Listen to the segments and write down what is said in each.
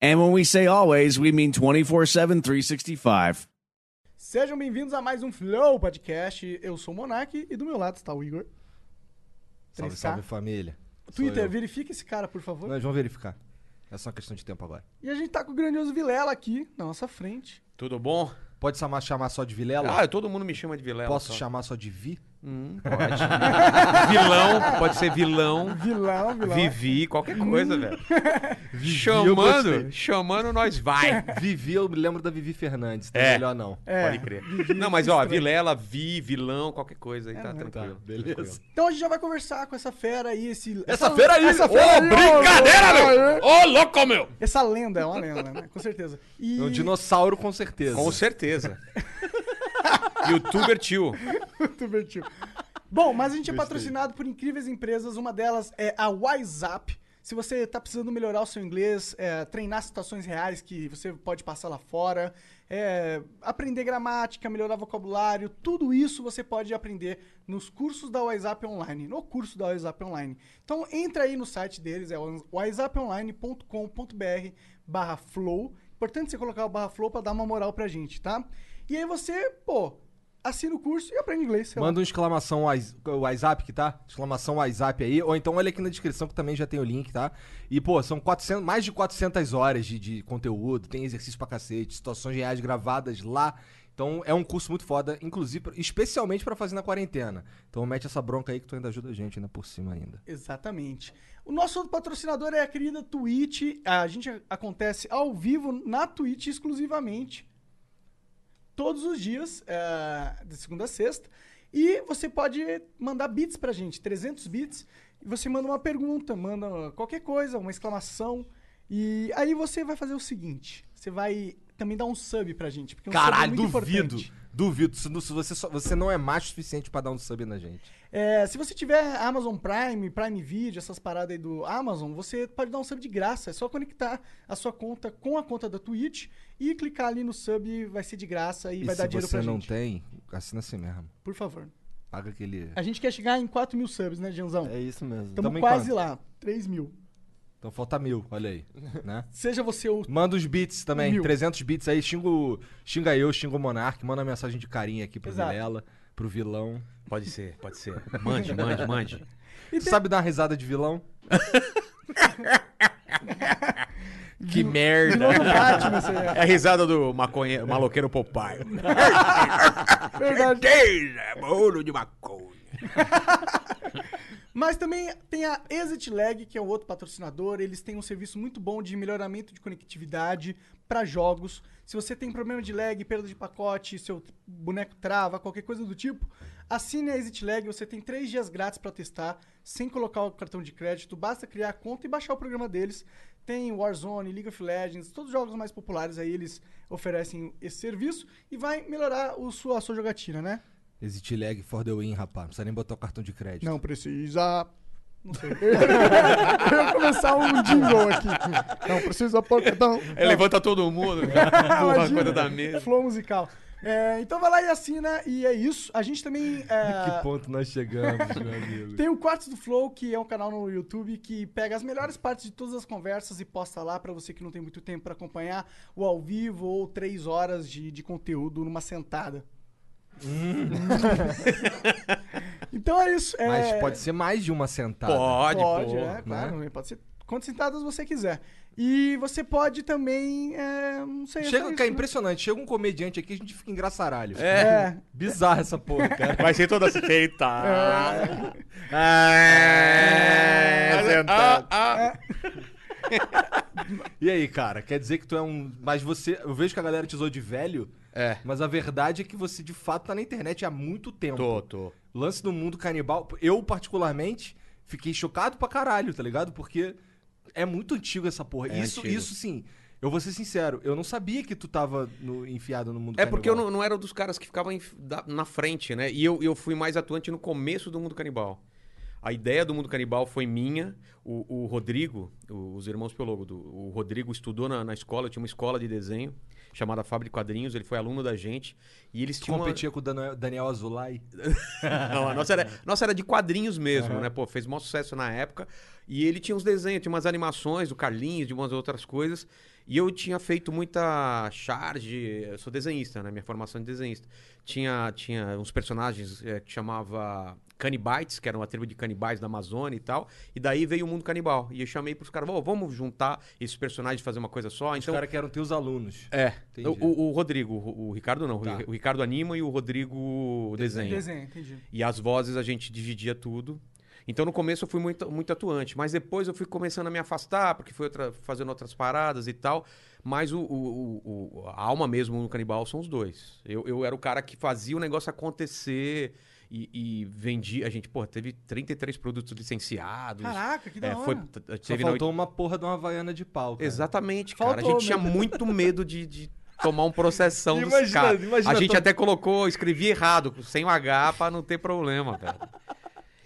And when we say always, we mean 24 7, 365. Sejam bem-vindos a mais um Flow Podcast. Eu sou o Monark e do meu lado está o Igor. Salve, 3K. salve família. Sou Twitter, verifica esse cara, por favor. Nós vamos verificar. É só uma questão de tempo agora. E a gente tá com o grandioso Vilela aqui na nossa frente. Tudo bom? Pode chamar, chamar só de Vilela? Ah, todo mundo me chama de Vilela. Posso só. chamar só de Vi? Hum, pode. vilão, pode ser vilão. Vilão, vilão. Vivi, qualquer coisa, Hum. velho. chamando, chamando, nós vai. Vivi, eu me lembro da Vivi Fernandes. Tá É. melhor não. É, Pode crer. Vivi Não, mas ó, estranho. Vilela, Vi, vilão, qualquer coisa aí tá não, tranquilo. tá, beleza. tranquilo. Então a gente já vai conversar com essa fera aí, esse... Essa fera aí! Essa Ô, fera aí, Brincadeira, meu! Ô, louco, meu! Essa lenda, é uma lenda, né? Com certeza. E... É um dinossauro com certeza. Com certeza. Youtuber tio. divertiu. Bom, mas a gente é Gostei. patrocinado por incríveis empresas. Uma delas é a WhatsApp. Se você tá precisando melhorar o seu inglês, é, treinar situações reais que você pode passar lá fora, é, aprender gramática, melhorar vocabulário, tudo isso você pode aprender nos cursos da WhatsApp Online, no curso da WhatsApp Online. Então entra aí no site deles, é whatsapponline.com.br barra flow. Importante você colocar o barra flow pra dar uma moral pra gente, tá? E aí você, pô, assina o curso e aprende inglês. sei lá. Manda uma exclamação Whats- WhatsApp que tá? Exclamação WhatsApp aí. Ou então olha aqui na descrição que também já tem o link, tá? E, pô, são 400, mais de 400 horas de, de conteúdo. Tem exercício pra cacete, situações reais gravadas lá. Então é um curso muito foda, inclusive, especialmente pra fazer na quarentena. Então mete essa bronca aí que tu ainda ajuda a gente ainda por cima ainda. Exatamente. O nosso outro patrocinador é a querida Twitch. A gente acontece ao vivo na Twitch exclusivamente. Todos os dias, é, de segunda a sexta. E você pode mandar bits pra gente, 300 bits. E você manda uma pergunta, manda qualquer coisa, uma exclamação. E aí você vai fazer o seguinte: você vai também dar um sub pra gente. Porque um é Caralho, muito duvido. importante. Duvido. Se, se você, só- você não é macho o suficiente pra dar um sub na gente. É, se você tiver Amazon Prime, Prime Video, essas paradas aí do Amazon, você pode dar um sub de graça. É só conectar a sua conta com a conta da Twitch e clicar ali no sub, vai ser de graça e, E vai se dar dinheiro você pra não gente. tem, assina assim mesmo. Por favor. Paga aquele. A gente quer chegar em 4 mil subs, né, Gianzão? É isso mesmo. Estamos quase lá. 3 mil. Então falta mil, olha aí. né? Seja você o. Manda os beats também, Mil. 300 beats aí. Xinga, o- xinga eu, xinga o Monark. Manda uma mensagem de carinho aqui pro Exato. Vilela, pro vilão. Pode ser, pode ser. Mande, mande, mande. E Tu tem- sabe dar uma risada de vilão? Que merda. Você É a risada do maconhe... maloqueiro Popeye. é verdade. Certeza, bolo de maconha. Mas também tem a Exit Lag, que é o outro patrocinador. Eles têm um serviço muito bom de melhoramento de conectividade para jogos. Se você tem problema de lag, perda de pacote, seu boneco trava, qualquer coisa do tipo, assine a Exit Lag. Você tem três dias grátis para testar, sem colocar o cartão de crédito. Basta criar a conta e baixar o programa deles. Tem Warzone, League of Legends, todos os jogos mais populares aí eles oferecem esse serviço e vai melhorar o sua, a sua jogatina, né? Exit lag for the win, rapaz. Não precisa nem botar o cartão de crédito. Não precisa. Não sei. Eu ia começar um jingle aqui. Não precisa pôr cartão. Ele levanta todo mundo, empurra a Imagina. coisa da mesa. Flow musical. É, então vai lá e assina, e é isso. A gente também. é, Que ponto nós chegamos, meu amigo. Tem o Quartos do Flow, que é um canal no YouTube que pega as melhores partes de todas as conversas e posta lá pra você que não tem muito tempo pra acompanhar o ao vivo ou três horas de, de conteúdo numa sentada. então é isso. é- Mas pode ser mais de uma sentada. Pode, Pode, pô. é, claro. Pode ser quantas sentadas você quiser. E você pode também. é, não sei. é Chega, isso, cara, é né? impressionante. Chega um comediante aqui, a gente fica engraçaralho. É. Bizarro essa porra, cara. Vai ser toda feita. É, Ah, ah. E aí, cara, quer dizer que tu é um. Mas você. Eu vejo que a galera te usou de velho, É, mas a verdade é que você de fato tá na internet há muito tempo. tô, tô. Lance do mundo canibal, eu particularmente fiquei chocado pra caralho, tá ligado? Porque é muito antigo essa porra. É isso, antigo. isso sim. Eu vou ser sincero, eu não sabia que tu tava no- enfiado no mundo É porque eu canibal. não, não era um dos caras que ficavam na frente, né? E eu, eu fui mais atuante no começo do mundo canibal. A ideia do mundo canibal foi minha. O, o Rodrigo, o- os irmãos Pelogo, do, o Rodrigo estudou na, na escola, tinha uma escola de desenho chamada Fábrica de Quadrinhos, ele foi aluno da gente. E eles Tu tinham. uma- competia com o Daniel, Daniel Azulay. Não, a nossa era, nossa era de quadrinhos mesmo, né? Pô, fez maior sucesso na época. E ele tinha uns desenhos, tinha umas animações do Carlinhos, de umas outras coisas. E eu tinha feito muita charge. Eu sou desenhista, né? Minha formação de desenhista. Tinha, tinha uns personagens eh, que chamava Canibites, que era uma tribo de canibais da Amazônia e tal. E daí veio o mundo canibal. E eu chamei pros caras, "Ô, vamos juntar esses personagens e fazer uma coisa só. Os Então, caras que eram teus alunos. é. Entendi. O, o- Rodrigo, o, o Ricardo não. Tá. O Ricardo anima e o Rodrigo desenha. Desenho, entendi. E as vozes a gente dividia tudo. Então no começo eu fui muito, muito atuante, mas depois eu fui começando a me afastar, porque fui outra- fazendo outras paradas e tal. Mas o, o- o- o- a alma mesmo no canibal são os dois. Eu, eu era o cara que fazia o negócio acontecer e, e vendia. A gente, pô, teve 33 produtos licenciados. Caraca, que da É, hora. foi, t- Só teve na faltou uma porra de uma havaiana de pau, cara. Exatamente, cara. Faltou a gente tinha mesmo. muito medo de, de tomar um processão dos Imagina, caras. imagina, A gente tô- até colocou, escrevi errado, sem o H pra não ter problema, velho.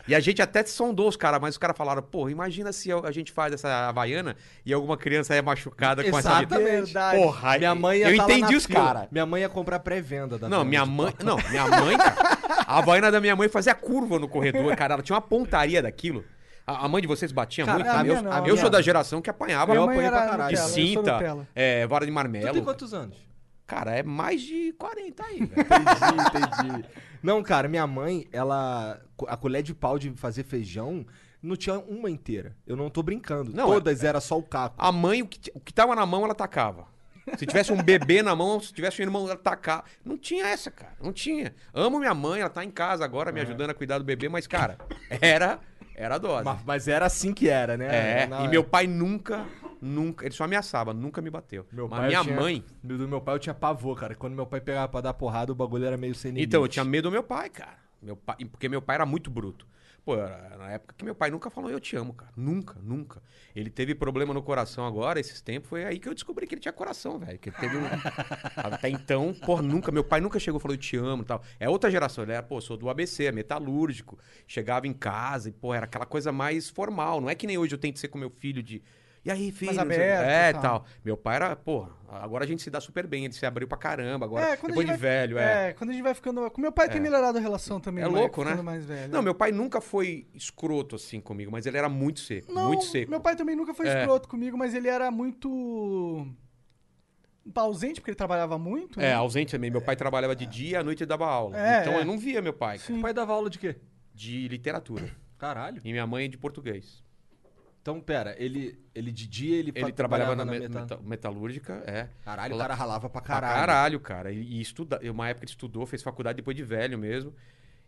E a gente até sondou os caras, mas os caras falaram, pô, imagina se a gente faz essa havaiana e alguma criança é machucada com essa... Verdade. Porra, Minha mãe ia eu tá entendi os caras. Minha mãe ia comprar pré-venda da Não, minha mãe. Não, minha mãe, cara. A havaiana da minha mãe fazia curva no corredor, cara. Ela tinha uma pontaria daquilo. A, a mãe de vocês batia Cara, muito. a minha eu não, a eu sou da geração que apanhava. Minha eu apanhei pra caralho. de cinta, é, vara de Tu marmelo. tem quantos anos? Cara, é mais de 40 aí, velho. Entendi, entendi. Não, cara, minha mãe, ela. A colher de pau de fazer feijão não tinha uma inteira. Eu não tô brincando. Não, Todas era só o caco. A mãe, o que, o que tava na mão, ela tacava. Se tivesse um bebê na mão, se tivesse um irmão, ela tacava. Não tinha essa, cara. Não tinha. Amo minha mãe, ela tá em casa agora me ajudando a cuidar do bebê, mas, cara, era, era a dose. Mas, mas era assim que era, né? É, Na- e meu pai nunca, nunca, ele só ameaçava, nunca me bateu. Meu mas pai, minha tinha- mãe, Do meu pai eu tinha pavor, cara. Quando meu pai pegava pra dar porrada, o bagulho era meio sem limite. então eu tinha medo do meu pai, cara. Meu pai, porque meu pai era muito bruto. Pô, era na época que meu pai nunca falou eu te amo, cara. Nunca, nunca. Ele teve problema no coração agora, esses tempos, foi aí que eu descobri que ele tinha coração, velho. Que ele teve um. Até então, porra, nunca. Meu pai nunca chegou e falou eu te amo e tal. É outra geração. Ele era, pô, sou do ABC, é metalúrgico. Chegava em casa e, pô, era aquela coisa mais formal. Não é que nem hoje eu tento ser com meu filho de. E aí, filho? Aberto É, e tal. tal. Meu pai era, pô, agora a gente se dá super bem. Ele se abriu pra caramba agora. É, depois de vai- velho, é. É, quando a gente vai ficando. Com meu pai tem melhorado a relação também. É louco, né? mais velho. Não, meu pai nunca foi escroto assim comigo, mas ele era muito seco, Não, muito seco. Meu pai também nunca foi É. escroto comigo, mas ele era muito. ausente, porque ele trabalhava muito. É, né? ausente também. Meu pai trabalhava de dia e à noite ele dava aula. É, então é. eu não via meu pai. Sim. O pai dava aula de quê? De literatura. Caralho. E minha mãe de português. Então, pera, ele, ele de dia ele, Ele fa- trabalhava na, meta- me- meta- metalúrgica, é. Caralho, o cara ralava pra Pra caralho. caralho, cara. E, e estuda... uma época ele estudou, fez faculdade depois de velho mesmo.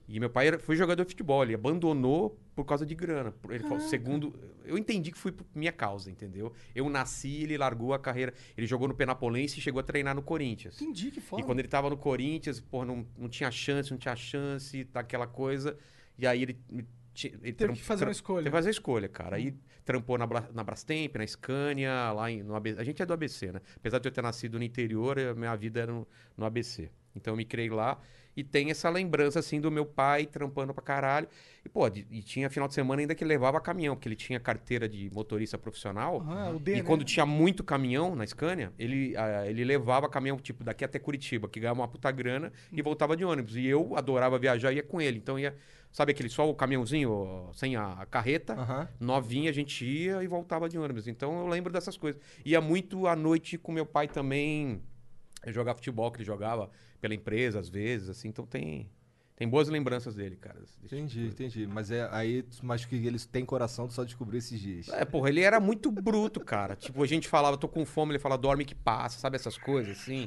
E meu pai era- foi jogador de futebol, ele abandonou por causa de grana. Por- Ele falou, segundo. Eu entendi que foi por minha causa, entendeu? Eu nasci, ele largou a carreira. Ele jogou no Penapolense e chegou a treinar no Corinthians. Entendi que foda. E quando ele tava no Corinthians, porra, não, não tinha chance, não tinha chance, tá aquela coisa. E aí ele. Ele Teve que fazer uma escolha. Teve que fazer a escolha, cara. Aí trampou na, Bra- na Brastemp, na Scania, lá em, no ABC. A gente é do ABC, né? Apesar de eu ter nascido no interior, a minha vida era no, no ABC. Então eu me criei lá e tem essa lembrança, assim, do meu pai trampando pra caralho. E, pô, de- e tinha final de semana ainda que levava caminhão, porque ele tinha carteira de motorista profissional. O D, E né? quando tinha muito caminhão na Scania, ele, ah, ele levava caminhão, tipo, daqui até Curitiba, que ganhava uma puta grana e voltava de ônibus. E eu adorava viajar e ia com ele. Então ia, sabe aquele só o caminhãozinho, sem a, carreta, Aham. novinha, a gente ia e voltava de ônibus. Então eu lembro dessas coisas. Ia muito à noite com meu pai também jogar futebol, que ele jogava pela empresa às vezes, assim. Então tem, tem boas lembranças dele, cara. tipo Entendi, coisa. entendi. Mas é aí, mas que eles têm coração, tu só descobriu esses dias. É, porra, ele era muito bruto, cara. Tipo, a gente falava, tô com fome, ele fala, dorme que passa, sabe essas coisas, assim.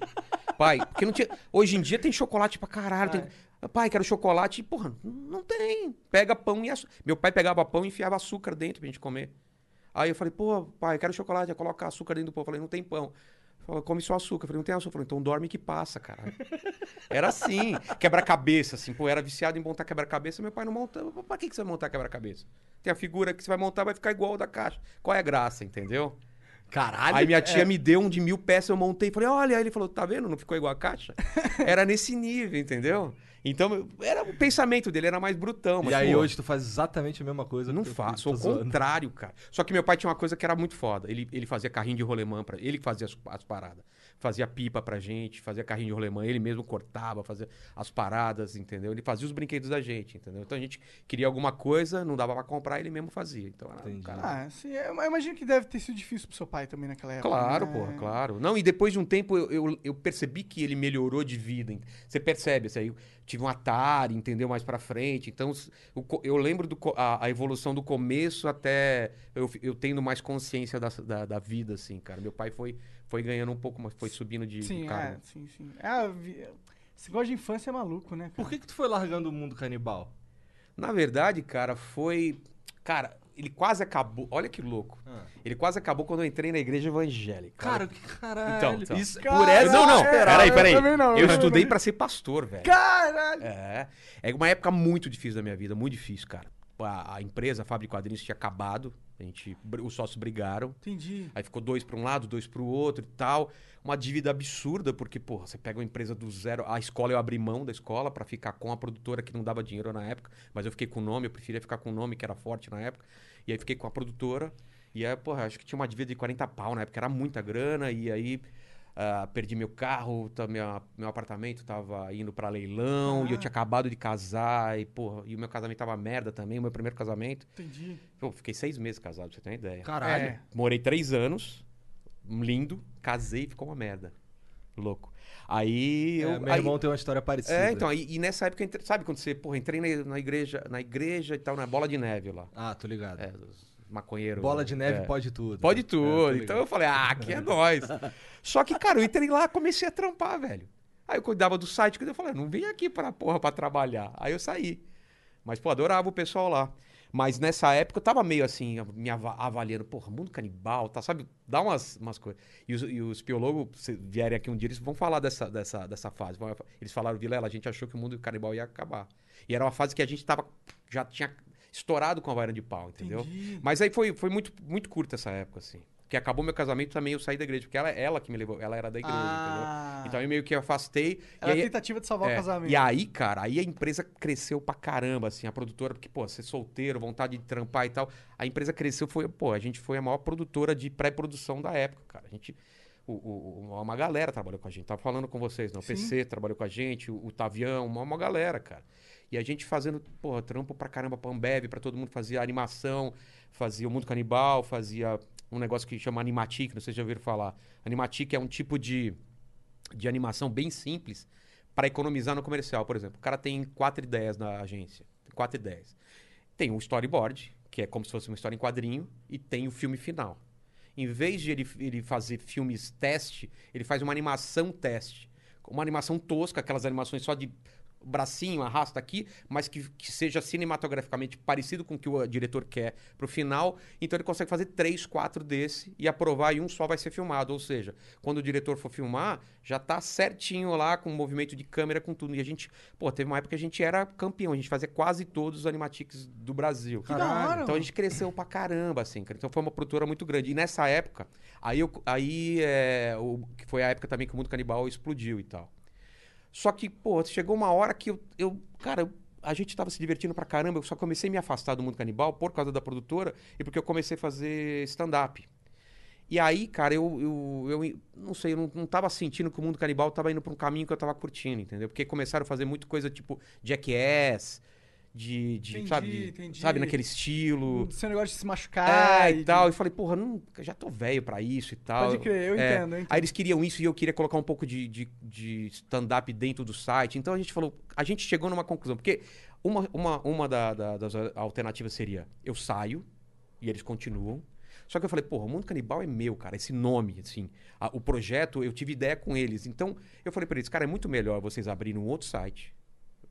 Pai, porque não tinha. Hoje em dia tem chocolate pra caralho. Tem... Pai, quero chocolate. Porra, não tem. Pega pão e açúcar. Meu pai pegava pão e enfiava açúcar dentro pra gente comer. Aí eu falei, pô, pai, quero chocolate. Coloca açúcar dentro do pão. Eu falei, não tem pão. Falou, come só açúcar. Eu falei, não tem açúcar. Eu falei, então dorme que passa, cara. Era assim. Quebra-cabeça, assim. Pô, era viciado em montar quebra-cabeça. Meu pai não monta. Pra que, que você vai montar quebra-cabeça? Tem a figura que você vai montar, vai ficar igual ao da caixa. Qual é a graça, entendeu? Caralho! Aí minha tia me deu um de mil peças, eu montei. Falei, olha. Aí ele falou, tá vendo? Não ficou igual a caixa? Era nesse nível, entendeu? Então, era o pensamento dele, era mais brutão. Mas, e aí pô, hoje tu faz exatamente a mesma coisa. não faço, ao contrário, cara. Só que meu pai tinha uma coisa que era muito foda. Ele, ele fazia carrinho de rolemã para ele que fazia as, as paradas. Fazia pipa pra gente, fazia carrinho de rolemã, ele mesmo cortava, fazia as paradas, entendeu? Ele fazia os brinquedos da gente, entendeu? Então a gente queria alguma coisa, não dava pra comprar, ele mesmo fazia. Então era um cara Ah, sim, eu eu imagino que deve ter sido difícil pro seu pai também naquela época. Claro, né? porra, claro. Não, e depois de um tempo eu, eu, eu percebi que ele melhorou de vida. Você percebe, assim, aí eu tive um Atari, entendeu? Mais pra frente. Então, co- eu lembro do a, a evolução do começo até eu, eu tendo mais consciência da, da, da vida, assim, cara. Meu pai foi, foi ganhando um pouco, mas foi subindo de, Sim, de é, cargo. sim, sim. É, a vi- esse negócio de infância é maluco, né? cara? Por que que tu foi largando o mundo canibal? Na verdade, cara, foi. Cara, ele quase acabou. Olha que louco. Ah. Ele quase acabou quando eu entrei na igreja evangélica. Cara, que caralho. Então, então. Isso, Caralho, por essa não, não, é, peraí, eu peraí. também não, eu eu estudei pra ser pastor, velho. Caralho! É. É uma época muito difícil da minha vida, muito difícil, cara. A, a empresa, a fábrica de quadrinhos tinha acabado. A gente, os sócios brigaram. Entendi. Aí ficou dois pra um lado, dois pro outro e tal. Uma dívida absurda, porque, porra, você pega uma empresa do zero. A escola eu abri mão da escola pra ficar com a produtora que não dava dinheiro na época. Mas eu fiquei com o nome, eu preferia ficar com o nome que era forte na época. E aí fiquei com a produtora. E aí, porra, acho que tinha uma dívida de 40 pau na época, era muita grana. E aí ah, perdi meu carro, tá, minha- meu apartamento tava indo pra leilão. E eu Ah. tinha acabado de casar. E, porra, e o meu casamento tava merda também, o meu primeiro casamento. Entendi. Pô, fiquei seis meses casado, pra você ter uma ideia. Caralho. É. Morei três anos, lindo, casei e ficou uma merda. Louco. Aí É, eu. meu aí- irmão tem uma história parecida. é, então, aí- e nessa época, eu entre- sabe quando você, porra, entrei na, na igreja, na igreja e tal, na bola de neve lá. Ah, tô ligado. É, os maconheiros. Bola de neve é. pode tudo. Pode É, tudo. ligado. então eu falei, ah, aqui é nós. Só que, cara, eu entrei lá, comecei a trampar, velho. Aí eu cuidava do site, eu falei, não vim aqui pra porra pra trabalhar. Aí eu saí. Mas, pô, adorava o pessoal lá. Mas nessa época eu tava meio assim, me ava- avaliando, porra, mundo canibal, tá? Sabe? Dá umas, umas coisas. E os, e os biólogos, se vierem aqui um dia, eles vão falar dessa, dessa, dessa fase. Eles falaram, Vilela, a gente achou que o mundo canibal ia acabar. E era uma fase que a gente tava, já tinha estourado com a vaina de pau, entendeu? Entendi. Mas aí foi, foi muito, muito curta essa época, assim. Porque acabou meu casamento também, eu saí da igreja. Porque ela, ela que me levou, ela era da igreja, Ah. entendeu? Então eu meio que afastei. Era e a aí, tentativa de salvar é, o casamento. e aí, cara, aí a empresa cresceu pra caramba, assim, a produtora, porque, pô, ser solteiro, vontade de trampar e tal. A empresa cresceu, foi, pô, a gente foi a maior produtora de pré-produção da época, cara. A gente. O, o- o- uma galera trabalhou com a gente. Tava falando com vocês, não? O Sim. PC trabalhou com a gente, o, o Tavião, uma, uma galera, cara. E a gente fazendo, porra, trampo pra caramba pra Ambev, pra todo mundo. Fazia animação, fazia o Mundo Canibal, fazia um negócio que chama Animatic, não sei se já ouviram falar. Animatic é um tipo de, de animação bem simples para economizar no comercial, por exemplo. O cara tem quatro ideias na agência. Quatro ideias. Tem um storyboard, que é como se fosse uma história em quadrinho, e tem o filme final. Em vez de ele, ele fazer filmes teste, ele faz uma animação teste. Uma animação tosca, aquelas animações só de bracinho, arrasta aqui, mas que, que seja cinematograficamente parecido com o que o diretor quer pro final. Então ele consegue fazer três, quatro desse e aprovar e um só vai ser filmado. Ou seja, quando o diretor for filmar, já tá certinho lá com o movimento de câmera, com tudo. E a gente, pô, teve uma época que a gente era campeão, a gente fazia quase todos os animatics do Brasil. Hora, Então a gente cresceu pra caramba, assim, cara. Então foi uma produtora muito grande. E nessa época, aí, eu, aí é, o, que foi a época também que o mundo canibal explodiu e tal. Só que, pô, chegou uma hora que eu, eu cara, eu- a gente tava se divertindo pra caramba, eu só comecei a me afastar do mundo canibal por causa da produtora e porque eu comecei a fazer stand-up. E aí, cara, eu, eu, eu não sei, eu não, não tava sentindo que o mundo canibal tava indo pra um caminho que eu tava curtindo, entendeu? Porque começaram a fazer muito coisa tipo Jackass, de, de, Entendi, sabe, de- entendi. sabe, naquele estilo. Seu negócio de se machucar. É, de- e tal. E falei, porra, não, já tô velho pra isso e tal. Pode crer, eu É. entendo, eu entendo. Aí eles queriam isso e eu queria colocar um pouco de, de, de stand-up dentro do site. Então a gente falou, a gente chegou numa conclusão. Porque uma, uma, uma da- da- das alternativas seria, eu saio e eles continuam. Só que eu falei, porra, o Mundo Canibal é meu, cara, esse nome, assim. A- o projeto, eu tive ideia com eles. Então, eu falei pra eles, cara, é muito melhor vocês abrirem um outro site,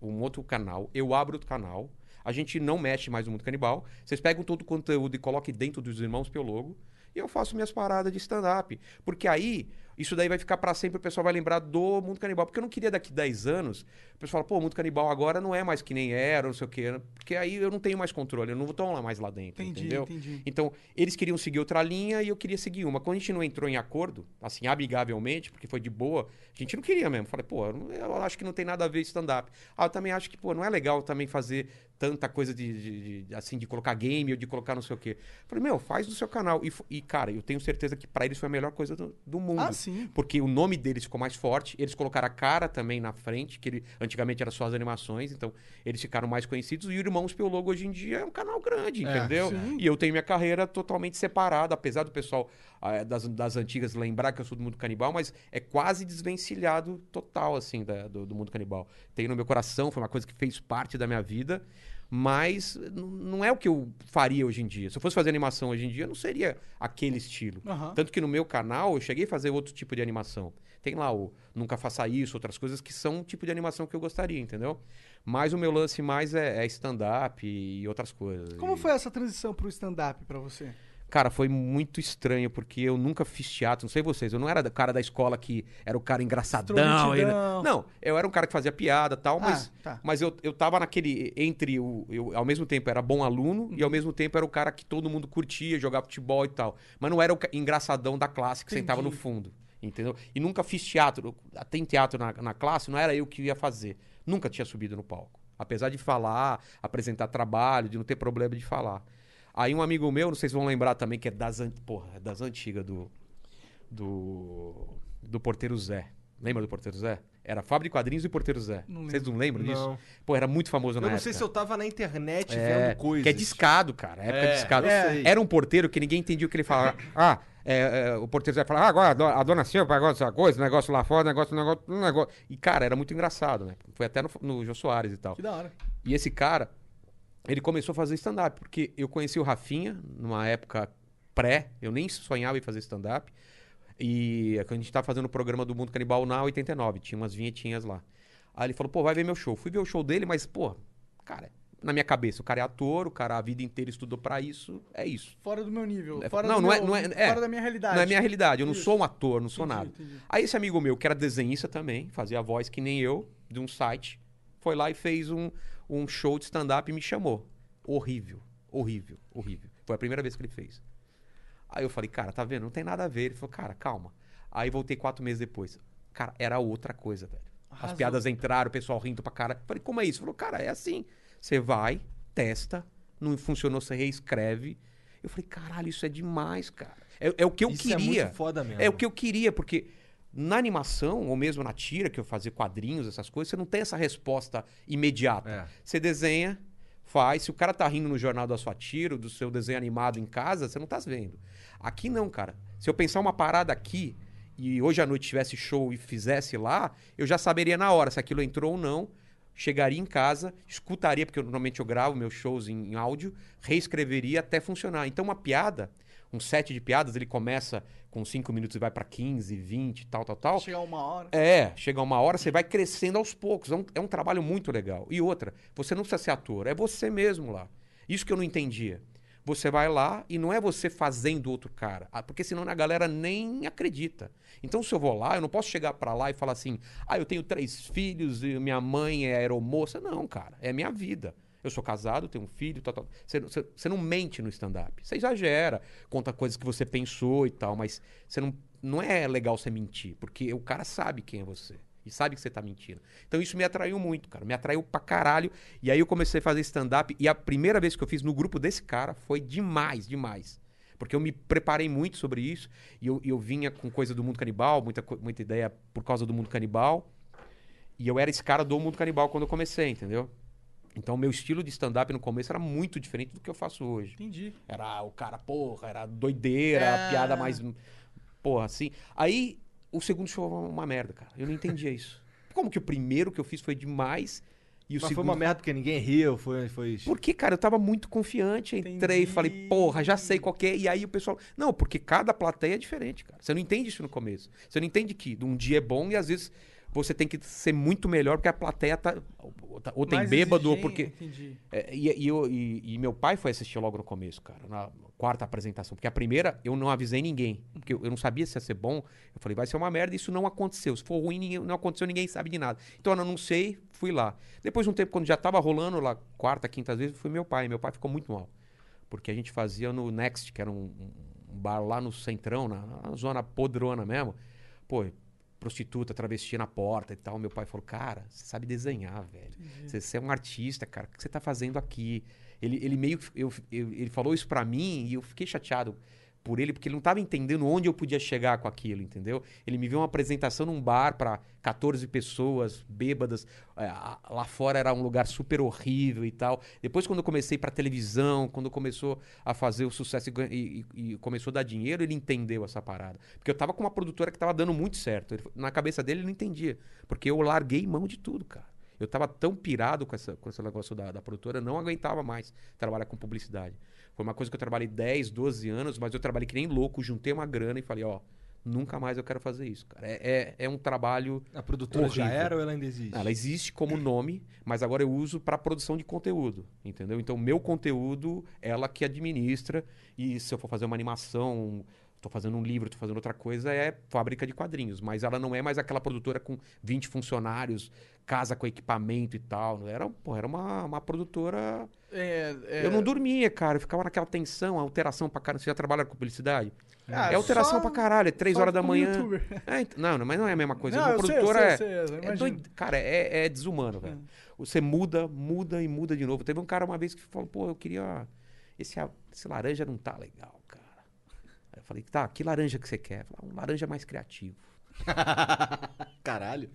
um outro canal. Eu abro outro canal. A gente não mexe mais no Mundo Canibal. Vocês pegam todo o conteúdo e coloquem dentro dos Irmãos Piologo. E eu faço minhas paradas de stand-up. Porque aí, isso daí vai ficar pra sempre, o pessoal vai lembrar do Mundo Canibal. Porque eu não queria daqui 10 anos, o pessoal fala, pô, o Mundo Canibal agora não é mais que nem era, não sei o quê. Porque aí eu não tenho mais controle, eu não vou lá mais lá dentro, Entendi, entendeu? entendi. Então, eles queriam seguir outra linha e eu queria seguir uma. Quando a gente não entrou em acordo, assim, amigavelmente, porque foi de boa, a gente não queria mesmo. Falei, pô, eu acho que não tem nada a ver stand-up. Ah, eu também acho que, pô, não é legal também fazer tanta coisa de, de- de- assim, de colocar game ou de colocar não sei o quê. Falei, meu, faz no seu canal. E, e, cara, eu tenho certeza que pra eles foi a melhor coisa do, do mundo. Ah, sim. Porque o nome deles ficou mais forte, eles colocaram a cara também na frente, que ele, antigamente era só as animações, então eles ficaram mais conhecidos. E o Irmãos Piologo hoje em dia é um canal grande, É, entendeu? sim. E eu tenho minha carreira totalmente separada, apesar do pessoal ah, das, das antigas lembrar que eu sou do mundo canibal, mas é quase desvencilhado total, assim, da- do, do mundo canibal. Tem no meu coração, foi uma coisa que fez parte da minha vida, mas n- não é o que eu faria hoje em dia. Se eu fosse fazer animação hoje em dia, não seria aquele estilo. Aham. Tanto que no meu canal eu cheguei a fazer outro tipo de animação. Tem lá o Nunca Faça Isso, outras coisas que são um tipo de animação que eu gostaria, entendeu? Mas o meu lance mais é, é stand-up e outras coisas. Como E- foi essa transição pro stand-up pra você? Cara, foi muito estranho, porque eu nunca fiz teatro, não sei vocês, eu não era o cara da escola que era o cara engraçadão. Ele- Não, eu era um cara que fazia piada e tal, mas, Ah, tá. mas eu, eu tava naquele. Entre o. Eu, ao mesmo tempo era bom aluno e ao mesmo tempo era o cara que todo mundo curtia, jogar futebol e tal. Mas não era o engraçadão da classe que Entendi. sentava no fundo. Entendeu? E nunca fiz teatro. Tem teatro na, na classe, não era eu que ia fazer. Nunca tinha subido no palco. Apesar de falar, apresentar trabalho, de não ter problema de falar. Aí um amigo meu, não sei se vão lembrar também, que é das, an- porra, é das antigas do, do. do Porteiro Zé. Lembra do Porteiro Zé? Era Fábrica de Quadrinhos e Porteiro Zé. Não Vocês não lembram disso? Não. Pô, era muito famoso Eu na não época. sei se eu tava na internet É, vendo coisas. que é discado, cara. Época É, discado. eu sei. Era um porteiro que ninguém entendia o que ele falava. Ah, é, é, o porteiro vai falar, ah, agora a do- a dona Silva agora essa coisa, negócio lá fora, negócio, negócio, um negócio. E, cara, era muito engraçado, né? Foi até no, no Jô Soares e tal. Que da hora. E esse cara, ele começou a fazer stand-up, porque eu conheci o Rafinha numa época pré, eu nem sonhava em fazer stand-up. E a gente tava fazendo o programa do Mundo Canibal na 89, tinha umas vinhetinhas lá. Aí ele falou, pô, vai ver meu show. Fui ver o show dele, mas, pô, cara, na minha cabeça, o cara é ator, o cara a vida inteira estudou pra isso, é isso. Fora do meu nível. É, Fora não, do não é- meu- não é- é. Fora da minha realidade. Não é minha realidade, eu não Isso. sou um ator, não sou Entendi, nada. entendi. Aí esse amigo meu, que era desenhista também, fazia a voz que nem eu, de um site, foi lá e fez um, um show de stand-up e me chamou. Horrível, horrível, horrível. Foi a primeira vez que ele fez. Aí eu falei, cara, tá vendo? Não tem nada a ver. Ele falou, cara, calma. Aí voltei quatro meses depois. Cara, era outra coisa, velho. As Arrasou. piadas entraram, o pessoal rindo pra cara. Falei, como é isso? Falou, cara, é assim. Você vai, testa, não funcionou, você reescreve. Eu falei, caralho, isso é demais, cara. É, é o que eu Isso queria. é muito foda mesmo. É o que eu queria, porque na animação, ou mesmo na tira, que eu fazia quadrinhos, essas coisas, você não tem essa resposta imediata. É. Você desenha, faz. Se o cara tá rindo no jornal da sua tira, do seu desenho animado em casa, você não tá vendo. Aqui não, cara. Se eu pensar uma parada aqui e hoje à noite tivesse show e fizesse lá, eu já saberia na hora se aquilo entrou ou não. Chegaria em casa, escutaria, porque eu, normalmente eu gravo meus shows em, em áudio, reescreveria até funcionar. Então, uma piada, um set de piadas, ele começa com 5 minutos e vai pra 15, 20, tal, tal, tal. Chegar uma hora. É, chega uma hora, você vai crescendo aos poucos. É um, é um trabalho muito legal. E outra, você não precisa ser ator, é você mesmo lá. Isso que eu não entendia. Você vai lá e não é você fazendo outro cara, ah, porque senão a galera nem acredita. Então, se eu vou lá, eu não posso chegar pra lá e falar assim: ah, eu tenho três filhos e minha mãe é aeromoça. Não, cara, é minha vida. Eu sou casado, tenho um filho, tal, tal. Você, você- você não mente no stand-up. Você exagera, conta coisas que você pensou e tal, mas você não, não é legal você mentir, porque o cara sabe quem é você. E sabe que você tá mentindo. Então isso me atraiu muito, cara. Me atraiu pra caralho. E aí eu comecei a fazer stand-up. E a primeira vez que eu fiz no grupo desse cara foi demais, demais. Porque eu me preparei muito sobre isso. E eu, eu vinha com coisa do mundo canibal, muita, muita ideia por causa do mundo canibal. E eu era esse cara do mundo canibal quando eu comecei, entendeu? Então, meu estilo de stand-up no começo era muito diferente do que eu faço hoje. Entendi. Era o cara, porra, era doideira, É. piada mais. Porra, assim. Aí, o segundo show foi uma merda, cara. Eu não entendia isso. Como que o primeiro que eu fiz foi demais e o Mas segundo. foi uma merda porque ninguém riu, foi. foi... Porque, cara, eu tava muito confiante, entrei, Entendi. falei, porra, já sei qual que é. E aí o pessoal. Não, porque cada plateia é diferente, cara. Você não entende isso no começo. Você não entende que um dia é bom e às vezes você tem que ser muito melhor porque a plateia tá. Ou, tá- tem Mais bêbado, ou porque. Entendi. É, e, e e- e meu pai foi assistir logo no começo, cara, na quarta apresentação. Porque a primeira eu não avisei ninguém. Porque eu, eu não sabia se ia ser bom. Eu falei, vai ser uma merda. Isso não aconteceu. Se for ruim, ninguém- não aconteceu, ninguém sabe de nada. Então eu não sei, fui lá. Depois de um tempo, quando já tava rolando lá, quarta, quinta vezes, foi meu pai. Meu pai ficou muito mal. Porque a gente fazia no Next, que era um, um bar lá no Centrão, na, na zona podrona mesmo. Pô, prostituta, travesti na porta e tal. Meu pai falou, cara, você sabe desenhar, velho. Você, você é um artista, cara. O que você tá fazendo aqui? Ele, ele meio que. Eu, eu- ele falou isso pra mim e eu fiquei chateado por ele, porque ele não tava entendendo onde eu podia chegar com aquilo, entendeu? Ele me viu uma apresentação num bar pra 14 pessoas bêbadas. é, lá fora era um lugar super horrível e tal. Depois, quando eu comecei pra televisão, quando começou a fazer o sucesso e e, e- começou a dar dinheiro, ele entendeu essa parada. Porque eu tava com uma produtora que tava dando muito certo. Ele- na cabeça dele, ele não entendia. Porque eu larguei mão de tudo, cara. Eu tava tão pirado com, essa, com esse negócio da, da produtora, não aguentava mais trabalhar com publicidade. Foi uma coisa que eu trabalhei 10, 12 anos, mas eu trabalhei que nem louco, juntei uma grana e falei, ó, nunca mais eu quero fazer isso, cara. É, é, é um trabalho. A produtora já Horrível. era ou ela ainda existe? Ela existe como nome, mas agora eu uso para produção de conteúdo, entendeu? Então, meu conteúdo, ela que administra, e se eu for fazer uma animação, tô fazendo um livro, tô fazendo outra coisa, é fábrica de quadrinhos. Mas ela não é mais aquela produtora com 20 funcionários, casa com equipamento e tal. Era, pô, era uma, uma produtora. É, é- Eu não dormia, cara. Eu ficava naquela tensão, alteração pra caralho. Você já trabalha com publicidade? Ah, é alteração só- pra caralho, é 3 só horas da manhã. É, ent- não, não, mas não é a mesma coisa. Não, uma eu sei, produtora sei, é, sei, é doido. Cara, é, é desumano, velho. Você muda, muda e muda de novo. Teve um cara uma vez que falou, pô, eu queria. Esse, esse laranja não tá legal, cara. Aí eu falei, tá, que laranja que você quer? Falei, um laranja mais criativo. Caralho.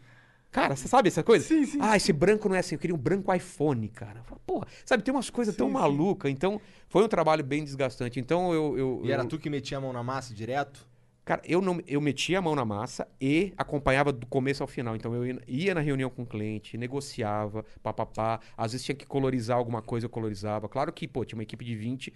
Cara, você sabe essa coisa? Sim, sim, Ah, esse branco não é assim. Eu queria um branco iPhone, cara. Porra, sabe, tem umas coisas tão malucas. Então, foi um trabalho bem desgastante. Então, eu. eu E era eu- tu que metia a mão na massa direto? Cara, eu, não, eu metia a mão na massa e acompanhava do começo ao final. Então eu ia, ia na reunião com o cliente, negociava, papapá. Às vezes tinha que colorizar alguma coisa, eu colorizava. Claro que, pô, tinha uma equipe de 20,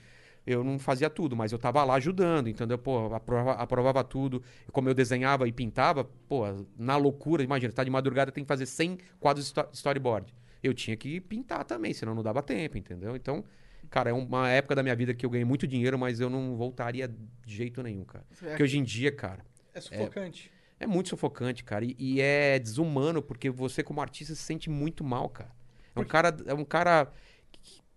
eu não fazia tudo, mas eu tava lá ajudando, entendeu? Pô, aprovava, aprovava tudo. Como eu desenhava e pintava, pô, na loucura, imagina, tá de madrugada, tem que fazer 100 quadros storyboard. Eu tinha que pintar também, senão não dava tempo, entendeu? Então, cara, é uma época da minha vida que eu ganhei muito dinheiro, mas eu não voltaria de jeito nenhum, cara. Porque hoje em dia, cara, É sufocante. é muito sufocante, cara. E, e é desumano, porque você, como artista, se sente muito mal, cara. É um cara, é um cara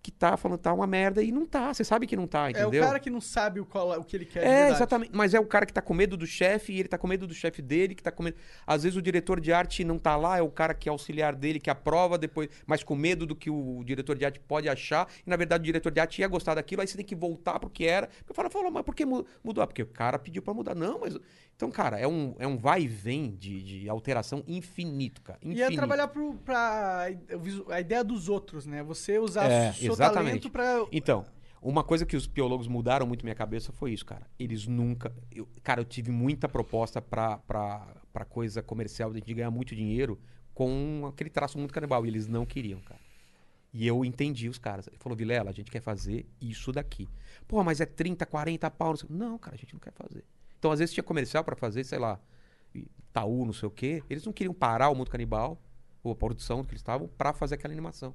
que, tá falando tá uma merda e não tá. Você sabe que não tá, É, entendeu? o cara que não sabe o, qual- o que ele quer É, exatamente. Mas é o cara que tá com medo do chefe e ele tá com medo do chefe dele, que tá com medo. Às vezes o diretor de arte não tá lá, é o cara que é auxiliar dele, que aprova depois, mas com medo do que o diretor de arte pode achar. E na verdade o diretor de arte ia gostar daquilo, aí você tem que voltar pro que era. Eu falo, falou, mas por que mu- mudou? Ah, Porque o cara pediu pra mudar. Não, mas. Então, cara, é um, é um vai e vem de, de alteração infinito, cara. E Infinito. é trabalhar pro, pra a ideia dos outros, né? Você usar É, seu exatamente. talento pra... Então, uma coisa que os biólogos mudaram muito minha cabeça foi isso, cara. Eles nunca. eu- cara, eu tive muita proposta pra, pra, pra coisa comercial de ganhar muito dinheiro com aquele traço muito canibal. E eles não queriam, cara. E eu entendi os caras. Ele falou, Vilela, a gente quer fazer isso daqui. Pô, mas é 30, 40 pau. Não, não, cara, a gente não quer fazer. Então, às vezes tinha comercial pra fazer, sei lá, Itaú, não sei o quê. Eles não queriam parar o mundo canibal, ou a produção que eles estavam, pra fazer aquela animação.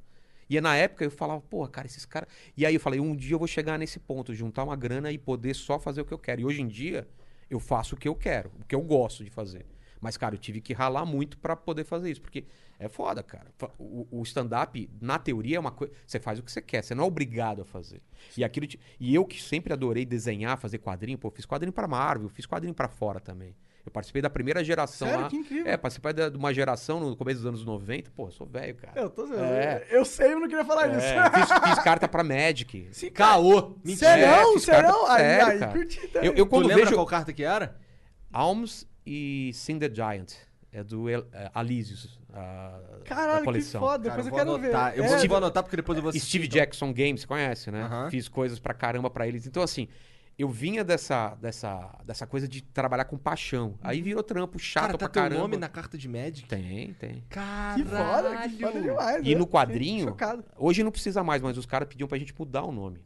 E na época eu falava, pô, cara, esses caras. E aí eu falei, um dia eu vou chegar nesse ponto, juntar uma grana e poder só fazer o que eu quero. E hoje em dia, eu faço o que eu quero, o que eu gosto de fazer. Mas, cara, eu tive que ralar muito pra poder fazer isso, porque é foda, cara. O, o stand-up, na teoria, é uma coisa. Você faz o que você quer, você não é obrigado a fazer. E aquilo. te- E eu que sempre adorei desenhar, fazer quadrinho, pô, fiz quadrinho pra Marvel, fiz quadrinho pra fora também. Eu participei da primeira geração Sério? lá. Que incrível. É, participei de uma geração no começo dos anos 90. Pô, eu sou velho, cara. Eu, tô, É. eu sei, eu não queria falar É, isso. fiz, fiz carta pra Magic. Sim. Caô! Serão? fiz carta- Serão? Aí, sério, aí, cara. curti Eu, também. eu Tu quando lembra vejo qual carta que era? Alms e Cinder Giant. É do El- é, Alísios, Caralho, que coleção. foda. Cara, Depois eu, vou quero anotar. ver. Eu É, vou, vou anotar porque depois eu vou assistir. Steve então. Jackson Games, você conhece, né? Aham. Fiz coisas pra caramba pra eles. Então, assim, eu vinha dessa, dessa, dessa coisa de trabalhar com paixão. Aí virou trampo chato Cara, tá pra caramba. nome na carta de Magic? Tem, tem. Caralho. Que foda, que foda demais. E né? no quadrinho, hoje não precisa mais, mas os caras pediam pra gente mudar o nome.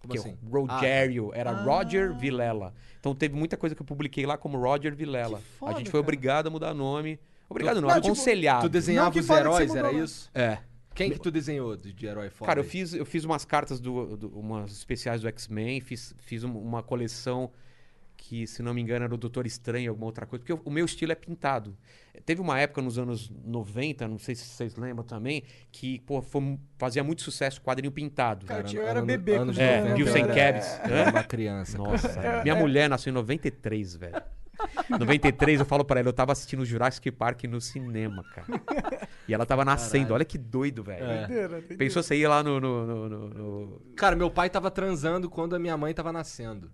Como Porque assim? o Rogério era Ah. Roger Vilela. Então teve muita coisa que eu publiquei lá como Roger Vilela. Que foda, a gente foi cara. obrigado a mudar nome. Obrigado não, Não, tipo, aconselhado. Tu desenhava Não, que os que heróis, era lá. isso? É. Quem que tu desenhou de, de herói foda? Cara, eu fiz, eu fiz umas cartas do, do- umas especiais do X-Men, fiz, fiz um- uma coleção que, se não me engano, era o Doutor Estranho, alguma outra coisa, porque o, o meu estilo é pintado. Teve uma época nos anos 90, não sei se vocês lembram também, que pô, foi- fazia muito sucesso quadrinho pintado. Cara, Cara, eu era ano- bebê anos quando É, 90 Bill eu Sem era- Kevs. eu era uma criança. cara. Nossa, minha mulher nasceu em 93, velho. 93, eu falo pra ela, eu tava assistindo Jurassic Park no cinema, cara. E ela tava nascendo, olha que doido, velho. É. Pensou você ia lá no, no- no- no- no- Cara, meu pai tava transando quando a minha mãe tava nascendo.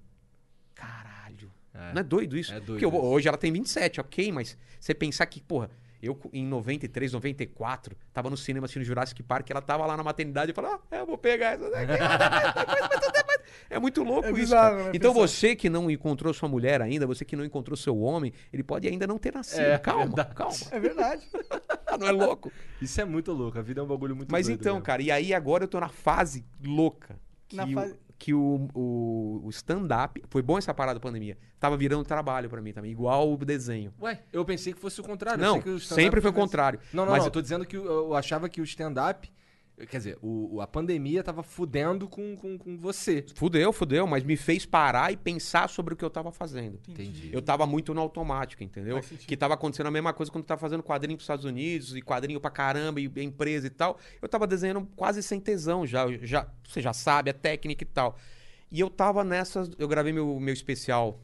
Caralho. É. Não é doido isso? É doido Porque isso. hoje ela tem 27, ok, mas você pensar que, porra, eu em 93, 94, tava no cinema assistindo Jurassic Park, ela tava lá na maternidade e falou, ah, eu vou pegar essa daqui. É muito louco É isso, bizarro, né, Então você que não encontrou sua mulher ainda, você que não encontrou seu homem, ele pode ainda não ter nascido. É, calma, verdade. calma. É verdade. Não é louco? Isso é muito louco. A vida é um bagulho muito Mas então, mesmo. cara, e aí agora eu tô na fase louca. Que, Na fase- que o, o, o stand-up. Foi bom essa parada da pandemia. Tava virando trabalho pra mim também, igual o desenho. Ué, eu pensei que fosse o contrário. Não, sempre foi o contrário. Não, não, Mas não. Eu tô dizendo que eu- eu achava que o stand-up. Quer dizer, o, a pandemia tava fudendo com, com, com você. Fudeu, fudeu, mas me fez parar e pensar sobre o que eu tava fazendo. Entendi. Eu tava muito no automático, entendeu? Que tava acontecendo a mesma coisa quando tu tava fazendo quadrinho pros Estados Unidos e quadrinho pra caramba e empresa e tal. Eu tava desenhando quase sem tesão já. Eu já você já sabe, a técnica e tal. E eu tava nessas. Eu gravei meu, meu especial.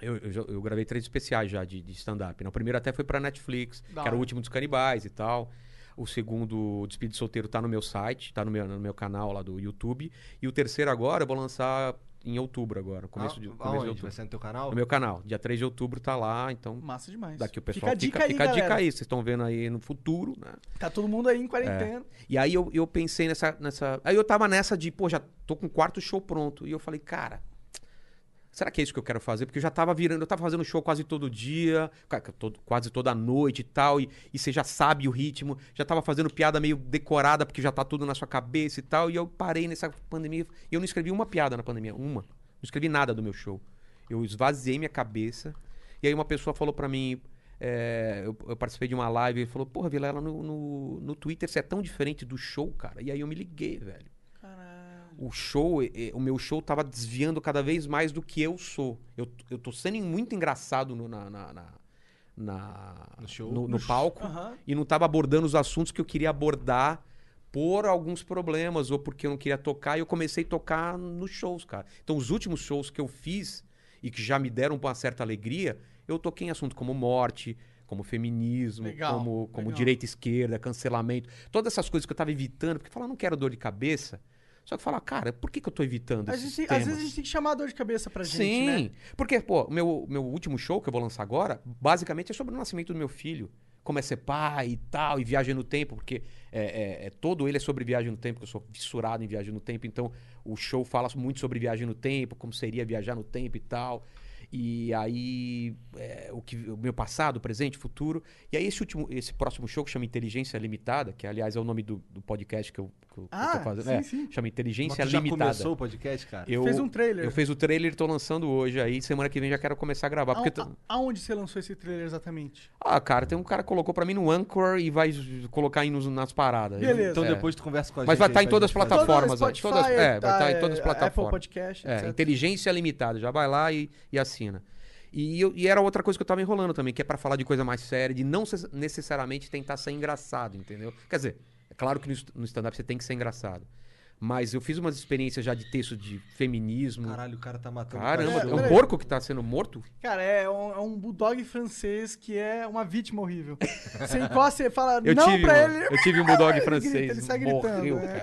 Eu, eu, eu gravei três especiais já de, de stand-up. né? O primeiro até foi pra Netflix, Da que era o último dos canibais e tal. O segundo, o Despedido Solteiro, tá no meu site, tá no meu, no meu canal lá do YouTube. E o terceiro agora eu vou lançar em outubro agora, começo de, Ah, começo de outubro. Vai ser no teu canal? No meu canal. Dia 3 de outubro tá lá, então Massa demais. daqui o Fica pessoal a dica fica, aí, fica a dica aí. Vocês estão vendo aí no futuro, né? Tá todo mundo aí em quarentena. E aí eu, eu pensei nessa, nessa. Aí eu tava nessa de, pô, já tô com o quarto show pronto. E eu falei, cara, será que é isso que eu quero fazer? Porque eu já tava virando, eu tava fazendo show quase todo dia, quase toda noite e tal. E, e você já sabe o ritmo, já tava fazendo piada meio decorada, porque já tá tudo na sua cabeça e tal. E eu parei nessa pandemia. E eu não escrevi uma piada na pandemia, uma. Não escrevi nada do meu show. Eu esvaziei minha cabeça. E aí uma pessoa falou pra mim. é, eu, eu participei de uma live e falou, porra, Vilela, no, no, no Twitter você é tão diferente do show, cara. E aí eu me liguei, velho. O show, o meu show tava desviando cada vez mais do que eu sou. Eu, eu tô sendo muito engraçado no, na, na, na- na- No show? no, no palco Aham. e não tava abordando os assuntos que eu queria abordar por alguns problemas ou porque eu não queria tocar e eu comecei a tocar nos shows, cara. Então os últimos shows que eu fiz e que já me deram uma certa alegria, eu toquei em assunto como morte, como feminismo, Legal, como, como legal. direita e esquerda, cancelamento, todas essas coisas que eu tava evitando, porque falar não quero dor de cabeça. Só que falar, cara, por que, que eu tô evitando A esses gente tem- temas? às vezes a gente tem que chamar a dor de cabeça pra gente, Sim, né? porque, pô, meu, meu último show que eu vou lançar agora, basicamente é sobre o nascimento do meu filho. Como é ser pai e tal, e viagem no tempo, porque é, é- é- todo ele é sobre viagem no tempo, que eu sou fissurado em viagem no tempo, então o show fala muito sobre viagem no tempo, como seria viajar no tempo e tal. E aí, é, o, que, o meu passado, presente, futuro. E aí, esse último, esse próximo show que chama Inteligência Limitada, que aliás é o nome do, do podcast que eu, que eu, que eu Ah, tô fazendo. sim, é, sim. Chama Mas Inteligência tu já Limitada. começou o podcast, cara? Eu, Fez um trailer. eu fiz o trailer e tô lançando hoje aí. Semana que vem já quero começar a gravar. Porque A- tô- a- aonde você lançou esse trailer exatamente? Ah, cara, tem um cara que colocou pra mim no Anchor e vai colocar aí nos- nas paradas. Beleza. Então É. depois tu conversa com a Mas gente. vai aí estar em pra todas as plataformas. Toda ó, todas, é, vai tá, estar em todas as é, plataformas. Apple Podcast, É, etc. inteligência limitada. Já vai lá e, e assina. E, eu- e era outra coisa que eu tava enrolando também, que é pra falar de coisa mais séria, de não necessariamente tentar ser engraçado, entendeu? Quer dizer, é claro que no, stand-up você tem que ser engraçado. Mas eu fiz umas experiências já de texto de feminismo. Caralho, o cara tá matando Caramba, É, é um peraí. porco que tá sendo morto? Cara, é um, é um bulldog francês que é uma vítima horrível. Você encosta e fala Eu não tive, pra um, ele. eu tive um bulldog Ele francês. grita, ele sai gritando, morreu, é.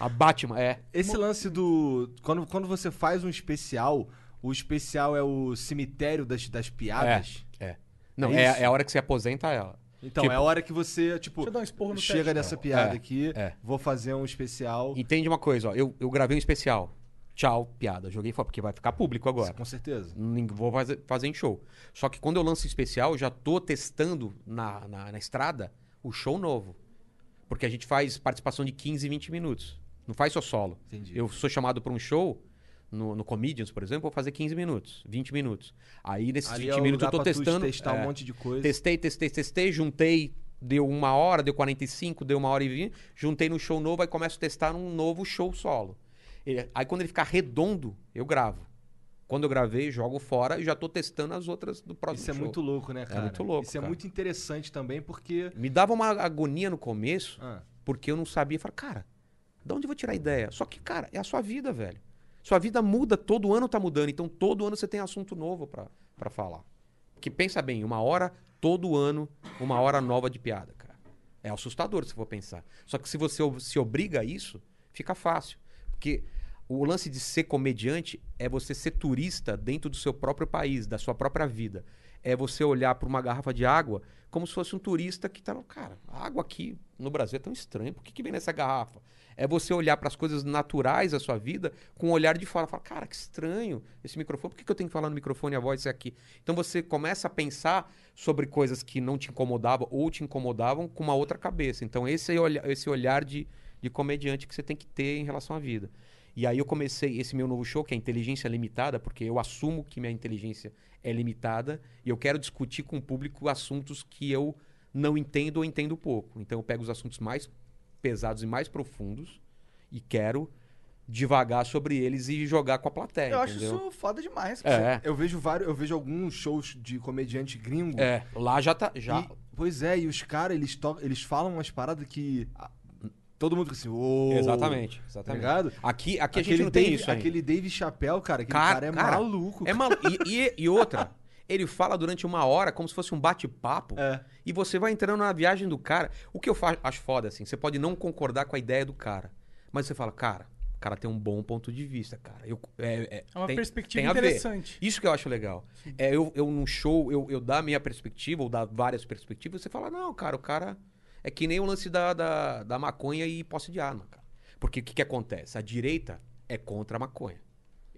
A Batman, é. Esse lance do. Quando, quando você faz um especial, o especial é o cemitério das, das piadas. É. Não, É é, é a hora que você aposenta ela. Então, Tipo- é a hora que você, tipo, Deixa eu dar um esporro no chega teste. nessa piada É, aqui, é. vou fazer um especial. Entende uma coisa, ó. Eu, eu gravei um especial. Tchau, piada. Joguei fora, porque vai ficar público agora. Com certeza. Vou fazer, fazer em show. Só que quando eu lanço especial, eu já tô testando na, na, na estrada o show novo. Porque a gente faz participação de 15, 20 minutos. Não faz só solo. Entendi. Eu sou chamado para um show, no, no Comedians, por exemplo, vou fazer 15 minutos, 20 minutos. Aí nesses Ali 20 é minutos eu tô testando. testar é, um monte de coisa. Testei, testei, testei, juntei, deu uma hora, deu 45, deu uma hora e vinte, juntei no show novo, aí começo a testar um novo show solo. Ele- aí quando ele ficar redondo, eu gravo. Quando eu gravei, jogo fora e já tô testando as outras do próximo Isso é show. muito louco, né, cara? muito louco, Isso é cara. muito interessante também, porque. Me dava uma agonia no começo, Ah, porque eu não sabia. Falei, cara, de onde eu vou tirar a ideia? Só que, cara, é a sua vida, velho. Sua vida muda, todo ano tá mudando. Então, todo ano você tem assunto novo pra falar. Que pensa bem, uma hora, todo ano, uma hora nova de piada, cara. É assustador se for pensar. Só que se você se obriga a isso, fica fácil. Porque o lance de ser comediante é você ser turista dentro do seu próprio país, da sua própria vida. É você olhar para uma garrafa de água como se fosse um turista que tá, cara, a água aqui no Brasil é tão estranha, por que, que vem nessa garrafa? É você olhar para as coisas naturais da sua vida com um olhar de fora. Fala, cara, que estranho esse microfone. Por que, que eu tenho que falar no microfone e a voz é aqui? Então você começa a pensar sobre coisas que não te incomodavam ou te incomodavam com uma outra cabeça. Então esse é olha- esse olhar de, de comediante que você tem que ter em relação à vida. E aí eu comecei esse meu novo show, que é Inteligência Limitada, porque eu assumo que minha inteligência é limitada e eu quero discutir com o público assuntos que eu não entendo ou entendo pouco. Então eu pego os assuntos mais pesados e mais profundos e quero devagar sobre eles e jogar com a plateia, Eu acho entendeu? isso foda demais. É, eu vejo vários, eu vejo alguns shows de comediante gringo. é, lá já tá, já E- pois é, e os caras, eles, to- eles falam umas paradas que. ah, Todo mundo fica assim, ô. Exatamente, Tá exatamente. ligado? Aqui, aqui a gente não tem Dave, isso ainda. Aquele Dave Chappelle, cara, aquele Cara- cara, é cara, maluco. É malu... e, e- e outra, ele fala durante uma hora como se fosse um bate-papo. É. E você vai entrando na viagem do cara. O que eu acho foda, assim, você pode não concordar com a ideia do cara. Mas você fala, cara, o cara tem um bom ponto de vista, cara. Eu, é, é, É uma tem- perspectiva tem interessante. Isso que eu acho legal. É eu, eu num show, eu, eu dar a minha perspectiva, ou dar várias perspectivas, você fala, não, cara, o cara. É que nem o lance da, da, da maconha e posse de arma, cara. Porque o que, que acontece? A direita é contra a maconha,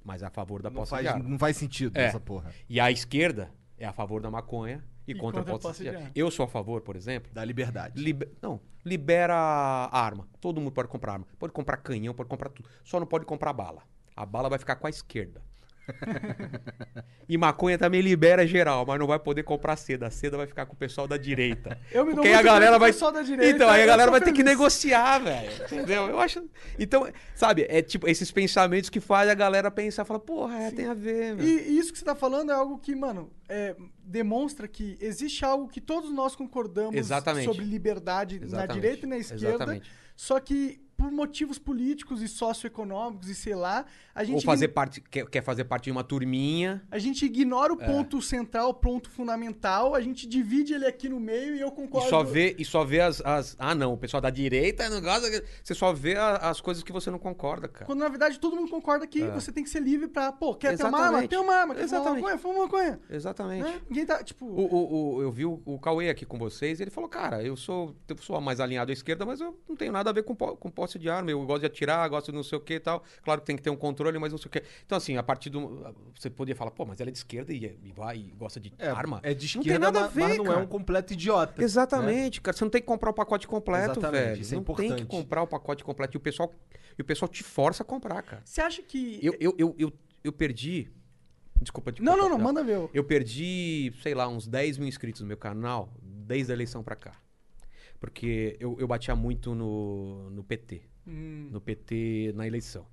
mas é a favor da Não posse faz, de arma. não faz sentido É. essa porra. E a esquerda é a favor da maconha e, E contra, contra a posse, de arma. arma. Eu sou a favor, por exemplo. Da liberdade. libe- Não, libera a arma. Todo mundo pode comprar arma. Pode comprar canhão, pode comprar tudo. Só não pode comprar bala. A bala vai ficar com a esquerda. e maconha também libera geral, mas não vai poder comprar seda. A seda vai ficar com o pessoal da direita. Eu me dou Porque aí a galera vai. pessoal da direita, então, aí a galera vai ter que feliz. negociar, velho. Entendeu? Eu acho. Então, sabe, é tipo esses pensamentos que fazem a galera pensar, falar, porra, é, tem a ver, meu. E, isso que você tá falando é algo que, mano, é, demonstra que existe algo que todos nós concordamos Exatamente. sobre liberdade na Exatamente. direita e na esquerda. Exatamente. Só que por motivos políticos e socioeconômicos e sei lá, a gente Ou fazer parte, quer, quer fazer parte de uma turminha. A gente ignora É. o ponto central, o ponto fundamental, a gente divide ele aqui no meio e eu E concordo. só vê, e só vê as, as- Ah, não, o pessoal da direita não gosta. Você só vê a- as coisas que você não concorda, cara. Quando na verdade todo mundo concorda que você tem que ser livre pra, pô, quer ter uma arma? É. Exatamente. Tem uma arma, quer fumar Exatamente. maconha? Fuma maconha. Exatamente. Né? Ninguém tá, tipo... O, o, o- eu vi o, o Cauê aqui com vocês e ele falou, cara, eu sou, eu sou mais alinhado à esquerda, mas eu não tenho nada a ver com, com posse de arma. Eu gosto de atirar, gosto de não sei o que e tal. Claro que tem que ter um controle, mas não sei o que. Então, assim, a partir do. Você poderia falar, pô, mas ela é de esquerda e, e vai e gosta de É, arma. é de Não tem esquerda, nada a mas, ver, mas não é cara. um completo idiota. Exatamente, cara. Você não tem que comprar o pacote completo, Exatamente, velho. isso é não tem que importante. comprar o pacote completo. E o pessoal, e o pessoal te força a comprar, cara. Você acha que... Eu, eu, eu, eu, eu perdi. Desculpa te Não, não, cortar, não, manda ver. Eu perdi, sei lá, uns 10 mil inscritos no meu canal desde a eleição pra cá. Porque eu, eu batia muito no, no PT. Hum, No PT na eleição.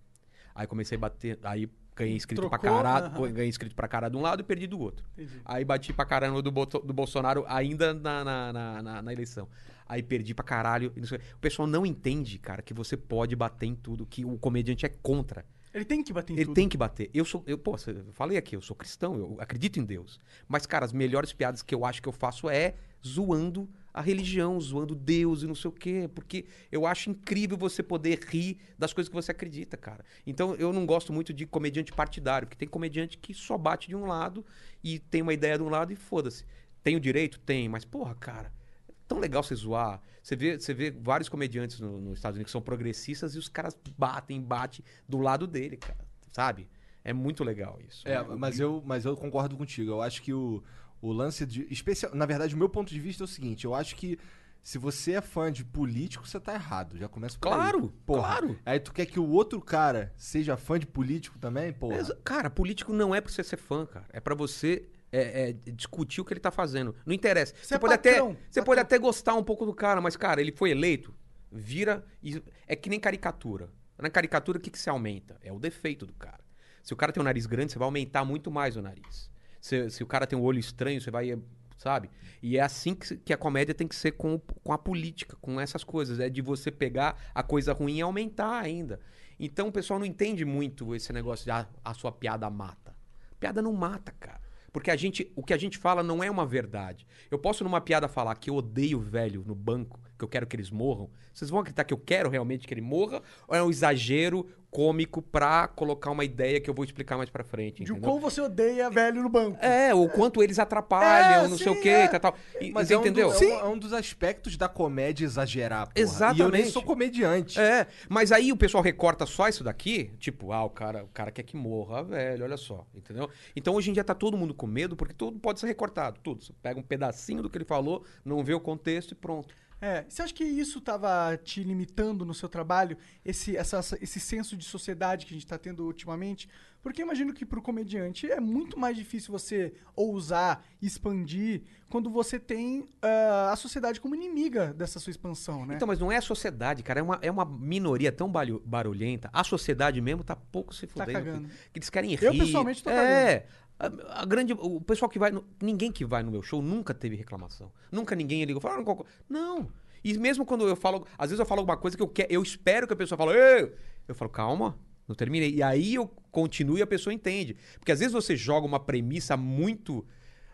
Aí comecei a bater. Aí ganhei inscrito pra caralho. Ganhei inscrito pra cara de um lado e perdi do outro. entendi. Aí bati pra caramba do, do Bolsonaro ainda na, na, na, na- na eleição. Aí perdi pra caralho. O pessoal não entende, cara, que você pode bater em tudo, que o comediante é contra. Ele tem que bater em Ele tudo. tem que bater. Eu sou, eu, pô, eu falei aqui, eu sou cristão, eu acredito em Deus. Mas, cara, as melhores piadas que eu acho que eu faço é zoando a religião, zoando Deus e não sei o quê. Porque eu acho incrível você poder rir das coisas que você acredita, cara. Então, eu não gosto muito de comediante partidário, porque tem comediante que só bate de um lado e tem uma ideia de um lado e foda-se. Tem o direito? Tem, mas porra, cara, é tão legal você zoar. Você vê, você vê vários comediantes no- nos Estados Unidos que são progressistas e os caras batem, batem do lado dele, cara. Sabe? É muito legal isso. É, mas eu, mas eu concordo contigo. Eu acho que o, o lance de. Especial, na verdade, o meu ponto de vista é o seguinte: eu acho que se você é fã de político, você tá errado. Já começa por aí. Claro, Porra. claro. Aí tu quer que o outro cara seja fã de político também? Porra. Exa- Cara, político não é pra você ser fã, cara. É pra você é, é, discutir o que ele tá fazendo. Não interessa. Você Você é pode patrão, até, você patrão. pode até gostar um pouco do cara, mas cara, ele foi eleito, vira e é que nem caricatura. Na caricatura o que que se aumenta? É o defeito do cara. Se o cara tem um nariz grande, você vai aumentar muito mais o nariz. Se, o cara tem um olho estranho, você vai, sabe? E é assim que, que a comédia tem que ser com, com a política, com essas coisas. É de você pegar a coisa ruim e aumentar ainda. Então o pessoal não entende muito esse negócio de ah, a sua piada mata. Piada não mata, cara. Porque a gente, o que a gente fala não é uma verdade. Eu posso numa piada falar que eu odeio velho no banco, que eu quero que eles morram. Vocês vão acreditar que eu quero realmente que ele morra? Ou é um exagero cômico pra colocar uma ideia que eu vou explicar mais pra frente? De o entendeu? quão você odeia velho no banco. É, o quanto eles atrapalham, É, não sim, sei o quê, é. e tal, tal. E, Mas você é um, do- entendeu? é, um, é um dos aspectos da comédia exagerar, porra. E eu nem Exatamente. sou comediante. É, mas aí o pessoal recorta só isso daqui, tipo, ah, o cara, o cara quer que morra, velho, olha só, entendeu? Então hoje em dia tá todo mundo com medo porque tudo pode ser recortado, tudo. Você pega um pedacinho do que ele falou, não vê o contexto e pronto. É, você acha que isso tava te limitando no seu trabalho, esse, essa- esse senso de sociedade que a gente tá tendo ultimamente? Porque eu imagino que pro comediante é muito mais difícil você ousar, expandir, quando você tem ah, a sociedade como inimiga dessa sua expansão, né? Então, mas não é a sociedade, cara, é uma, é uma minoria tão barulhenta. A sociedade mesmo tá pouco se Tá fudendo. cagando. Que eles querem rir. Eu, pessoalmente, tô É. A, a grande, o pessoal que vai. No, ninguém que vai no meu show nunca teve reclamação. Nunca ninguém ligou. Falou, "Ah, não, concordo." não. E mesmo quando eu falo. Às vezes eu falo alguma coisa que eu, quero, eu espero que a pessoa fale. "Ei!" Eu falo, calma, não terminei. E aí eu continuo e a pessoa entende. Porque às vezes você joga uma premissa muito.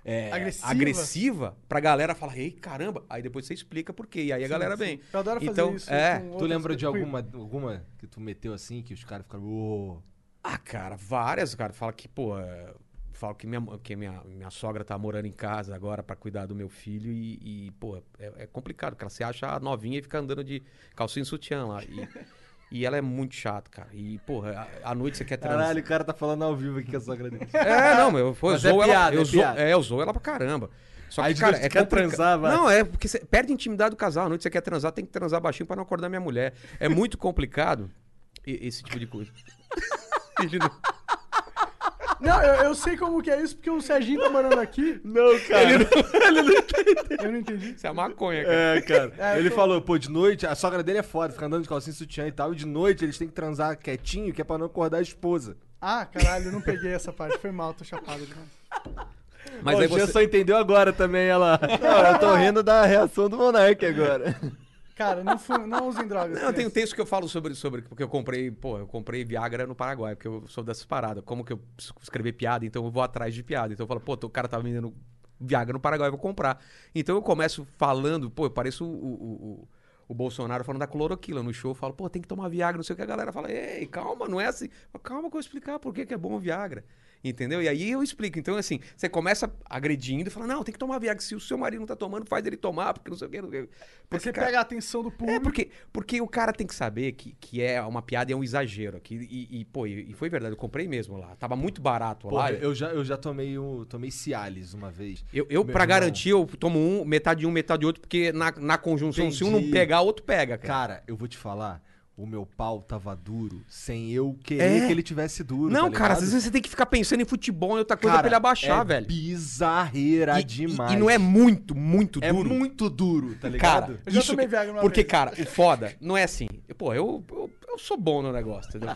é, Agressiva. agressiva pra galera falar, ei, caramba. Aí depois você explica por quê. E aí a galera Sim, vem. sim. Eu adoro fazer Então, isso. é. Tu lembra de alguma, alguma que tu meteu assim, que os caras ficaram. "Ô". Ah, cara, várias, cara. Fala que, pô, é, fala que minha, que minha, minha sogra tá morando em casa agora pra cuidar do meu filho e, e, pô, é, é complicado, porque ela se acha novinha e fica andando de calcinha e sutiã lá. E, e ela é muito chata, cara. E, porra, à noite você quer transar. Caralho, o cara tá falando ao vivo aqui que a sogra dele. É, não, meu, eu Mas é zoo ela, piada, eu é zoo, piada. é, eu zoo ela pra caramba. Só que, cara, é quer complica- transar, vai. Não, é porque você perde a intimidade do casal. À noite você quer transar, tem que transar baixinho pra não acordar minha mulher. É muito complicado esse tipo de coisa. Ele não- Não, eu, eu sei como que é isso, porque o Serginho tá morando aqui. Não, cara. Eu não entendi. Isso é maconha, cara. É, cara. É, ele tô- falou, pô, de noite, a sogra dele é foda, fica andando de calcinha e sutiã e tal, e de noite eles têm que transar quietinho, que é pra não acordar a esposa. Ah, caralho, eu não peguei essa parte. Foi mal, tô chapado demais. Mas Ó, aí você... só entendeu agora também, ela. Não, eu tô rindo da reação do Monark agora. Cara, não, não usem drogas. Não, tem um texto que eu falo sobre, sobre. Porque eu comprei, pô, eu comprei Viagra no Paraguai, porque eu sou dessas paradas. Como que eu escrever piada, então eu vou atrás de piada. Então eu falo, pô, o cara tá vendendo Viagra no Paraguai, eu vou comprar. Então eu começo falando, pô, eu pareço o, o, o, o Bolsonaro falando da cloroquina no show. Eu falo, pô, tem que tomar Viagra, não sei o que. A galera fala, ei, calma, não é assim. Calma que eu vou explicar por que, que é bom o Viagra. Entendeu? E aí eu explico. Então, assim, você começa agredindo e fala, não, tem que tomar Viagra. Se o seu marido não tá tomando, faz ele tomar, porque não sei o que. Não sei o quê. Porque, você cara, pega a atenção do público. é, porque, porque o cara tem que saber que, que é uma piada e é um exagero aqui. E, e, pô, e, foi verdade, eu comprei mesmo lá. Tava muito barato lá. Porra, Eu, eu já, eu já tomei um. Tomei Cialis uma vez. eu, pra irmão. garantir, eu tomo um, metade de um, metade de outro, porque na, na conjunção, se um não Entendi. pegar, o outro pega, cara. Cara, eu vou te falar, o meu pau tava duro sem eu querer É? que ele tivesse duro. não, tá cara, às vezes você tem que ficar pensando em futebol e outra coisa Cara, pra ele abaixar, é velho. Bizarreira E- e- demais. E, não é muito, muito É duro. muito duro, tá Cara, ligado? Já isso Porque, vez. cara, o foda não é assim. Pô, eu, eu, eu sou bom no negócio, entendeu?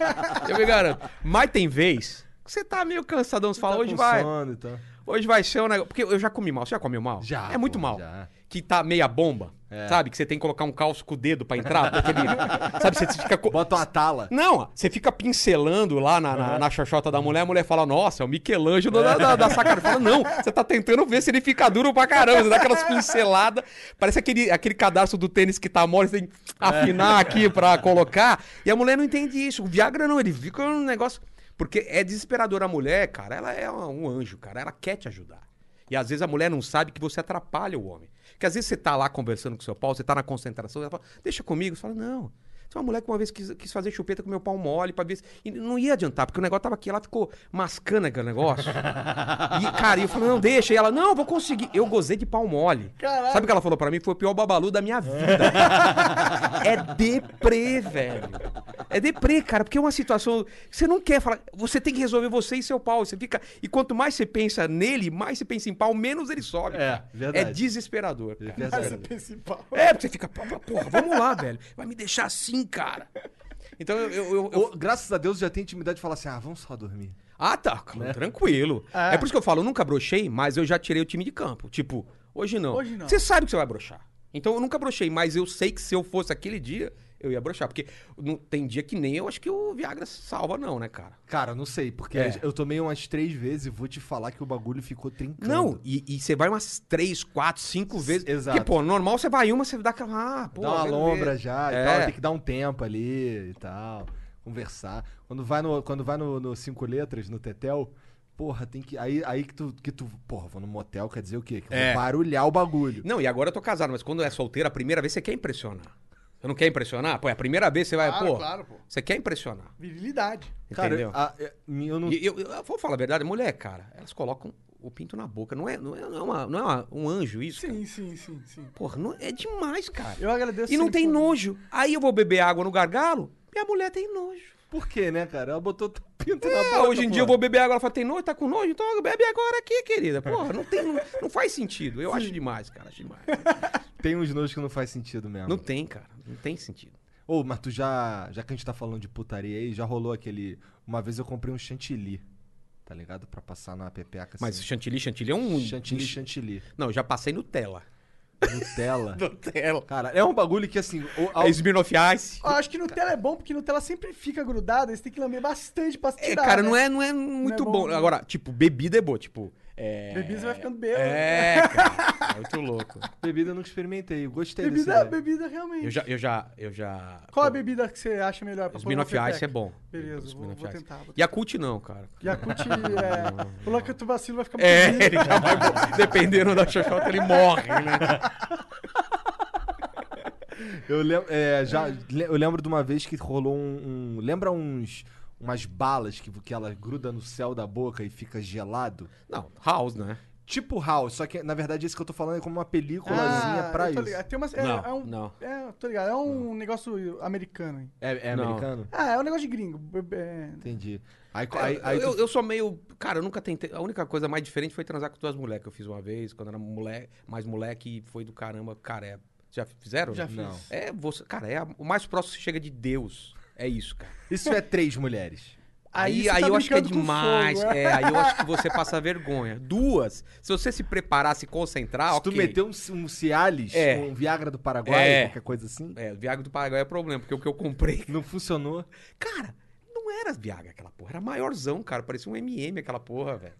eu me garanto. Mas tem vez que você tá meio cansadão, você fala, Tá hoje vai. sono e. Hoje vai ser um negócio. Porque eu já comi mal. Você já comeu mal? Já, É muito pô, mal. já. Que tá meia bomba. É. Sabe? Que você tem que colocar um calço com o dedo pra entrar. porque ele- sabe? Você fica. co- Bota uma tala. Não, você fica pincelando lá na, na, na xoxota da mulher, a mulher fala, nossa, é o Michelangelo da, da, da sacada. Fala, não, você tá tentando ver se ele fica duro pra caramba. Você dá aquelas pinceladas. Parece aquele, aquele cadastro do tênis que tá mole, você tem que afinar aqui pra colocar. E a mulher não entende isso. O Viagra não, ele fica um negócio. Porque é desesperador a mulher, cara. Ela é um anjo, cara. Ela quer te ajudar. E às vezes a mulher não sabe que você atrapalha o homem. Porque às vezes você tá lá conversando com seu pau, você tá na concentração, ela fala, deixa comigo. Você fala, não. Tem uma mulher que uma vez quis, quis fazer chupeta com meu pau mole pra ver se... E não ia adiantar, porque o negócio tava aqui, ela ficou mascando aquele negócio. e, cara, eu falei, não, deixa. E ela, não, vou conseguir. Eu gozei de pau mole. Caralho. Sabe o que ela falou pra mim? Foi o pior babalu da minha vida. é deprê, velho. É deprê, cara, porque é uma situação. Você não quer falar. Você tem que resolver você e seu pau. Você fica. E quanto mais você pensa nele, mais você pensa em pau, menos ele sobe. É, cara. verdade. É desesperador. cara. Essa é a Verdade. principal. É, porque você fica, "Pô, pô, porra, vamos lá, velho. Vai me deixar assim, cara. Então eu. eu- eu- eu- graças a Deus, já tenho intimidade de falar assim: ah, vamos só dormir. Ah, tá, cara, tranquilo. É. É. por isso que eu falo, eu nunca brochei, mas eu já tirei o time de campo. Tipo, hoje não. Hoje não. Você sabe que você vai brochar. Então eu nunca brochei, mas eu sei que se eu fosse aquele dia, eu ia brochar. Porque não, tem dia que nem eu acho que o Viagra salva, não, né, cara? Cara, não sei, porque É. eu tomei umas três vezes e vou te falar que o bagulho ficou trincando. Não, e, e você vai umas três, quatro, cinco vezes. exato. Porque, pô, normal você vai uma, você dá aquela. Ah, pô, Dá uma lombra já e É. tal, tem que dar um tempo ali e tal, conversar. Quando vai no, quando vai no, no cinco letras, no Tetel, porra, tem que. Aí, aí que, tu, que tu. Porra, vou no motel, quer dizer o quê? Que eu É. vou barulhar o bagulho. Não, e agora eu tô casado, mas quando é solteiro, a primeira vez você quer impressionar. Você não quer impressionar? Pô, é a primeira vez você vai, Claro, pô. claro, pô. Você quer impressionar. Virilidade. Entendeu? Cara, a- é, eu não. E eu, eu, eu vou falar a verdade, mulher, cara, elas colocam o pinto na boca. Não é, não é, não é, uma- não é uma- um anjo isso? cara? Sim, sim, sim, sim. Porra, não, é demais, cara. Eu agradeço E não tem por- nojo. Aí eu vou beber água no gargalo, minha mulher tem nojo. Por quê, né, cara? Ela botou pinto na É, boca. hoje em dia eu vou beber água, ela fala, tem nojo, tá com nojo? Então bebe agora aqui, querida. Porra, não, tem, não, não faz sentido. Eu acho demais, cara, acho demais. Tem uns nojos que não faz sentido mesmo. Não tem, cara, não tem sentido. Ô, mas tu já. Já que a gente tá falando de putaria aí, já rolou aquele. Uma vez eu comprei um chantilly. Tá ligado? Pra passar na pepeca assim. Mas chantilly, chantilly é um... Chantilly, chantilly. Não, eu já passei Nutella. Nutella. Nutella. Cara, é um bagulho que assim. o- ao- É Smirnoff Ice. Eu acho que Nutella é bom porque Nutella sempre fica grudada, você tem que lamber bastante pra É, tirar. cara, né? não é, não é muito bom, bom. né? Agora, tipo, bebida é boa, tipo. É... Bebida você vai ficando bêbado. É, cara. É muito louco. Bebida eu nunca experimentei. eu Gostei Bebida, desse. bebida realmente. Eu já, eu já, eu já. Qual a pô, bebida que você acha melhor pra pôr Smirnoff na Ice é bom. Beleza, vou, Smirnoff vou tentar. Vou tentar. Yakult não, cara. Yakult é... O Lanca vai ficar muito É, bonito. ele já vai. Dependendo da xoxota, ele morre, né? Eu lembro, é, já, eu lembro de uma vez que rolou um. um- lembra uns. Umas balas que, que ela gruda no céu da boca e fica gelado? Não, House, né? Tipo House, só que na verdade esse que eu tô falando é como uma películazinha Ah, pra eu tô isso. ligado. Tem umas, é, Não, é um, não. É, tô ligado. É um negócio americano. hein? É, é Não. americano? Ah, é um negócio de gringo. É, Entendi. Aí, É, aí, aí eu, tu- eu sou meio. Cara, eu nunca tentei. A única coisa mais diferente foi transar com duas mulheres que eu fiz uma vez, quando era moleque, mais moleque, e foi do caramba. Cara, é. Já fizeram? Já fiz. Não. É, você, cara, é a- o mais próximo que chega de Deus. É isso, cara. Isso é três mulheres. Aí Aí, aí, tá eu acho que é demais. fogo, é. é, aí eu acho que você passa vergonha. Duas, se você se preparar, se concentrar, Se ok. tu meter um, um Cialis, É. um Viagra do Paraguai, É. qualquer coisa assim, É, Viagra do Paraguai é problema, porque o que eu comprei. não funcionou. Cara, não era Viagra aquela porra, era maiorzão, cara. Parecia um MM aquela porra, velho.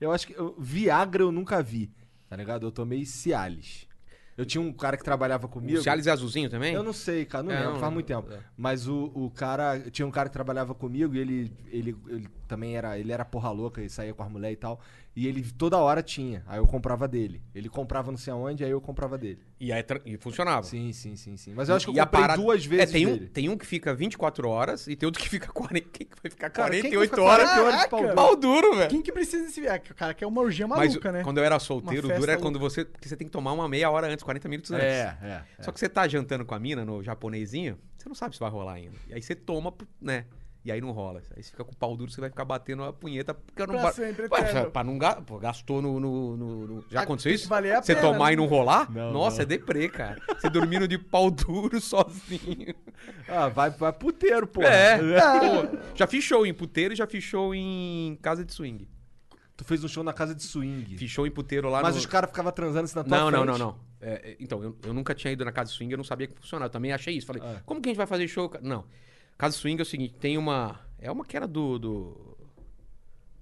Eu acho que eu- Viagra eu nunca vi, tá ligado? Eu tomei Cialis. Eu tinha um cara que trabalhava comigo. O Cialis é azulzinho também? Eu não sei, cara, não É, lembro, não faz muito tempo. É. Mas o, o cara, tinha um cara que trabalhava comigo e ele, ele, ele também era, ele era porra louca e saía com as mulheres e tal. E ele toda hora tinha, aí eu comprava dele. Ele comprava não sei aonde, aí eu comprava dele. E, aí, e funcionava. Sim, sim, sim, sim. Mas eu acho que eu E comprei parada- duas vezes É, tem um, dele. tem um que fica 24 horas e tem outro que fica 40. Quem que vai ficar Cara, quem que 48 fica horas? 40 horas de pau duro? Pau duro, velho. Quem que precisa desse viagem? O cara quer uma orgia Mas maluca, né? quando eu era solteiro, o duro é quando você. Porque você tem que tomar uma meia hora antes, 40 minutos antes. É, é. é. Só que você tá jantando com a mina no japonesinho, você não sabe se vai rolar ainda. E aí você toma, né? E aí não rola. Aí você fica com o pau duro, você vai ficar batendo a punheta. Porque eu não Pra ba- sempre, Ué, eterno. pra não ga- pô, gastou no, no- no- no- Já aconteceu isso? que valer a Você pena, tomar né? e não rolar? Não, Nossa, não. é deprê, cara. Você dormindo de pau duro sozinho. Ah, vai, vai puteiro, pô. É. Pô, já fiz show em puteiro e já fiz show em casa de swing. Tu fez um show na casa de swing. Fiz show em puteiro lá Mas no... os caras ficavam transando assim na tua Não, não, frente. não, não. É, é, então, eu, eu nunca tinha ido na casa swing, eu não sabia que funcionava. Eu também achei isso. Falei, Ah. como que a gente vai fazer show? cara? Não. Casa swing é o seguinte, tem uma... É uma que era do... Do,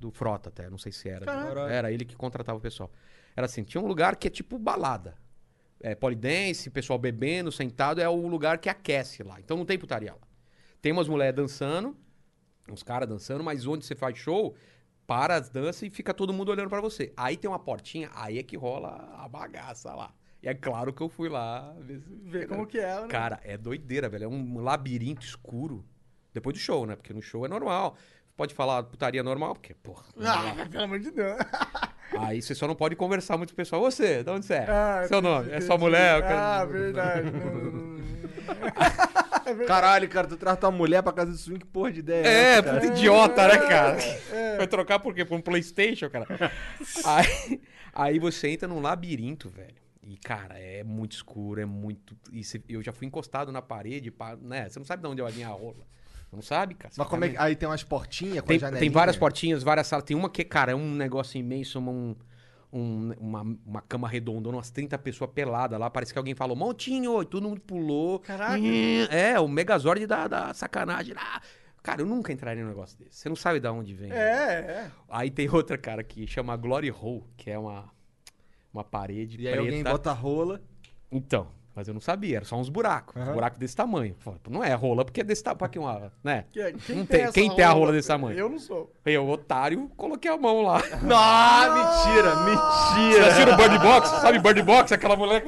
do Frota até, não sei se era. Era ele que contratava o pessoal. Era assim, tinha um lugar que é tipo balada. É polidense, pessoal bebendo, sentado, é o lugar que aquece lá. Então não tem putaria lá. Tem umas mulheres dançando, uns caras dançando, mas onde você faz show, para as danças e fica todo mundo olhando pra você. Aí tem uma portinha, aí é que rola a bagaça lá. E é claro que eu fui lá ver, se- Ver como que é, né? Cara, é doideira, velho. É um labirinto escuro. Depois do show, né? Porque no show é normal. Pode falar putaria normal, porque, porra. Ah, pelo amor de Deus. Aí você só não pode conversar muito com o pessoal. Você, de onde você é? Ah, Seu entendi, nome? É entendi. sua mulher? Quero- Ah, verdade. É verdade. Caralho, cara, tu traz tua mulher pra casa de swing, que porra de ideia É, cara? puta idiota, né, cara? É. Vai trocar por quê? Por um Playstation, cara? aí, aí você entra num labirinto, velho. E, cara, é muito escuro, é muito... E você- eu já fui encostado na parede, pá, né? Você não sabe de onde vir a rola. Você não sabe, cara. Mas como é que... Aí tem umas portinhas com Tem, a janelinha? tem várias portinhas, várias salas. Tem uma que, cara, é um negócio imenso, um, um- uma, uma cama redondona, umas 30 pessoas peladas lá. Parece que alguém falou, Montinho, e todo mundo pulou. Caraca. É, o Megazord da, da sacanagem lá. Cara, eu nunca entraria num negócio desse. Você não sabe de onde vem. É, é. Aí tem outra, cara, que chama Glory Hole, que é uma, uma parede E aí preta. alguém bota a rola. Então, mas eu não sabia, era só uns buracos. Uns buracos desse tamanho. Não é rola, porque é desse tamanho. Pra que uma, né? Que- Quem, Não tem, tem- quem tem a rola desse tamanho? Eu não sou. Eu, otário, coloquei a mão lá. Ah, mentira, Você mentira. assistiu o Bird Box? Sabe Bird Box? Aquela mulher.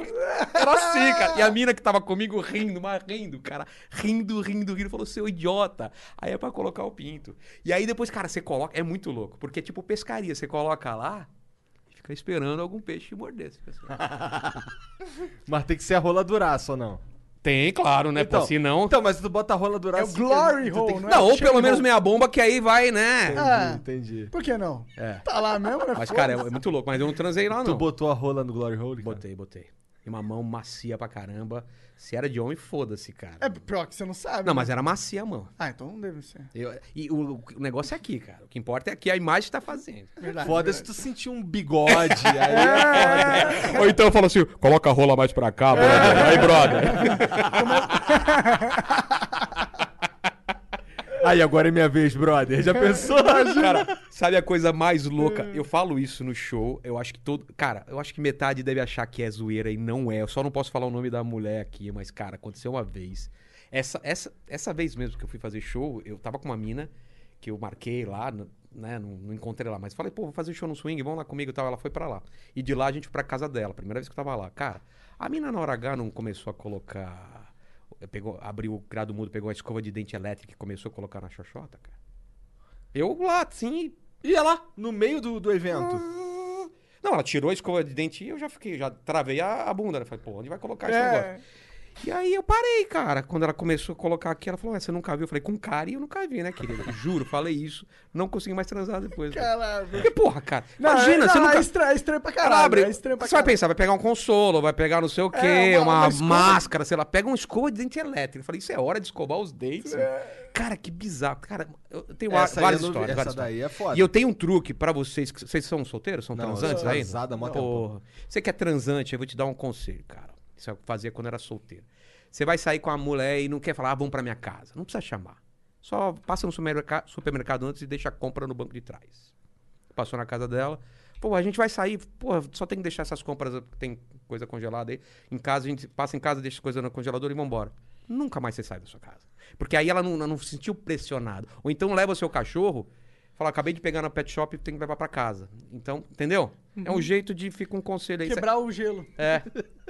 Era assim, cara. E a mina que tava comigo rindo, mas rindo, cara. Rindo, rindo, rindo. Falou, seu idiota. Aí é pra colocar o pinto. E aí depois, cara, você coloca. É muito louco. Porque é tipo pescaria. Você coloca lá fica esperando algum peixe. Você fica assim. Mas tem que ser a rola duraça ou não? Tem, claro, né? Então, Pô, se não. Então, mas tu bota a rola É duraça... o assim, Glory tu tem Hole, que- não é? Não, ou Chega pelo menos meia bomba, que aí vai, né? Ah, Entendi. por que não? É. Tá lá mesmo, né? Mas, cara, é, é muito louco. Mas eu não transei lá, Tu não. botou a rola no Glory Hole? cara? Botei, botei. E uma mão macia pra caramba. Se era de homem, foda-se, cara. É pior que você não sabe. Não, né? mas era macia a mão. Ah, então não deve ser. Eu- e o, o negócio é aqui, cara. O que importa é aqui a imagem que tá fazendo. Verdade. Foda se tu sentir um bigode, aí é foda. Ou então eu falo assim, coloca a rola mais pra cá, brother. Aí, brother. Aí, agora é minha vez, brother. Já pensou? Cara, sabe a coisa mais louca? Eu falo isso no show, eu acho que todo... Cara, eu acho que metade deve achar que é zoeira e não é. Eu só não posso falar o nome da mulher aqui, mas, cara, aconteceu uma vez. Essa, essa, essa vez mesmo que eu fui fazer show, eu tava com uma mina que eu marquei lá, né? Não, não encontrei lá, mas falei, pô, vou fazer show no swing, vamos lá comigo e tal. Ela foi pra lá. E de lá a gente foi pra casa dela, primeira vez que eu tava lá. Cara, a mina na hora H não começou a colocar. Pegou, abriu o grado mudo, pegou a escova de dente elétrica e começou a colocar na xoxota, cara. Eu lá, sim, Ia lá, no meio do, do evento. não, ela tirou a escova de dente e eu já fiquei, já travei a, a bunda, né? Falei, pô, onde vai colocar esse negócio? É. E aí eu parei, cara. Quando ela começou a colocar aqui, ela falou, você nunca viu? Eu falei, com cara e eu nunca vi, né, querida? Juro, falei isso. Não consegui mais transar depois. cara. Caralho. Porque, porra, cara, Não, imagina, é, você não, nunca... É estranho, é estranho pra caralho. abre, é estranho pra você vai caralho. pensar, vai pegar um consolo, vai pegar não sei o quê, É, uma- uma, uma máscara, sei lá. Pega uma escova de dente elétrico. Eu falei, isso é hora de escovar os dentes. É. Cara, que bizarro. Cara, eu tenho Essa aí várias eu não histórias. essa várias daí histórias. é foda. E eu tenho um truque pra vocês. que- Vocês são solteiros? São Não, eu transantes mó tempão. Porra. Você que é transante, eu vou te dar um conselho, cara. Isso eu fazia quando era solteiro. Você vai sair com a mulher e não quer falar, ah, vamos pra minha casa. Não precisa chamar. Só passa no supermerca- supermercado antes e deixa a compra no banco de trás. Passou na casa dela. Pô, a gente vai sair. Pô, só tem que deixar essas compras. Tem coisa congelada aí. Em casa, a gente passa em casa, deixa as coisas no congelador e vambora. Nunca mais você sai da sua casa. Porque aí ela não, não se sentiu pressionada. Ou então leva o seu cachorro. Fala, acabei de pegar na pet shop e tem que levar pra casa. Então, entendeu? É um jeito de ficar um conselho aí. Quebrar o gelo. É.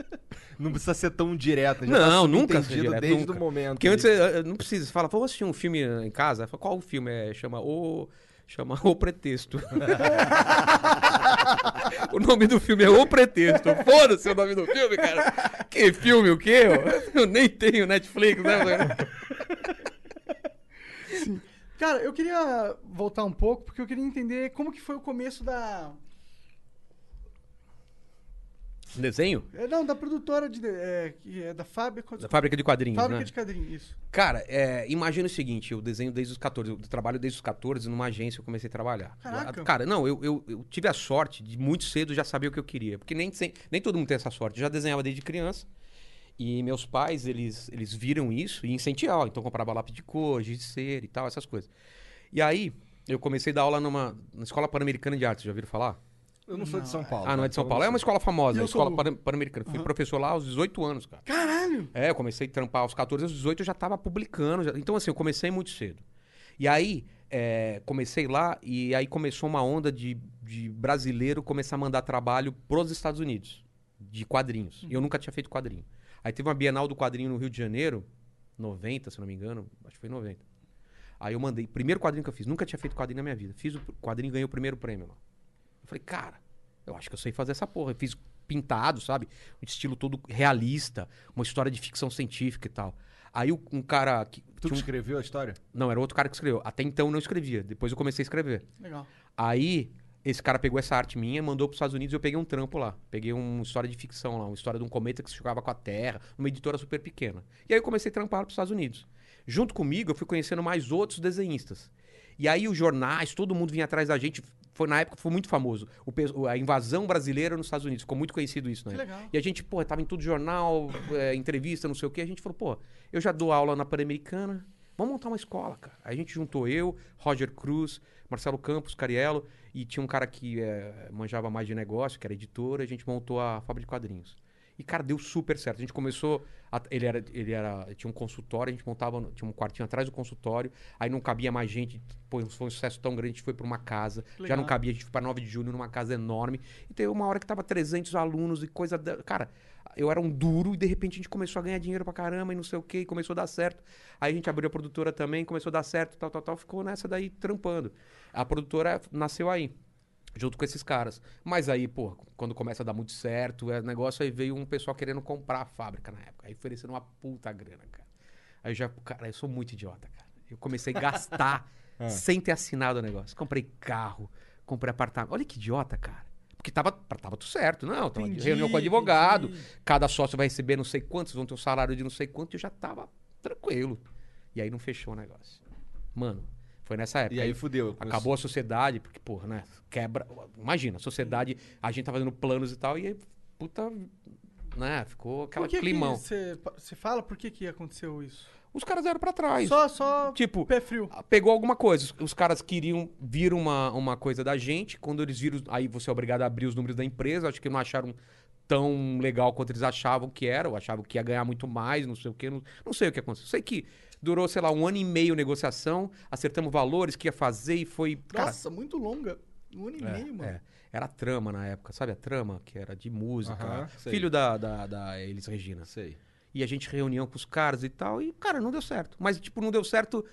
Não precisa ser tão direta. Já Não, tá nunca direto, desde nunca. o momento. Porque antes não precisa. Você fala, vou assistir um filme em casa. Fala, Qual o filme é? Chama O. Chama O Pretexto. o nome do filme é O Pretexto. Foda-se o nome do filme, cara. Que filme, o quê? Eu nem tenho Netflix, né? Cara, eu queria voltar um pouco, porque eu queria entender como que foi o começo da... Desenho? é, Não, da produtora de... É, que é da fábrica... Da fábrica de quadrinhos, Fábrica né? de quadrinhos, isso. Cara, é, imagina o seguinte, eu desenho desde os 14, eu trabalho desde os 14, numa agência eu comecei a trabalhar. Caraca. Cara, não, eu, eu, eu tive a sorte de muito cedo já saber o que eu queria, porque nem, sem- nem todo mundo tem essa sorte. Eu já desenhava desde criança, e meus pais, eles, eles viram isso e incentivavam, então comprava lápis de cor, giz de cera e tal, essas coisas. E aí, eu comecei a dar aula numa na Escola Pan-Americana de Artes, já ouviram falar? Eu não sou de São Paulo. Ah, não é de São Paulo, é uma escola famosa, a sou Escola Pan- Pan-Americana. Fui professor lá aos 18 anos, cara. Caralho! É, eu comecei a trampar aos 14, aos 18 eu já tava publicando. já- Então, assim, eu comecei muito cedo. E aí, é, comecei lá e aí começou uma onda de, de brasileiro começar a mandar trabalho pros Estados Unidos, de quadrinhos. E eu nunca tinha feito quadrinho. Aí teve uma Bienal do Quadrinho no Rio de Janeiro, 90, se não me engano, acho que foi 90. Aí eu mandei, primeiro quadrinho que eu fiz, nunca tinha feito quadrinho na minha vida. Fiz o quadrinho e ganhei o primeiro prêmio lá. Eu falei, cara, eu acho que eu sei fazer essa porra. Eu fiz pintado, sabe? Um estilo todo realista, uma história de ficção científica e tal. Aí um cara que. Tu que um- escreveu a história? Não, era outro cara que escreveu. Até então eu não escrevia. Depois eu comecei a escrever. Legal. Aí, esse cara pegou essa arte minha, mandou para os Estados Unidos e eu peguei um trampo lá. Peguei uma história de ficção lá, uma história de um cometa que se chocava com a Terra, uma editora super pequena. E aí eu comecei a trampar para os Estados Unidos. Junto comigo, eu fui conhecendo mais outros desenhistas. E aí os jornais, todo mundo vinha atrás da gente. Foi, na época foi muito famoso. O a invasão brasileira nos Estados Unidos. Ficou muito conhecido isso, né? Legal. E a gente, pô, tava em todo jornal, é, entrevista, não sei o quê. A gente falou, pô, eu já dou aula na Pan-Americana, vamos montar uma escola, cara. Aí a gente juntou eu, Roger Cruz, Marcelo Campos, Cariello, e tinha um cara que é, manjava mais de negócio, que era editor, a gente montou a fábrica de quadrinhos. E, cara, deu super certo. A gente começou. a- ele, era, ele era. Tinha um consultório, a gente montava. Tinha um quartinho atrás do consultório. Aí não cabia mais gente. Pô, foi um sucesso tão grande, a gente foi pra uma casa. Já Legal. não cabia, a gente foi pra 9 de julho, numa casa enorme. E teve uma hora que tava 300 alunos e coisa. Da... Cara, eu era um duro e de repente a gente começou a ganhar dinheiro pra caramba e não sei o quê, e começou a dar certo. Aí a gente abriu a produtora também, começou a dar certo, tal, tal, tal. Ficou nessa daí trampando. A produtora nasceu aí junto com esses caras. Mas aí, pô, quando começa a dar muito certo, é negócio, aí veio um pessoal querendo comprar a fábrica na época. Aí oferecendo uma puta grana, cara. Aí eu já, cara, eu sou muito idiota, cara. Eu comecei a gastar sem ter assinado o negócio. Comprei carro, comprei apartamento. Olha que idiota, cara. Porque tava, tava tudo certo. Não, tava Entendi, reunião com advogado. entendi. Cada sócio vai receber não sei quantos, vão ter um salário de não sei quanto. E eu já tava tranquilo. E aí não fechou o negócio. Mano, foi nessa época. E aí fudeu. Acabou a sociedade, porque, porra, né? Quebra. Imagina, a sociedade, a gente tá fazendo planos e tal, e aí, puta. Né? Ficou aquela climão. você fala por que que aconteceu isso? Os caras eram pra trás. Só, só Tipo, pé frio. pegou alguma coisa. Os, os caras queriam, viram uma, uma coisa da gente. Quando eles viram, aí você é obrigado a abrir os números da empresa. Acho que não acharam tão legal quanto eles achavam que era. Ou achavam que ia ganhar muito mais, não sei o quê. Não, não sei o que aconteceu. Sei que durou, sei lá, um ano e meio negociação. Acertamos valores que ia fazer e foi. Cara, Nossa, muito longa. Um ano e meio, mano. é. Era a trama na época, sabe a trama? Que era de música. Filho da, da, da Elis Regina. Sei. E a gente reunião com os caras e tal. E, cara, não deu certo. Mas, tipo, não deu certo.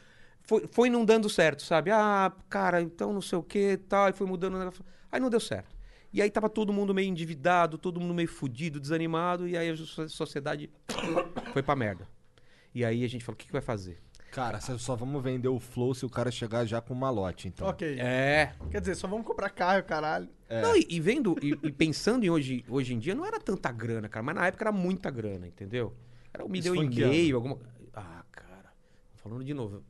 Foi, foi não dando certo, sabe? Ah, cara, então não sei o que tal. E foi mudando o negócio. Aí não deu certo. E aí tava todo mundo meio endividado, todo mundo meio fudido, desanimado. E aí a so- sociedade foi pra merda. E aí a gente falou: o que, que vai fazer? Cara, só vamos vender o Flow se o cara chegar já com malote, então. Ok. É. Quer dizer, só vamos comprar carro, caralho. Não, e, e vendo, e, e pensando em hoje, hoje em dia, não era tanta grana, cara. Mas na época era muita grana, entendeu? Era um milhão e meio, alguma. Ah, cara. Falando de novo.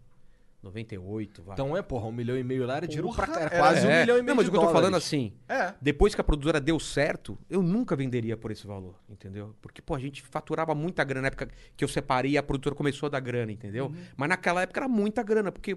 98, vai. Então é, porra, um milhão e meio lá era dinheiro pra. Era quase um É. milhão e meio Não, mas de o que eu tô dólares. falando assim, É. depois que a produtora deu certo, eu nunca venderia por esse valor, entendeu? Porque, pô, a gente faturava muita grana na época que eu separei a produtora começou a dar grana, entendeu? Uhum. Mas naquela época era muita grana, porque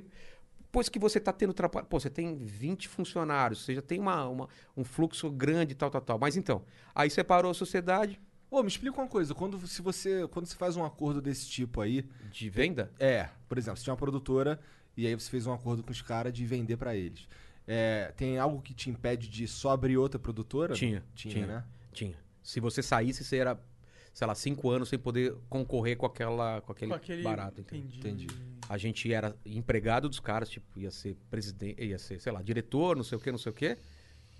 depois que você tá tendo trabalho, pô, você tem 20 funcionários, você já tem uma, uma- um fluxo grande e tal, tal, tal. Mas então, aí separou a sociedade Ô, me explica uma coisa. Quando, se você, quando você faz um acordo desse tipo aí... de venda. É, por exemplo, você tinha uma produtora e aí você fez um acordo com os caras de vender pra eles. É, tem algo que te impede de só abrir outra produtora? Tinha, Tinha, tinha. né? Tinha. Se você saísse, você era, sei lá, cinco anos sem poder concorrer com, aquela, com aquele, Com aquele... barato, entendeu? Entendi. Entendi. A gente era empregado dos caras, tipo, ia ser presidente, ia ser, sei lá, diretor, não sei o quê, não sei o quê.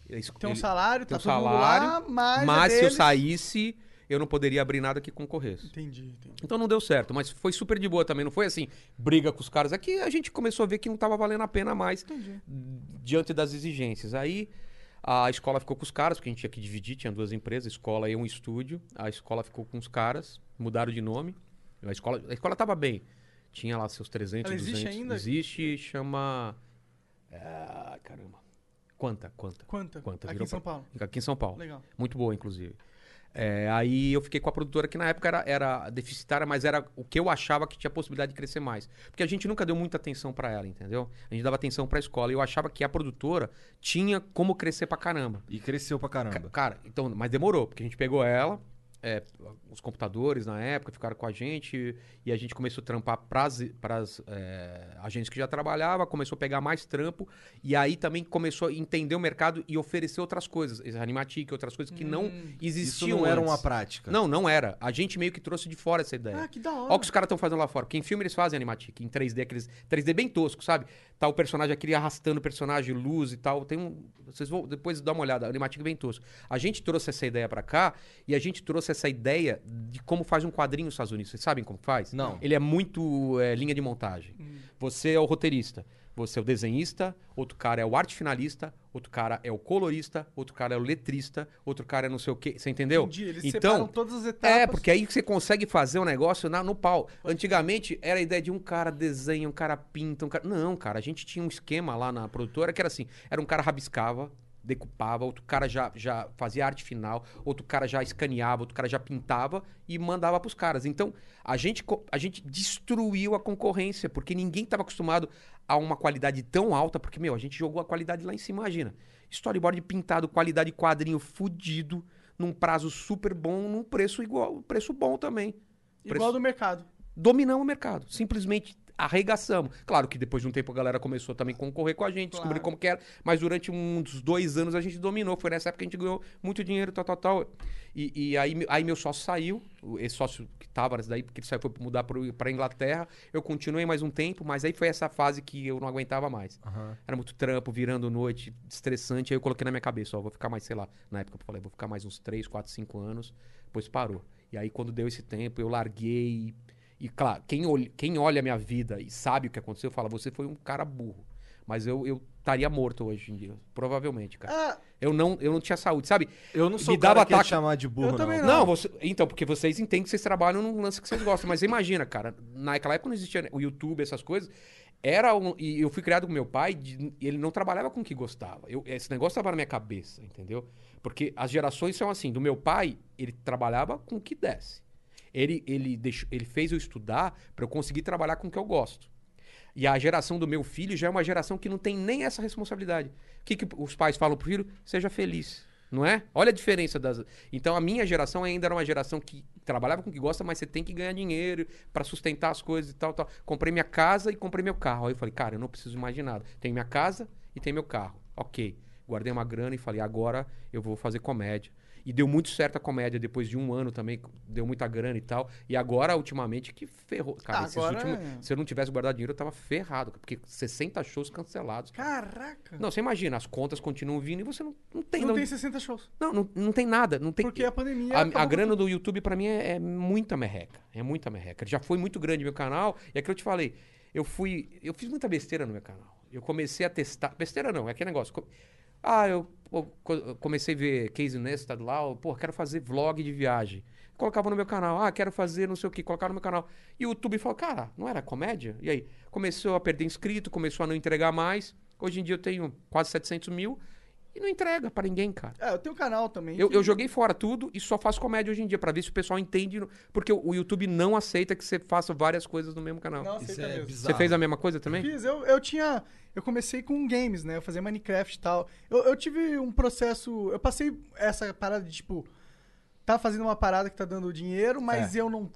Eles- Tem um salário, tem tá um todo mundo salário, lá, mas, mas é se eu saísse, eu não poderia abrir nada que concorresse. Entendi, entendi. Então não deu certo, mas foi super de boa também. Não foi assim, briga com os caras. Aqui a gente começou a ver que não tava valendo a pena mais Entendi. diante das exigências. Aí a escola ficou com os caras, porque a gente tinha que dividir, tinha duas empresas, escola e um estúdio. A escola ficou com os caras, mudaram de nome. A escola, a escola tava bem. Tinha lá seus 300, Ela existe 200. ainda? Existe, chama... Ah, caramba. Quanta, quanta. Quanta? Quanta, Aqui virou em São pra- Paulo. Aqui em São Paulo. Legal. Muito boa, inclusive. É, aí eu fiquei com a produtora que na época era, era deficitária, mas era o que eu achava que tinha possibilidade de crescer mais. Porque a gente nunca deu muita atenção pra ela, entendeu? A gente dava atenção pra escola. E eu achava que a produtora tinha como crescer pra caramba. E cresceu pra Ca- caramba. Cara, então, mas demorou, porque a gente pegou ela, é, os computadores na época, ficaram com a gente e a gente começou a trampar para as agências que já trabalhava, começou a pegar mais trampo e aí também começou a entender o mercado e oferecer outras coisas, Animatic, outras coisas que não Isso existiam não era antes. uma prática. Não, não era. A gente meio que trouxe de fora essa ideia. Ah, que da hora. Olha o que os caras estão fazendo lá fora. Porque em filme eles fazem animatic, em 3D, aqueles 3D bem tosco, sabe? Tá o personagem aqui arrastando o personagem, luz e tal. Tem um. Vocês vão depois dar uma olhada, animatic bem tosco. A gente trouxe essa ideia pra cá e a gente trouxe essa ideia de como faz um quadrinho nos Estados Unidos. Vocês sabem como faz? Não. Ele é muito é, linha de montagem. Você é o roteirista. Você é o desenhista, outro cara é o arte finalista, outro cara é o colorista, outro cara é o letrista, outro cara é não sei o quê. Você entendeu? Entendi, eles então, separam todas as etapas. é, porque aí você consegue fazer um negócio na- no pau. Antigamente era a ideia de um cara desenha, um cara pinta, um cara. Não, cara, a gente tinha um esquema lá na produtora que era assim: era um cara rabiscava, decupava, outro cara já, já fazia arte final, outro cara já escaneava, outro cara já pintava e mandava pros caras. Então, a gente, a gente destruiu a concorrência, porque ninguém estava acostumado a uma qualidade tão alta, porque, meu, a gente jogou a qualidade lá em cima, imagina. Storyboard pintado, qualidade quadrinho fudido, num prazo super bom, num preço igual, preço bom também. Igual do mercado. Dominamos o mercado. Simplesmente arregaçamos. Claro que depois de um tempo a galera começou também a concorrer com a gente, descobrir Claro. como que era, mas durante uns dois anos a gente dominou. Foi nessa época que a gente ganhou muito dinheiro, tal, tal, tal. E, e aí, aí meu sócio saiu, esse sócio que tava daí, porque ele saiu foi mudar pra Inglaterra. Eu continuei mais um tempo, mas aí foi essa fase que eu não aguentava mais. Aham. Era muito trampo, virando noite, estressante. Aí eu coloquei na minha cabeça, ó, vou ficar mais, sei lá, na época eu falei, vou ficar mais uns 3, 4, 5 anos. Depois parou. E aí quando deu esse tempo, eu larguei. E claro, quem, olha, quem olha a minha vida e sabe o que aconteceu, fala, você foi um cara burro. Mas eu eu estaria morto hoje em dia, provavelmente, cara. Ah, Eu não, eu não tinha saúde, sabe? Eu não sou Me dava que ia te ataque- chamar de burro, Eu também não. Não. Não, você- então, porque vocês entendem que vocês trabalham num lance que vocês gostam. Mas imagina, cara, naquela época não existia o YouTube, essas coisas. Era um, e eu fui criado com meu pai, de- ele não trabalhava com o que gostava. Eu, esse negócio estava na minha cabeça, entendeu? Porque as gerações são assim. Do meu pai, ele trabalhava com o que desse. Ele, ele, deixou, ele fez eu estudar para eu conseguir trabalhar com o que eu gosto. E a geração do meu filho já é uma geração que não tem nem essa responsabilidade. O que, que os pais falam pro filho? Seja feliz. Não é? Olha a diferença das. Então a minha geração ainda era uma geração que trabalhava com o que gosta, mas você tem que ganhar dinheiro para sustentar as coisas e tal, tal. Comprei minha casa e comprei meu carro. Aí eu falei, cara, eu não preciso mais de nada. Tenho minha casa e tenho meu carro. Ok. Guardei uma grana e falei, agora eu vou fazer comédia. E deu muito certo a comédia depois de um ano também, deu muita grana e tal. E agora, ultimamente, que ferrou. Cara, esses Agora últimos- é- se eu não tivesse guardado dinheiro, eu tava ferrado. Porque 60 shows cancelados. caraca. Não, você imagina, as contas continuam vindo e você não, não tem. não não, tem 60 shows. não, não, não tem nada. Não tem, Porque a pandemia. a, a grana do YouTube pra mim é, é muita merreca. É muita merreca. Já foi muito grande meu canal. E é que eu te falei. Eu fui. Eu fiz muita besteira no meu canal. Eu comecei a testar. Besteira não, é aquele negócio. Ah, eu, pô, comecei a ver Casey Neistat lá. eu, Pô, quero fazer vlog de viagem. Colocava no meu canal. Ah, quero fazer não sei o que. Colocava no meu canal. E o YouTube falou, cara, não era comédia? E aí? Começou a perder inscrito, começou a não entregar mais. Hoje em dia eu tenho quase 700 mil. E não entrega pra ninguém, cara. É, eu tenho um canal também. Eu, que- eu joguei fora tudo e só faço comédia hoje em dia, pra ver se o pessoal entende. Porque o, YouTube não aceita que você faça várias coisas no mesmo canal. Não, Isso aceita é mesmo. bizarro. Você fez a mesma coisa também? Fiz, eu, eu tinha. Eu comecei com games, né? Eu fazia Minecraft e tal. Eu, eu tive um processo. Eu passei essa parada de tipo. Tá fazendo uma parada que tá dando dinheiro, mas eu não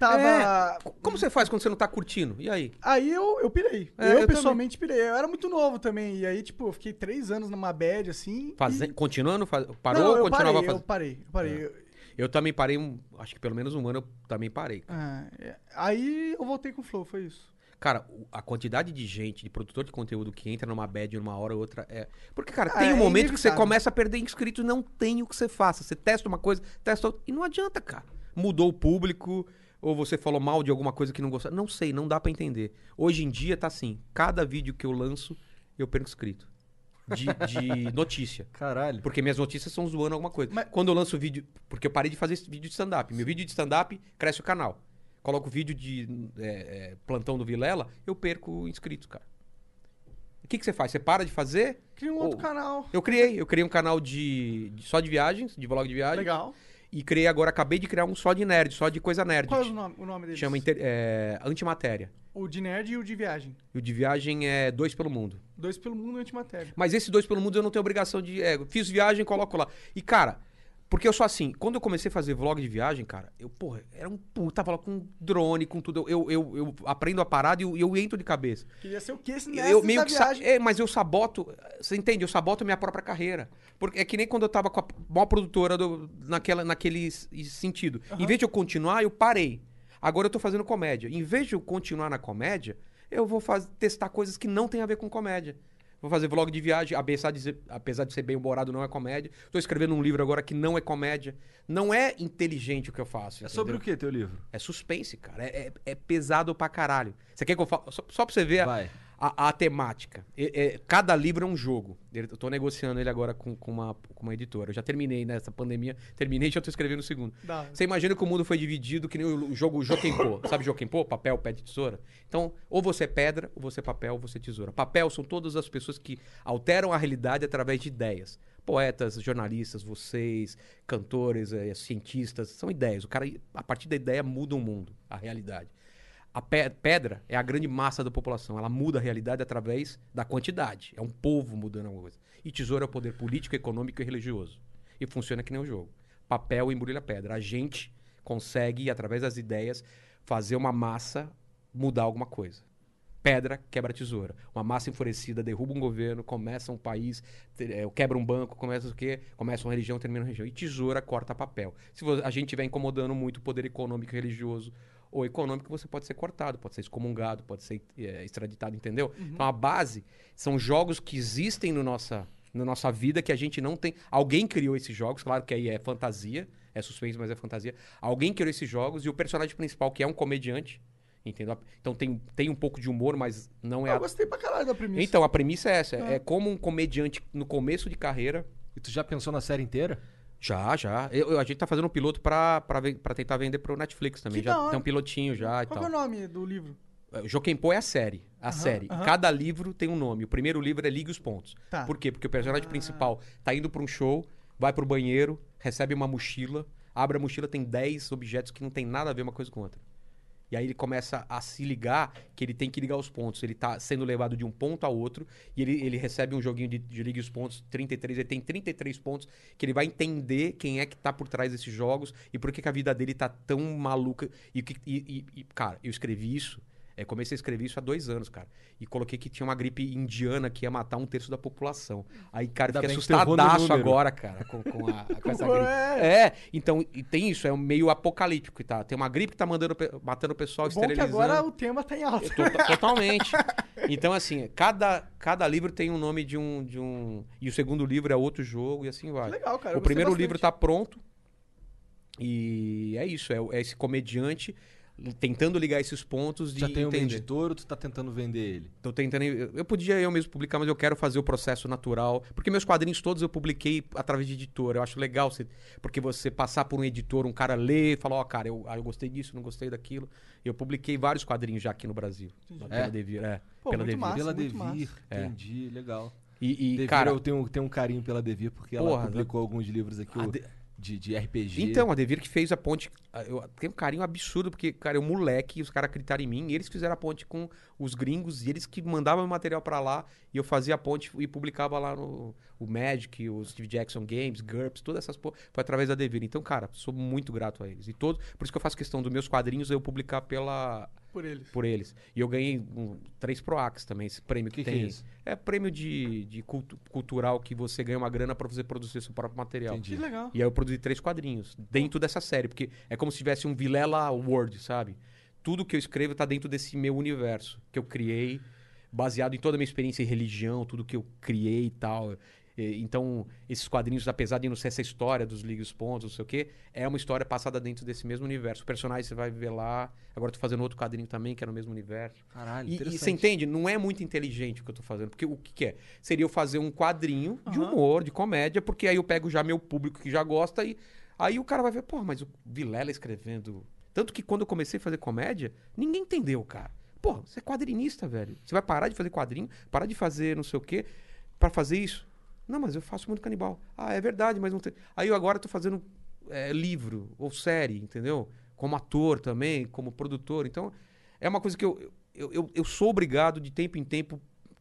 tava. É. Co- Como você faz quando você não tá curtindo? E aí? Aí eu, eu pirei. É, eu, eu pessoalmente pirei. Eu era muito novo também. E aí, tipo, eu fiquei três anos numa bad, assim. Faze... e... Continuando? Faz... Parou não, ou continuava parei, fazendo? eu parei, eu parei. Eu- Eu também parei, um... acho que pelo menos um ano eu também parei. Ah, é. aí eu voltei com o Flow, foi isso. Cara, a quantidade de gente, de produtor de conteúdo que entra numa bad numa hora ou outra é. Porque, cara, Ah, tem um é momento que você começa a perder inscritos e não tem o que você faça. Você testa uma coisa, testa outra. E não adianta, cara. Mudou o público, ou você falou mal de alguma coisa que não gostou. Não sei, não dá pra entender. Hoje em dia tá assim: cada vídeo que eu lanço, eu perco inscrito. De, de notícia. Caralho. Porque minhas notícias são zoando alguma coisa. Mas- Quando eu lanço vídeo. Porque eu parei de fazer esse vídeo de stand-up. Meu vídeo de stand-up cresce o canal. Coloco vídeo de é, é, plantão do Vilela, eu perco inscritos, cara. O que, que você faz? Você para de fazer? Cria um outro Ou- canal. Eu criei. Eu criei um canal de, de- só de viagens, de vlog de viagem. Legal. E criei agora, acabei de criar um só de nerd, só de coisa nerd. Qual é o nome, o nome deles? Chama inter- é, Antimatéria. O de nerd e o de viagem. E o de viagem é Dois pelo Mundo. Dois pelo mundo e antimatéria. Mas esse dois pelo mundo eu não tenho obrigação de. É, fiz viagem, coloco lá. E, cara, Porque eu sou assim, quando eu comecei a fazer vlog de viagem, cara, eu, porra, era um puta, tava com drone, com tudo. Eu, eu, eu aprendo a parada e eu, eu entro de cabeça. Queria ser o quê? Esse Eu meio que sa- é, mas eu saboto, você entende? Eu saboto a minha própria carreira. Porque é que nem quando eu tava com a maior produtora do- naquela, naquele sentido. Em vez de eu continuar, eu parei. Agora eu tô fazendo comédia. Em vez de eu continuar na comédia, eu vou faz- testar coisas que não tem a ver com comédia. Vou fazer vlog de viagem, apesar de, ser, apesar de ser bem humorado, não é comédia. Tô escrevendo um livro agora que não é comédia. Não é inteligente o que eu faço. É sobre o que teu livro? É suspense, cara. É, é- é pesado pra caralho. Você quer que eu fale? Só, só pra você ver Vai. a- a temática. E- é, cada livro é um jogo. Eu tô negociando ele agora com, com uma, com uma editora. Eu já terminei nessa pandemia. Terminei e já tô escrevendo o segundo. Hora. Você imagina que o mundo foi dividido que nem o jogo Jokenpô. Sabe Jokenpô? Papel, pé de tesoura? Então, ou você é pedra, ou você é papel, ou você é tesoura. Papel são todas as pessoas que alteram a realidade através de ideias. Poetas, jornalistas, vocês, cantores, eh, cientistas, são ideias. O cara, a partir da ideia, muda o mundo, a realidade. A pe- pedra é a grande massa da população. Ela muda a realidade através da quantidade. É um povo mudando alguma coisa. E tesoura é o poder político, econômico e religioso. E funciona que nem o jogo. Papel embrulha pedra. A gente consegue, através das ideias, fazer uma massa mudar alguma coisa. Pedra quebra tesoura. Uma massa enfurecida derruba um governo, começa um país, eh, quebra um banco, começa o quê? Começa uma religião, termina uma religião. E tesoura corta papel. Se a gente estiver incomodando muito o poder econômico e religioso ou econômico, você pode ser cortado, pode ser excomungado, pode ser eh, extraditado, entendeu? Então a base são jogos que existem no nossa, na nossa vida que a gente não tem. Alguém criou esses jogos, claro que aí é fantasia, é suspense, mas é fantasia. Alguém criou esses jogos e o personagem principal, que é um comediante, entendeu? Então tem, tem um pouco de humor, mas não é Eu a gostei pra caralho da premissa. então, a premissa é essa. Ah. É como um comediante no começo de carreira. E tu já pensou na série inteira? Já, já. Eu- eu- a gente tá fazendo um piloto pra, pra, pra tentar vender pro Netflix também. Que já tem um pilotinho já e Qual tal. que é o nome do livro? O Jokenpô é a série. A Aham, série. aham. Cada livro tem um nome. O primeiro livro é Ligue os Pontos. Tá. Por quê? Porque o personagem Ah. principal tá indo pra um show, vai pro banheiro, recebe uma mochila, abre a mochila, tem 10 objetos que não tem nada a ver uma coisa com outra. E aí ele começa a se ligar que ele tem que ligar os pontos. Ele tá sendo levado de um ponto a outro e ele, ele recebe um joguinho de, de ligue os pontos, 33. Ele tem 33 pontos que ele vai entender quem é que tá por trás desses jogos e por que, que a vida dele tá tão maluca. E, e- e- e, cara, eu escrevi isso. É, comecei a escrever isso há dois anos, cara. E coloquei que tinha uma gripe indiana que ia matar um terço da população. Aí, cara, Ainda fiquei que assustadaço número. agora, cara, com, com a- com essa gripe. é. É, então, e tem isso, é um meio apocalíptico, tá? Tem uma gripe que tá mandando, matando o pessoal, Bom que esterilizando. agora o tema tá em alta. Tota- Totalmente. Então, assim, cada, cada livro tem um nome de um, de um. E o segundo livro é outro jogo, e assim vai. Que legal, cara. o primeiro bastante. livro tá pronto. E é isso, é, é esse comediante tentando ligar esses pontos de Já tem um entender. editor ou tu tá tentando vender ele? Tô tentando. Eu, podia eu mesmo publicar, mas eu quero fazer o processo natural. Porque meus quadrinhos todos eu publiquei através de editor. Eu acho legal, você, porque você passar por um editor, um cara lê e fala: Ó, cara, eu, ah, eu gostei disso, não gostei daquilo. Eu publiquei vários quadrinhos já aqui no Brasil. Pela É? Devir, é. Pô, pela muito Devir. massa, pela muito Devir, massa. É. entendi, legal. E, e, Devir, cara, eu tenho, tenho um carinho pela Devir porque ela Porra, publicou alguns livros aqui de, de RPG. Então, a Devir que fez a ponte. Ah, Eu tenho um carinho absurdo, porque, cara, eu moleque, e os caras acreditaram em mim, e eles fizeram a ponte com os gringos, e eles que mandavam o material pra lá, e eu fazia a ponte e publicava lá no o Magic, o Steve Jackson Games, GURPS, todas essas porra, foi através da Devir. Então, cara, sou muito grato a eles. E todos, por isso que eu faço questão dos meus quadrinhos eu publicar pela Por eles. por eles. E eu ganhei um, três Proax também, esse prêmio que, Que que tem. é isso? É prêmio de, de cultu- cultural que você ganha uma grana pra você produzir seu próprio material. Entendi. Que legal. E aí eu produzi três quadrinhos dentro dessa série, porque é como se tivesse um Vilela World, sabe? Tudo que eu escrevo tá dentro desse meu universo que eu criei, baseado em toda a minha experiência em religião, tudo que eu criei e tal. Então, esses quadrinhos, apesar de não ser essa história dos Liga os Pontos, não sei o quê, é uma história passada dentro desse mesmo universo. O personagem você vai ver lá. Agora eu tô fazendo outro quadrinho também, que é no mesmo universo. Caralho, E, e você entende? Não é muito inteligente o que eu tô fazendo. Porque o que, que é? Seria eu fazer um quadrinho de Aham. humor, de comédia, porque aí eu pego já meu público que já gosta e aí o cara vai ver, pô, mas o Vilela escrevendo. Tanto que quando eu comecei a fazer comédia, ninguém entendeu, cara. Pô, você é quadrinista, velho. Você vai parar de fazer quadrinho, parar de fazer não sei o quê, pra fazer isso. Não, mas eu faço muito canibal. Ah, é verdade, mas não tem. Aí eu agora tô fazendo é, livro ou série, entendeu? Como ator também, como produtor. Então, é uma coisa que eu, eu, eu, eu sou obrigado de tempo em tempo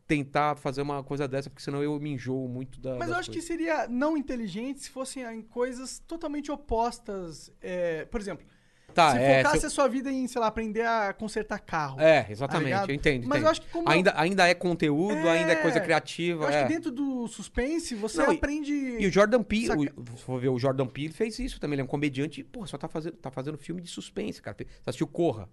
tentar fazer uma coisa dessa, porque senão eu me enjoo muito da. Mas eu acho que coisas. seria não inteligente se fossem em coisas totalmente opostas. é, por exemplo, Tá, se é, focasse se a sua vida em, sei lá, aprender a consertar carro. eu- é, tá exatamente, ligado? eu entendo. Mas entendo. eu acho que como. ainda, ainda é conteúdo, ainda é coisa É, criativa. eu acho é. que dentro do suspense você Não, e- aprende. E o Jordan Peele, Saca- for ver, o Jordan Peele fez isso também. Ele é um comediante, pô, só tá fazendo, tá fazendo filme de suspense, cara. Você assistiu Corra?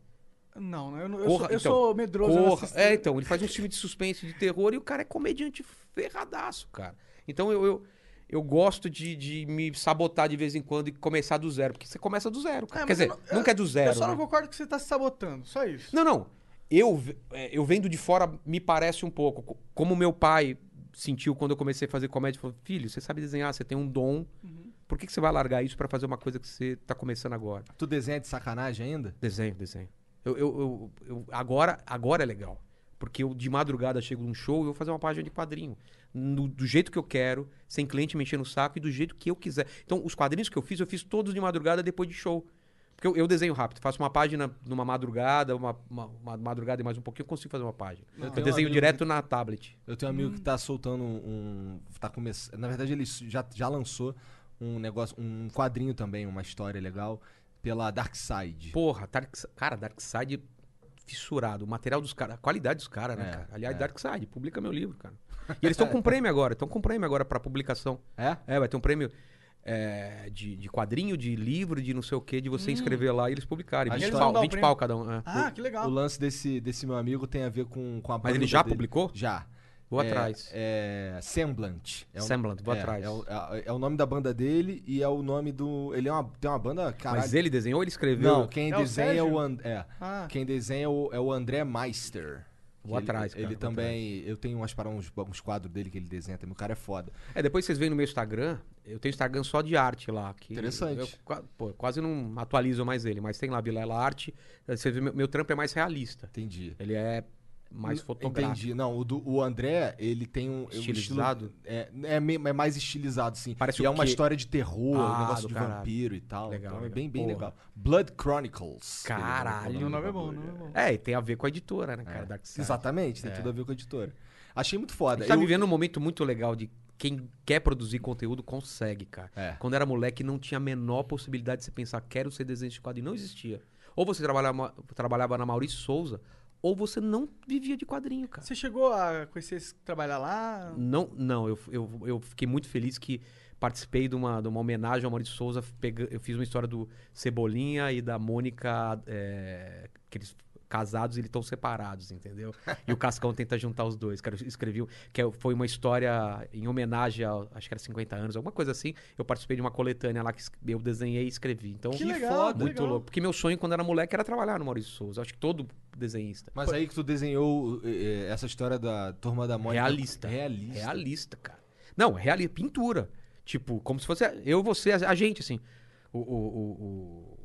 Não, não, eu, não- eu Corra, sou, eu então, sou medroso. Corra. É, então, ele faz um filme de suspense, de terror, e o cara é comediante ferradaço, cara. Então eu, eu, eu gosto de, de me sabotar de vez em quando e começar do zero, porque você começa do zero, cara. É, Quer dizer, não- nunca é do zero. Eu só né? não concordo que você tá se sabotando, só isso. Não, não. Eu, é, eu vendo de fora me parece um pouco. co- Como meu pai sentiu quando eu comecei a fazer comédia, falou: Filho, você sabe desenhar, você tem um dom. Uhum. Por que, que você vai largar isso pra fazer uma coisa que você tá começando agora? Tu desenha de sacanagem ainda? Desenho, desenho. Eu, eu, eu- eu- agora, agora é legal. Porque eu de madrugada chego num show e eu vou fazer uma página de quadrinho. No- do jeito que eu quero, sem cliente mexendo no saco e do jeito que eu quiser. Então, os quadrinhos que eu fiz, eu fiz todos de madrugada depois de show. Porque eu, eu desenho rápido. Faço uma página numa madrugada, uma, uma- uma madrugada e mais um pouquinho, eu consigo fazer uma página. Eu, um desenho amigo direto na tablet. Eu tenho um amigo que tá soltando um. tá começando. Na verdade, ele já, já lançou um negócio, um quadrinho também, uma história legal, pela Dark Side. Porra, Dark, cara, Darkseid fissurado. O material dos caras, a qualidade dos caras, né, É, cara? Aliás, é. Darkseid, publica meu livro, cara. E eles estão com prêmio agora, estão com prêmio agora pra publicação. É? É, vai ter um prêmio é, de, de quadrinho, de livro, de não sei o quê, de você inscrever lá e eles publicarem. A 20 história- pau, Hum. Eles vão dar o 20 prêmio. pau cada um. é. Ah, que legal. O lance desse, desse meu amigo tem a ver com, com a Mas ele já dele. publicou? Já. Vou É, atrás. É. Semblant. É Semblant, vou é, atrás. É o, é- é o nome da banda dele e é o nome do. Ele é uma, tem uma banda. Caralho. Mas ele desenhou ou ele escreveu? Não, quem É o desenha é o, Sérgio? And- é, Ah. Quem desenha é o, é o André Meister. Vou ele- atrás, cara, Ele vou também. Eu tenho umas, para uns, uns quadros dele que ele desenha também. O cara é foda. É, depois vocês veem no meu Instagram, eu tenho Instagram só de arte lá. Que Interessante. Eu, qua- pô, quase não atualizo mais ele, mas tem lá Vilela Arte. Você vê, meu, meu trampo é mais realista. Entendi. Ele é mais fotográfico. Entendi. Não, o, do, o André, ele tem um. um Estilizado? estilo- é, é, é mais estilizado, sim. Parece e o é uma quê? história de terror, Ah, um negócio de caralho. vampiro e tal. Legal, então é legal. bem, bem Porra. legal. Blood Chronicles. Caralho. O nome é bom, nome é bom. É, e tem a ver com a editora, né, cara? Darkseid. Exatamente, tem É. tudo a ver com a editora. Achei muito A foda. gente tá Eu- vivendo um momento muito legal de quem quer produzir conteúdo consegue, cara. É. Quando era moleque, não tinha a menor possibilidade de você pensar, quero ser desenhista de quadrinho. Não existia. Ou você trabalhava, trabalhava na Maurício Souza, ou você não vivia de quadrinho, cara. Você chegou a conhecer esse trabalhar lá? Não, não eu, eu, eu fiquei muito feliz que participei de uma, de uma homenagem ao Maurício Souza. pega- eu fiz uma história do Cebolinha e da Mônica, é, que eles casados e eles estão separados, entendeu? E o Cascão tenta juntar os dois. Cara, eu escrevi, um- que é- foi uma história em homenagem ao, acho que era 50 anos, alguma coisa assim. Eu participei de uma coletânea lá que eu desenhei e escrevi. Então, Que legal, que muito legal. louco. Porque meu sonho quando era moleque era trabalhar no Maurício Souza. Acho que todo desenhista. Mas aí que tu desenhou eh, eh, essa história da Turma da Mônica. Realista. Realista. Realista, cara. Não, realista. Pintura. Tipo, como se fosse eu, você, a, a gente, assim. O, o,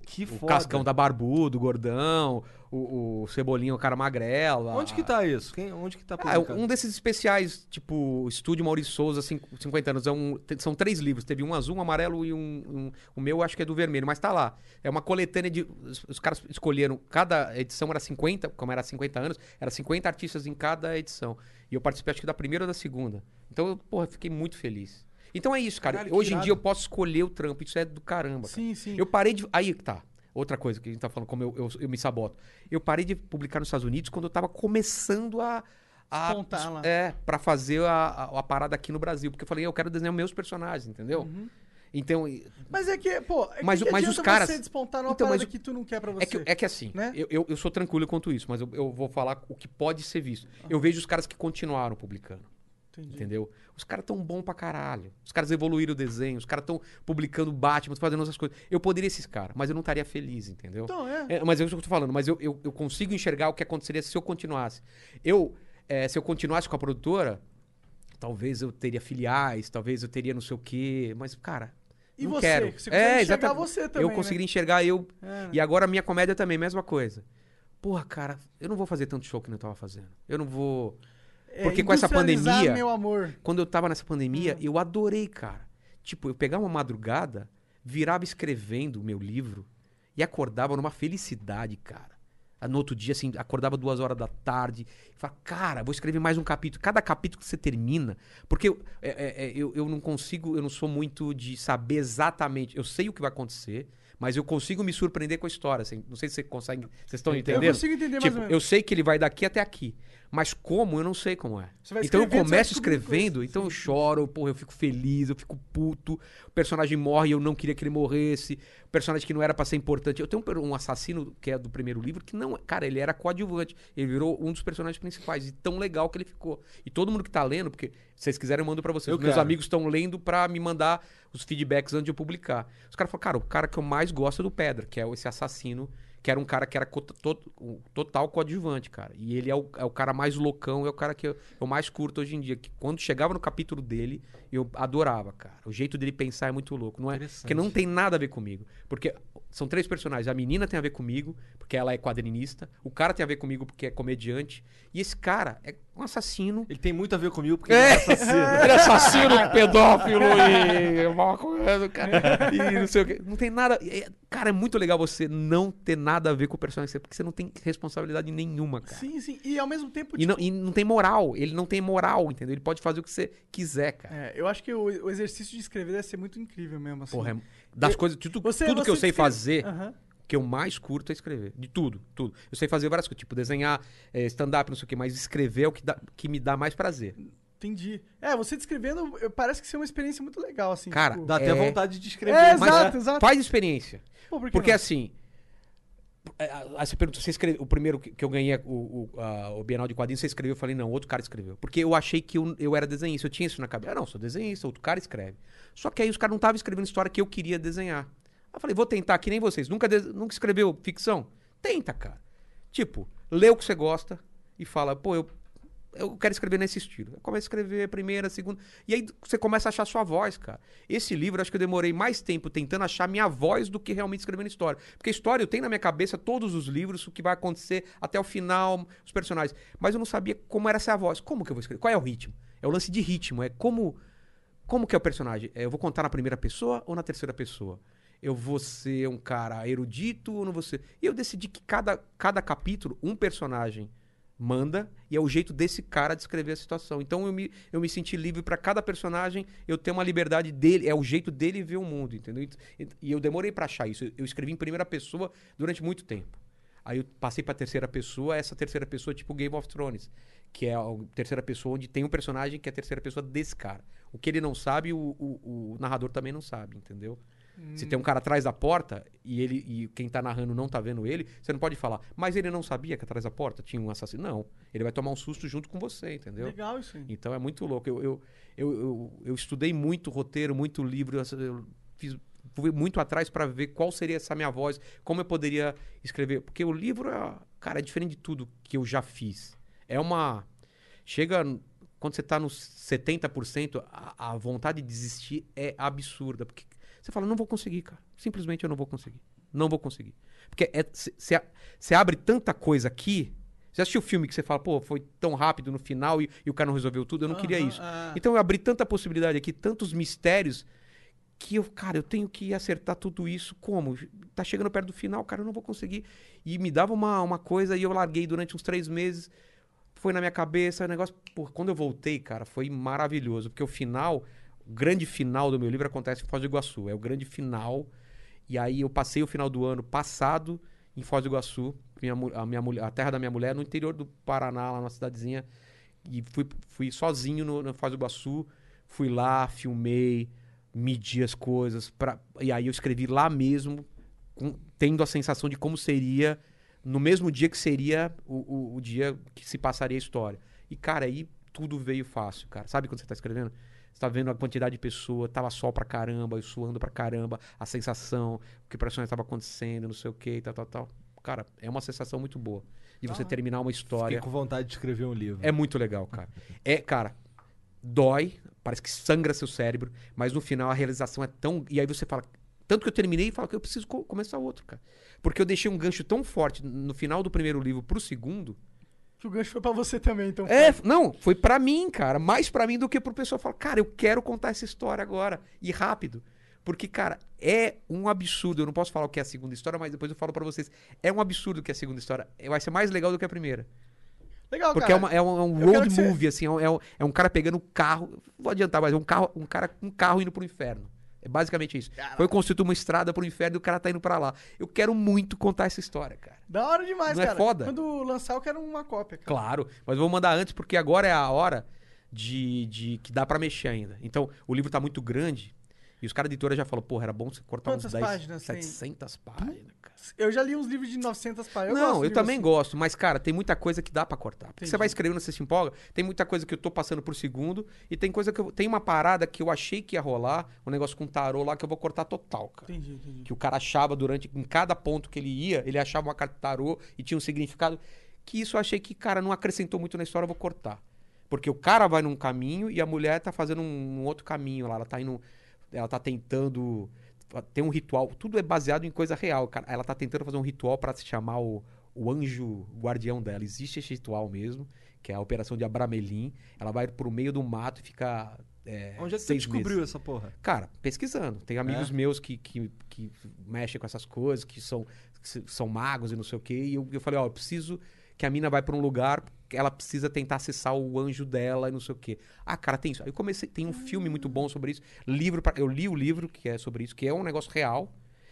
o, o-. Cascão da Barbudo, o Gordão, o, o Cebolinha, o cara magrelo. a- Onde que tá isso? Quem, onde que tá Ah, publicado? um desses especiais, tipo, Estúdio Maurício Souza, cin- 50 anos. É um, são três livros. Teve um azul, um amarelo e um, um- O meu acho que é do vermelho, mas tá lá. É uma coletânea de. Os, os caras escolheram. Cada edição era 50, como era 50 anos, era 50 artistas em cada edição. E eu participei, acho que da primeira ou da segunda. Então, eu, porra, fiquei muito feliz. Então é isso, cara. Caralho, Hoje em dia eu posso escolher o trampo. Isso é do caramba. cara. Sim, sim. Eu parei de. Aí tá. Outra coisa que a gente tá falando, como eu, eu, eu me saboto. Eu parei de publicar nos Estados Unidos quando eu tava começando a. a Despontar lá. É, pra fazer a, a, a parada aqui no Brasil. Porque eu falei, eu quero desenhar meus personagens, entendeu? Uhum. Então, Mas é que, pô, é Mas que mas os caras- você despontar numa Então, mas parada o- que tu não quer pra você. é que, é que assim, né? eu, eu, eu sou tranquilo quanto isso, mas eu, eu vou falar o que pode ser visto. Eu vejo os caras que continuaram publicando. Entendi. Entendeu? Os caras tão bom pra caralho. Os caras evoluíram o desenho, os caras tão publicando Batman, fazendo outras coisas. Eu poderia ser esse cara, mas eu não estaria feliz, entendeu? Então, é. É, mas é isso que eu tô falando, mas eu, eu, eu consigo enxergar o que aconteceria se eu continuasse. Eu, é, se eu continuasse com a produtora, talvez eu teria filiais, talvez eu teria não sei o quê, mas, cara. E não você? quero. Você é, enxergar exatamente. você também, Eu né? conseguiria enxergar eu. É. E agora a minha comédia também, mesma coisa. Porra, cara, eu não vou fazer tanto show que eu tava fazendo. Eu não vou. É, porque com essa pandemia- meu amor. Quando eu tava nessa pandemia, Hum. eu adorei, cara. Tipo, eu pegava uma madrugada, virava escrevendo o meu livro e acordava numa felicidade, cara. No outro dia, assim, acordava duas horas da tarde. E falava, cara, vou escrever mais um capítulo. Cada capítulo que você termina. Porque eu, é, é, é, eu, eu não consigo, eu não sou muito de saber exatamente. Eu sei o que vai acontecer, mas eu consigo me surpreender com a história. assim. não sei se você consegue. Vocês estão entendendo? Eu consigo entender mais Tipo, ou menos. eu sei que ele vai daqui até aqui. Mas como, eu não sei como é. Então eu começo escrevendo, então eu choro, porra, eu fico feliz, eu fico puto. O personagem morre e eu não queria que ele morresse. O personagem que não era pra ser importante. Eu tenho um um assassino que é do primeiro livro que não. Cara, ele era coadjuvante. Ele virou um dos personagens principais. E tão legal que ele ficou. E todo mundo que tá lendo, porque se vocês quiserem, eu mando pra vocês. Eu Os Meus quero. amigos estão lendo pra me mandar os feedbacks antes de eu publicar. Os caras falaram, cara, o cara que eu mais gosto é do Pedra, que é esse assassino. Que era um cara que era total coadjuvante, cara. E ele é o, é o cara mais loucão, é o cara que eu, eu mais curto hoje em dia. Que quando chegava no capítulo dele, eu adorava, cara. O jeito dele pensar é muito louco. Não é, porque não tem nada a ver comigo. Porque são três personagens. A menina tem a ver comigo, porque ela é quadrinista. O cara tem a ver comigo, porque é comediante. E esse cara é um assassino. Ele tem muito a ver comigo porque ele é assassino. Ele é assassino, pedófilo e maconheiro, cara. E não sei o quê. Não tem nada. é- Cara, é muito legal você não ter nada a ver com o personagem, porque você não tem responsabilidade nenhuma, cara. Sim, sim. E ao mesmo tempo, E não, e não tem moral. Ele não tem moral, entendeu? Ele pode fazer o que você quiser, cara. É, eu acho que o, o exercício de escrever deve ser muito incrível mesmo, assim. Porra, é, das Eu- coisas. Tudo, Você- tudo que eu você sei descreve- fazer. O que eu mais curto é escrever. De tudo, tudo. Eu sei fazer várias coisas, tipo desenhar, eh, stand-up, não sei o quê, mas escrever é o que, dá- que me dá mais prazer. Entendi. É, você descrevendo, eu- parece que ser uma experiência muito legal, assim. Cara, tipo- Dá até É. vontade de escrever. É, mas- exato, exato. Faz experiência. Pô, por que Porque não? assim. É, Aí você pergunta, você escreveu, o primeiro que eu ganhei o, o, a- o Bienal de Quadrinhos, você escreveu? Eu falei, não, outro cara escreveu. Porque eu achei que eu, eu era desenhista, eu tinha isso na cabeça. Ah, não, sou desenhista, outro cara escreve. Só que aí os caras não estavam escrevendo história que eu queria desenhar. Aí eu falei, vou tentar, que nem vocês. Nunca, nunca escreveu ficção? Tenta, cara. Tipo, lê o que você gosta e fala, pô, eu, eu quero escrever nesse estilo. Eu começo a escrever a primeira, a segunda. E aí você começa a achar sua voz, cara. Esse livro, acho que eu demorei mais tempo tentando achar minha voz do que realmente escrevendo história. Porque história eu tenho na minha cabeça todos os livros, o que vai acontecer até o final, os personagens. Mas eu não sabia como era essa voz. Como que eu vou escrever? Qual é o ritmo? É o lance de ritmo. É como. Como que é o personagem? É, eu vou contar na primeira pessoa ou na terceira pessoa? Eu vou ser um cara erudito ou não vou ser? E eu decidi que cada, cada capítulo, um personagem manda e é o jeito desse cara de escrever a situação. Então eu me, eu me senti livre para cada personagem, eu ter uma liberdade dele, é o jeito dele ver o mundo, entendeu? E, eu demorei para achar isso. Eu, escrevi em primeira pessoa durante muito tempo. Aí eu passei pra terceira pessoa, essa terceira pessoa é tipo Game of Thrones, que é a terceira pessoa onde tem um personagem que é a terceira pessoa desse cara. O que ele não sabe, o, o- o narrador também não sabe, entendeu? Se tem um cara atrás da porta e ele e quem tá narrando não tá vendo ele, você não pode falar, mas ele não sabia que atrás da porta tinha um assassino. Não. Ele vai tomar um susto junto com você, entendeu? Legal isso aí. Então é muito louco. Eu, eu, eu, eu, eu estudei muito roteiro, muito livro, eu, eu fiz fui muito atrás para ver qual seria essa minha voz, como eu poderia escrever. Porque o livro, é, cara, é diferente de tudo que eu já fiz. É uma. Chega. Quando você tá nos 70%, a, a vontade de desistir é absurda. Porque você fala, não vou conseguir, cara. Simplesmente eu não vou conseguir. Não vou conseguir. Porque você abre tanta coisa aqui. Você assistiu o filme que você fala, pô, foi tão rápido no final e, e o cara não resolveu tudo? Eu não queria Aham, isso. ah. Então eu abri tanta possibilidade aqui, tantos mistérios, que eu, cara, eu tenho que acertar tudo isso. Como? Tá chegando perto do final, cara, eu não vou conseguir. E me dava uma, uma coisa e eu larguei durante uns três meses. Foi na minha cabeça, o negócio. Pô, quando eu voltei, cara, foi maravilhoso. Porque o final, o grande final do meu livro acontece em Foz do Iguaçu. É o grande final. E aí eu passei o final do ano passado em Foz do Iguaçu, minha, a, minha, a terra da minha mulher, no interior do Paraná, lá numa cidadezinha. E fui, fui sozinho no, no Foz do Iguaçu. Fui lá, filmei, medi as coisas. Pra, e aí eu escrevi lá mesmo, com- tendo a sensação de como seria no mesmo dia que seria o, o, o dia que se passaria a história. E, cara, aí tudo veio fácil, cara. Sabe quando você tá escrevendo? Você tá vendo a quantidade de pessoa, tava sol pra caramba, eu suando pra caramba, a sensação, o que personagem estava acontecendo, não sei o que, tal, tal, tal. Cara, é uma sensação muito boa. De você terminar uma história. Fiquei com vontade de escrever um livro. É muito legal, cara. É, cara, dói, parece que sangra seu cérebro, mas no final a realização é tão. E aí você fala. Tanto que eu terminei e falo que eu preciso co- começar outro, cara. Porque eu deixei um gancho tão forte no final do primeiro livro pro segundo. Que o gancho foi pra você também, então. É, não, foi pra mim, cara. Mais pra mim do que pro pessoal falar, cara, eu quero contar essa história agora. E rápido. Porque, cara, é um absurdo. Eu não posso falar o que é a segunda história, mas depois eu falo pra vocês. É um absurdo que é a segunda história. Vai ser mais legal do que a primeira. Legal, Porque cara. é, uma- é um, é um quero road que você- movie, assim. É um, é um- é cara pegando um carro. Vou adiantar, mas é um, carro, um cara com um carro indo pro inferno. É basicamente isso. Foi construído uma estrada pro inferno e o cara tá indo pra lá. Eu quero muito contar essa história, cara. Da hora demais, Não é cara. foda? Quando lançar, eu quero uma cópia, cara. Claro, mas eu vou mandar antes porque agora é a hora de, de que dá pra mexer ainda. Então, o livro tá muito grande e os caras da editora já falaram, porra, era bom você cortar Quantas uns 10, páginas tem? 700 páginas, cara. Eu já li uns livros de 900 páginas. não, de eu também assim. gosto, mas, cara, tem muita coisa que dá pra cortar. Porque você Entendi. vai escrevendo, você se empolga, tem muita coisa que eu tô passando por segundo, e tem coisa que eu. Tem uma parada que eu achei que ia rolar, um negócio com tarô lá que eu vou cortar total, cara. Entendi, entendi. Que o cara achava durante. Em cada ponto que ele ia, ele achava uma carta de tarô e tinha um significado. Que isso eu achei que, cara, não acrescentou muito na história, eu vou cortar. Porque o cara vai num caminho e a mulher tá fazendo um, um outro caminho lá. Ela tá indo. Ela tá tentando. Tem um ritual. Tudo é baseado em coisa real. Cara. Ela tá tentando fazer um ritual pra se chamar o, o anjo guardião dela. Existe esse ritual mesmo, que é a operação de Abramelin. Ela vai pro meio do mato e fica. É, Onde é que você descobriu meses. essa porra? Cara, pesquisando. Tem amigos É? meus que, que, que mexem com essas coisas, que são, que são magos e não sei o quê. E eu, eu falei, ó, eu preciso que a mina vai pra um lugar, ela precisa tentar acessar o anjo dela e não sei o quê. Ah, cara, tem isso. Aí eu comecei, tem um filme muito bom sobre isso. Livro, pra, eu li o livro que é sobre isso, que é um negócio real,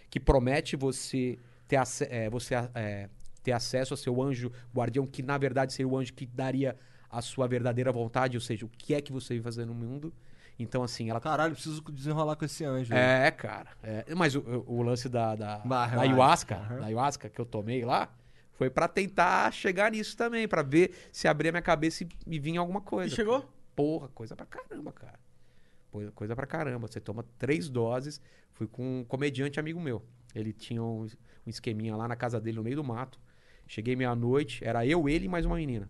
que promete você ter, ace- é, você, é, ter acesso ao seu anjo guardião, que na verdade seria o anjo que daria a sua verdadeira vontade, ou seja, o que é que você veio fazer no mundo. Então, assim, ela Caralho, preciso desenrolar com esse anjo. é, cara. É, mas o, o- lance da, da, Bah, da ayahuasca, Aham. da ayahuasca que eu tomei lá, foi pra tentar chegar nisso também, pra ver se abrir a minha cabeça e, e vinha alguma E coisa. chegou? cara. Porra, coisa pra caramba, cara. Coisa, coisa pra caramba. Você toma três doses. Fui com um comediante amigo meu. Ele tinha um, um esqueminha lá na casa dele, no meio do mato. Cheguei meia-noite, era eu, ele e mais uma menina.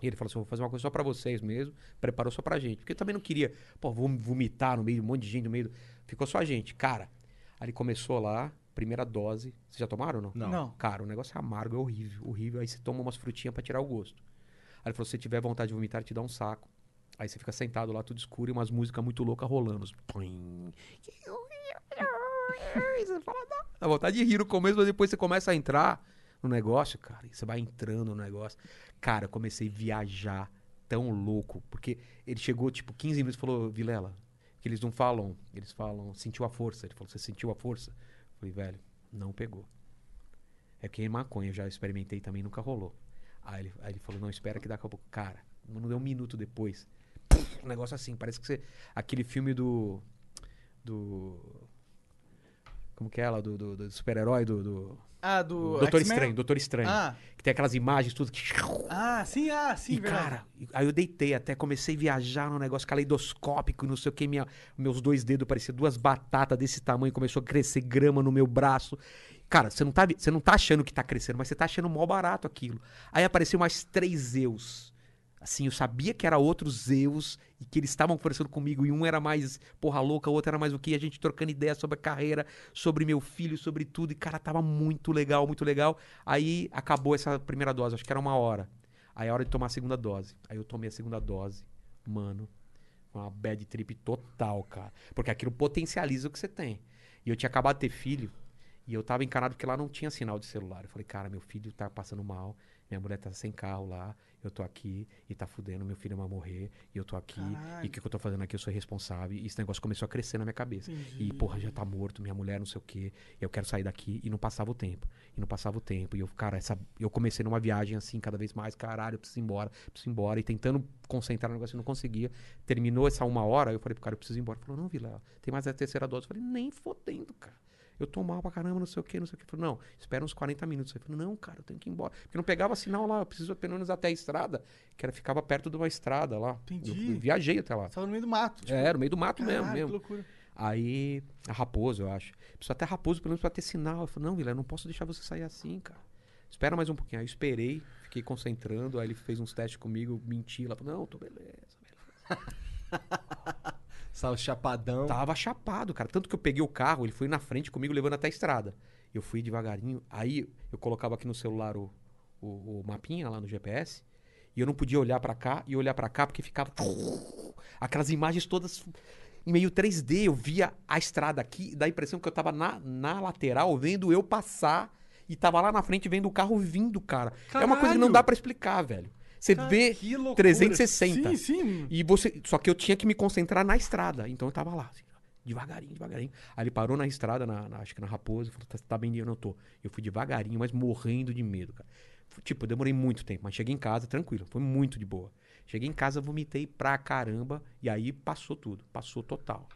E ele falou assim: vou fazer uma coisa só pra vocês mesmo. Preparou só pra gente. Porque eu também não queria, pô, vou vomitar no meio de um monte de gente no meio. do- Ficou só a gente. Cara, aí ele começou lá, primeira dose. Vocês já tomaram ou não? Não. Cara, o negócio é amargo, é horrível, horrível. Aí você toma umas frutinhas pra tirar o gosto. Aí ele falou: se você tiver vontade de vomitar, ele te dá um saco. Aí você fica sentado lá, tudo escuro, e umas músicas muito loucas rolando. Você fala, "Não." Dá vontade de rir no começo, mas depois você começa a entrar no negócio, cara, e você vai entrando no negócio. Cara, eu comecei a viajar tão louco, porque ele chegou, tipo, 15 minutos e falou, Vilela, que eles não falam, eles falam, sentiu a força. Ele falou, você sentiu a força? Falei, velho, não pegou. É que maconha eu já experimentei também, nunca rolou. Aí ele, aí ele falou, não, espera que daqui a pouco. Cara, não deu um minuto depois. Um negócio assim, parece que você. Aquele filme do. Do. Como que é ela? Do, do, do super-herói do. do Ah, do. Doutor? Estranho, Doutor Estranho. Ah, Que tem aquelas imagens, tudo que. ah, sim, ah, sim, e, verdade. cara, aí eu deitei até, comecei a viajar num negócio caleidoscópico, não sei o que, minha, meus dois dedos pareciam duas batatas desse tamanho, começou a crescer grama no meu braço. Cara, você não tá, você não tá achando que tá crescendo, mas você tá achando mó barato aquilo. Aí apareceu mais três Zeus. Assim, eu sabia que era outros Zeus e que eles estavam conversando comigo e um era mais porra louca, o outro era mais o que, a gente trocando ideia sobre a carreira, sobre meu filho, sobre tudo. E, cara, tava muito legal, muito legal. Aí acabou essa primeira dose, acho que era uma hora. Aí é hora de tomar a segunda dose. Aí eu tomei a segunda dose. Mano, uma bad trip total, cara. Porque aquilo potencializa o que você tem. E eu tinha acabado de ter filho. E eu tava encanado porque lá não tinha sinal de celular. Eu falei, cara, meu filho tá passando mal. Minha mulher tá sem carro lá. Eu tô aqui e tá fudendo. Meu filho vai morrer. E eu tô aqui. Caralho. E o que, que eu tô fazendo aqui? Eu sou responsável. E esse negócio começou a crescer na minha cabeça. Entendi. E, porra, já tá morto. Minha mulher não sei o quê. Eu quero sair daqui. E não passava o tempo. E não passava o tempo. E eu, cara, essa, eu comecei numa viagem assim, cada vez mais. Caralho, eu preciso ir embora. Preciso ir embora. E tentando concentrar no negócio, eu não conseguia. Terminou essa uma hora. Eu falei pro cara, eu preciso ir embora. Ele falou, não, Vila, tem mais a terceira dose. Eu falei, nem fodendo, cara. Eu tô mal pra caramba, não sei o que, não sei o que. Ele falou, não, espera uns 40 minutos. Eu falei, não, cara, eu tenho que ir embora. Porque não pegava sinal lá, eu preciso pelo menos até a estrada, que era, ficava perto de uma estrada lá. Entendi. Eu, eu viajei até lá. Você tava no meio do mato. tipo, É, era no meio do mato mesmo, caralho, mesmo. Que loucura. Aí, a Raposo, eu acho. Precisa até Raposo, pelo menos pra ter sinal. Eu falei, não, Vila, eu não posso deixar você sair assim, cara. Espera mais um pouquinho. Aí eu esperei, fiquei concentrando. Aí ele fez uns testes comigo, menti lá. Falei, não, tô beleza, beleza. Chapadão. Tava chapado, cara. Tanto que eu peguei o carro, ele foi na frente comigo, levando até a estrada. Eu fui devagarinho. Aí eu colocava aqui no celular o, o, o mapinha lá no GPS. E eu não podia olhar pra cá e olhar pra cá porque ficava. Aquelas imagens todas. em meio 3D, eu via a estrada aqui, dá a impressão que eu tava na, na lateral vendo eu passar e tava lá na frente vendo o carro vindo, cara. É uma coisa que não Caralho! dá pra explicar, velho. Você vê que loucura. 360. Sim, sim. E você. Só que eu tinha que me concentrar na estrada. Então eu tava lá, assim, devagarinho, devagarinho. Aí ele parou na estrada, na, na- acho que na Raposa, falou: tá, tá bem, eu não tô. Eu fui devagarinho, mas morrendo de medo, cara. Tipo, eu demorei muito tempo, mas cheguei em casa tranquilo, foi muito de boa. Cheguei em casa, vomitei pra caramba, e aí passou tudo, passou total.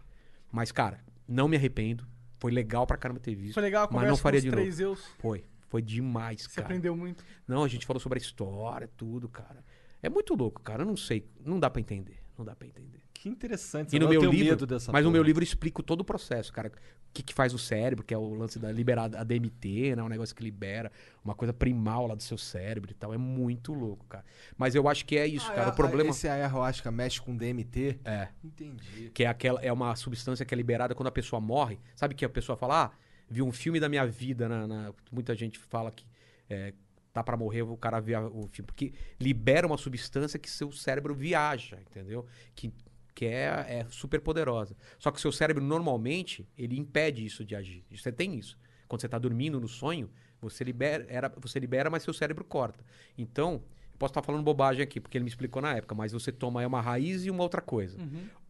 Mas, cara, não me arrependo. Foi legal pra caramba ter visto. Foi legal a mas não faria de novo. três eus. Foi, foi demais, Você cara. aprendeu muito. Não, a gente falou sobre a história, tudo, cara. É muito louco, cara. Eu não sei, não dá pra entender. Não dá pra entender. Que interessante. E no eu meu livro, medo dessa mas no porra. meu livro eu explico todo o processo, cara. O que, que faz o cérebro, que é o lance da liberar a DMT, né? Um negócio que libera uma coisa primal lá do seu cérebro e tal. É muito louco, cara. Mas eu acho que é isso, Ah, cara. é- o problema Esse ayahuasca mexe com DMT? é Entendi. que é aquela é uma substância que é liberada quando a pessoa morre. Sabe que a pessoa fala, ah, vi um filme da minha vida, na, na- muita gente fala que é, tá pra morrer, o cara vê o filme. Porque libera uma substância que seu cérebro viaja, entendeu? Que, que é, é super poderosa. Só que o seu cérebro, normalmente, ele impede isso de agir. Você tem isso. Quando você tá dormindo no sonho, você libera, era, você libera, mas seu cérebro corta. Então, eu posso estar falando bobagem aqui, porque ele me explicou na época, mas você toma é uma raiz e uma outra coisa.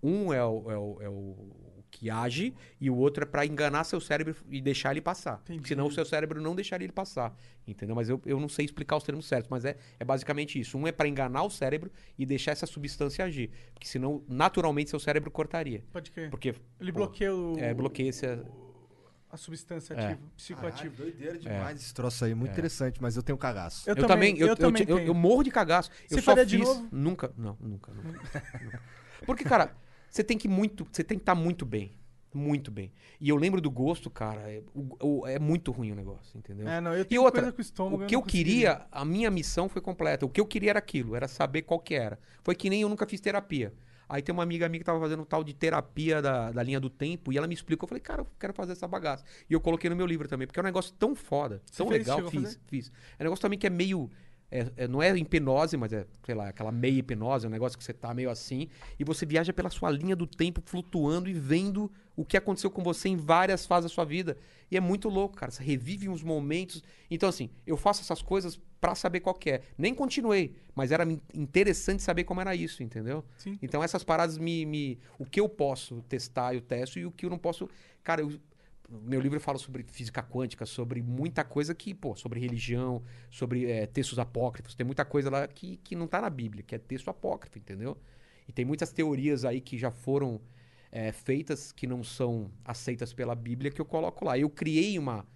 Um é o, é o- é o que age e o outro é pra enganar seu cérebro e deixar ele passar. Entendi. Senão o seu cérebro não deixaria ele passar. Entendeu? Mas eu, eu não sei explicar os termos certos, mas é, é basicamente isso. Um é pra enganar o cérebro e deixar essa substância agir. Porque senão, naturalmente, seu cérebro cortaria. Pode crer. Porque. Ele pô, bloqueia o, É, bloqueia esse. a substância É. ativa, Caralho, psicoativa. doideira demais esse troço aí. Muito interessante, mas eu tenho cagaço. Eu, Eu, também, eu, eu, também eu- tenho. eu morro de cagaço. Você eu só faria de fiz. novo? Nunca. Não, nunca, nunca. nunca. Porque, cara, você tem que muito. Você tem que estar muito bem. Muito bem. E eu lembro do gosto, cara. É, o- o- é muito ruim o negócio, entendeu? É, não, eu E tenho outra, coisa com o estômago. o que eu conseguiria. queria, a minha missão foi completa. O que eu queria era aquilo, era saber qual que era. Foi que nem eu nunca fiz terapia. Aí tem uma amiga minha que tava fazendo um tal de terapia da, da linha do tempo e ela me explicou. Eu falei, cara, eu quero fazer essa bagaça. E eu coloquei no meu livro também, porque é um negócio tão foda, tão fez? legal. Fiz, fiz. É um negócio também que é meio. É- é- não é hipnose, mas é, sei lá, aquela meia hipnose, é um negócio que você tá meio assim, e você viaja pela sua linha do tempo, flutuando e vendo o que aconteceu com você em várias fases da sua vida. E é muito louco, cara. Você revive uns momentos. Então, assim, eu faço essas coisas pra saber qual que é. Nem continuei, mas era interessante saber como era isso, entendeu? Sim. Então, essas paradas me, me. O que eu posso testar, eu testo, e o que eu não posso. Cara, eu. Meu livro fala sobre física quântica, sobre muita coisa que, pô, sobre religião, sobre eh, textos apócrifos. Tem muita coisa lá que, que não tá na Bíblia, que é texto apócrifo, entendeu? E tem muitas teorias aí que já foram eh, feitas que não são aceitas pela Bíblia que eu coloco lá. Eu criei uma,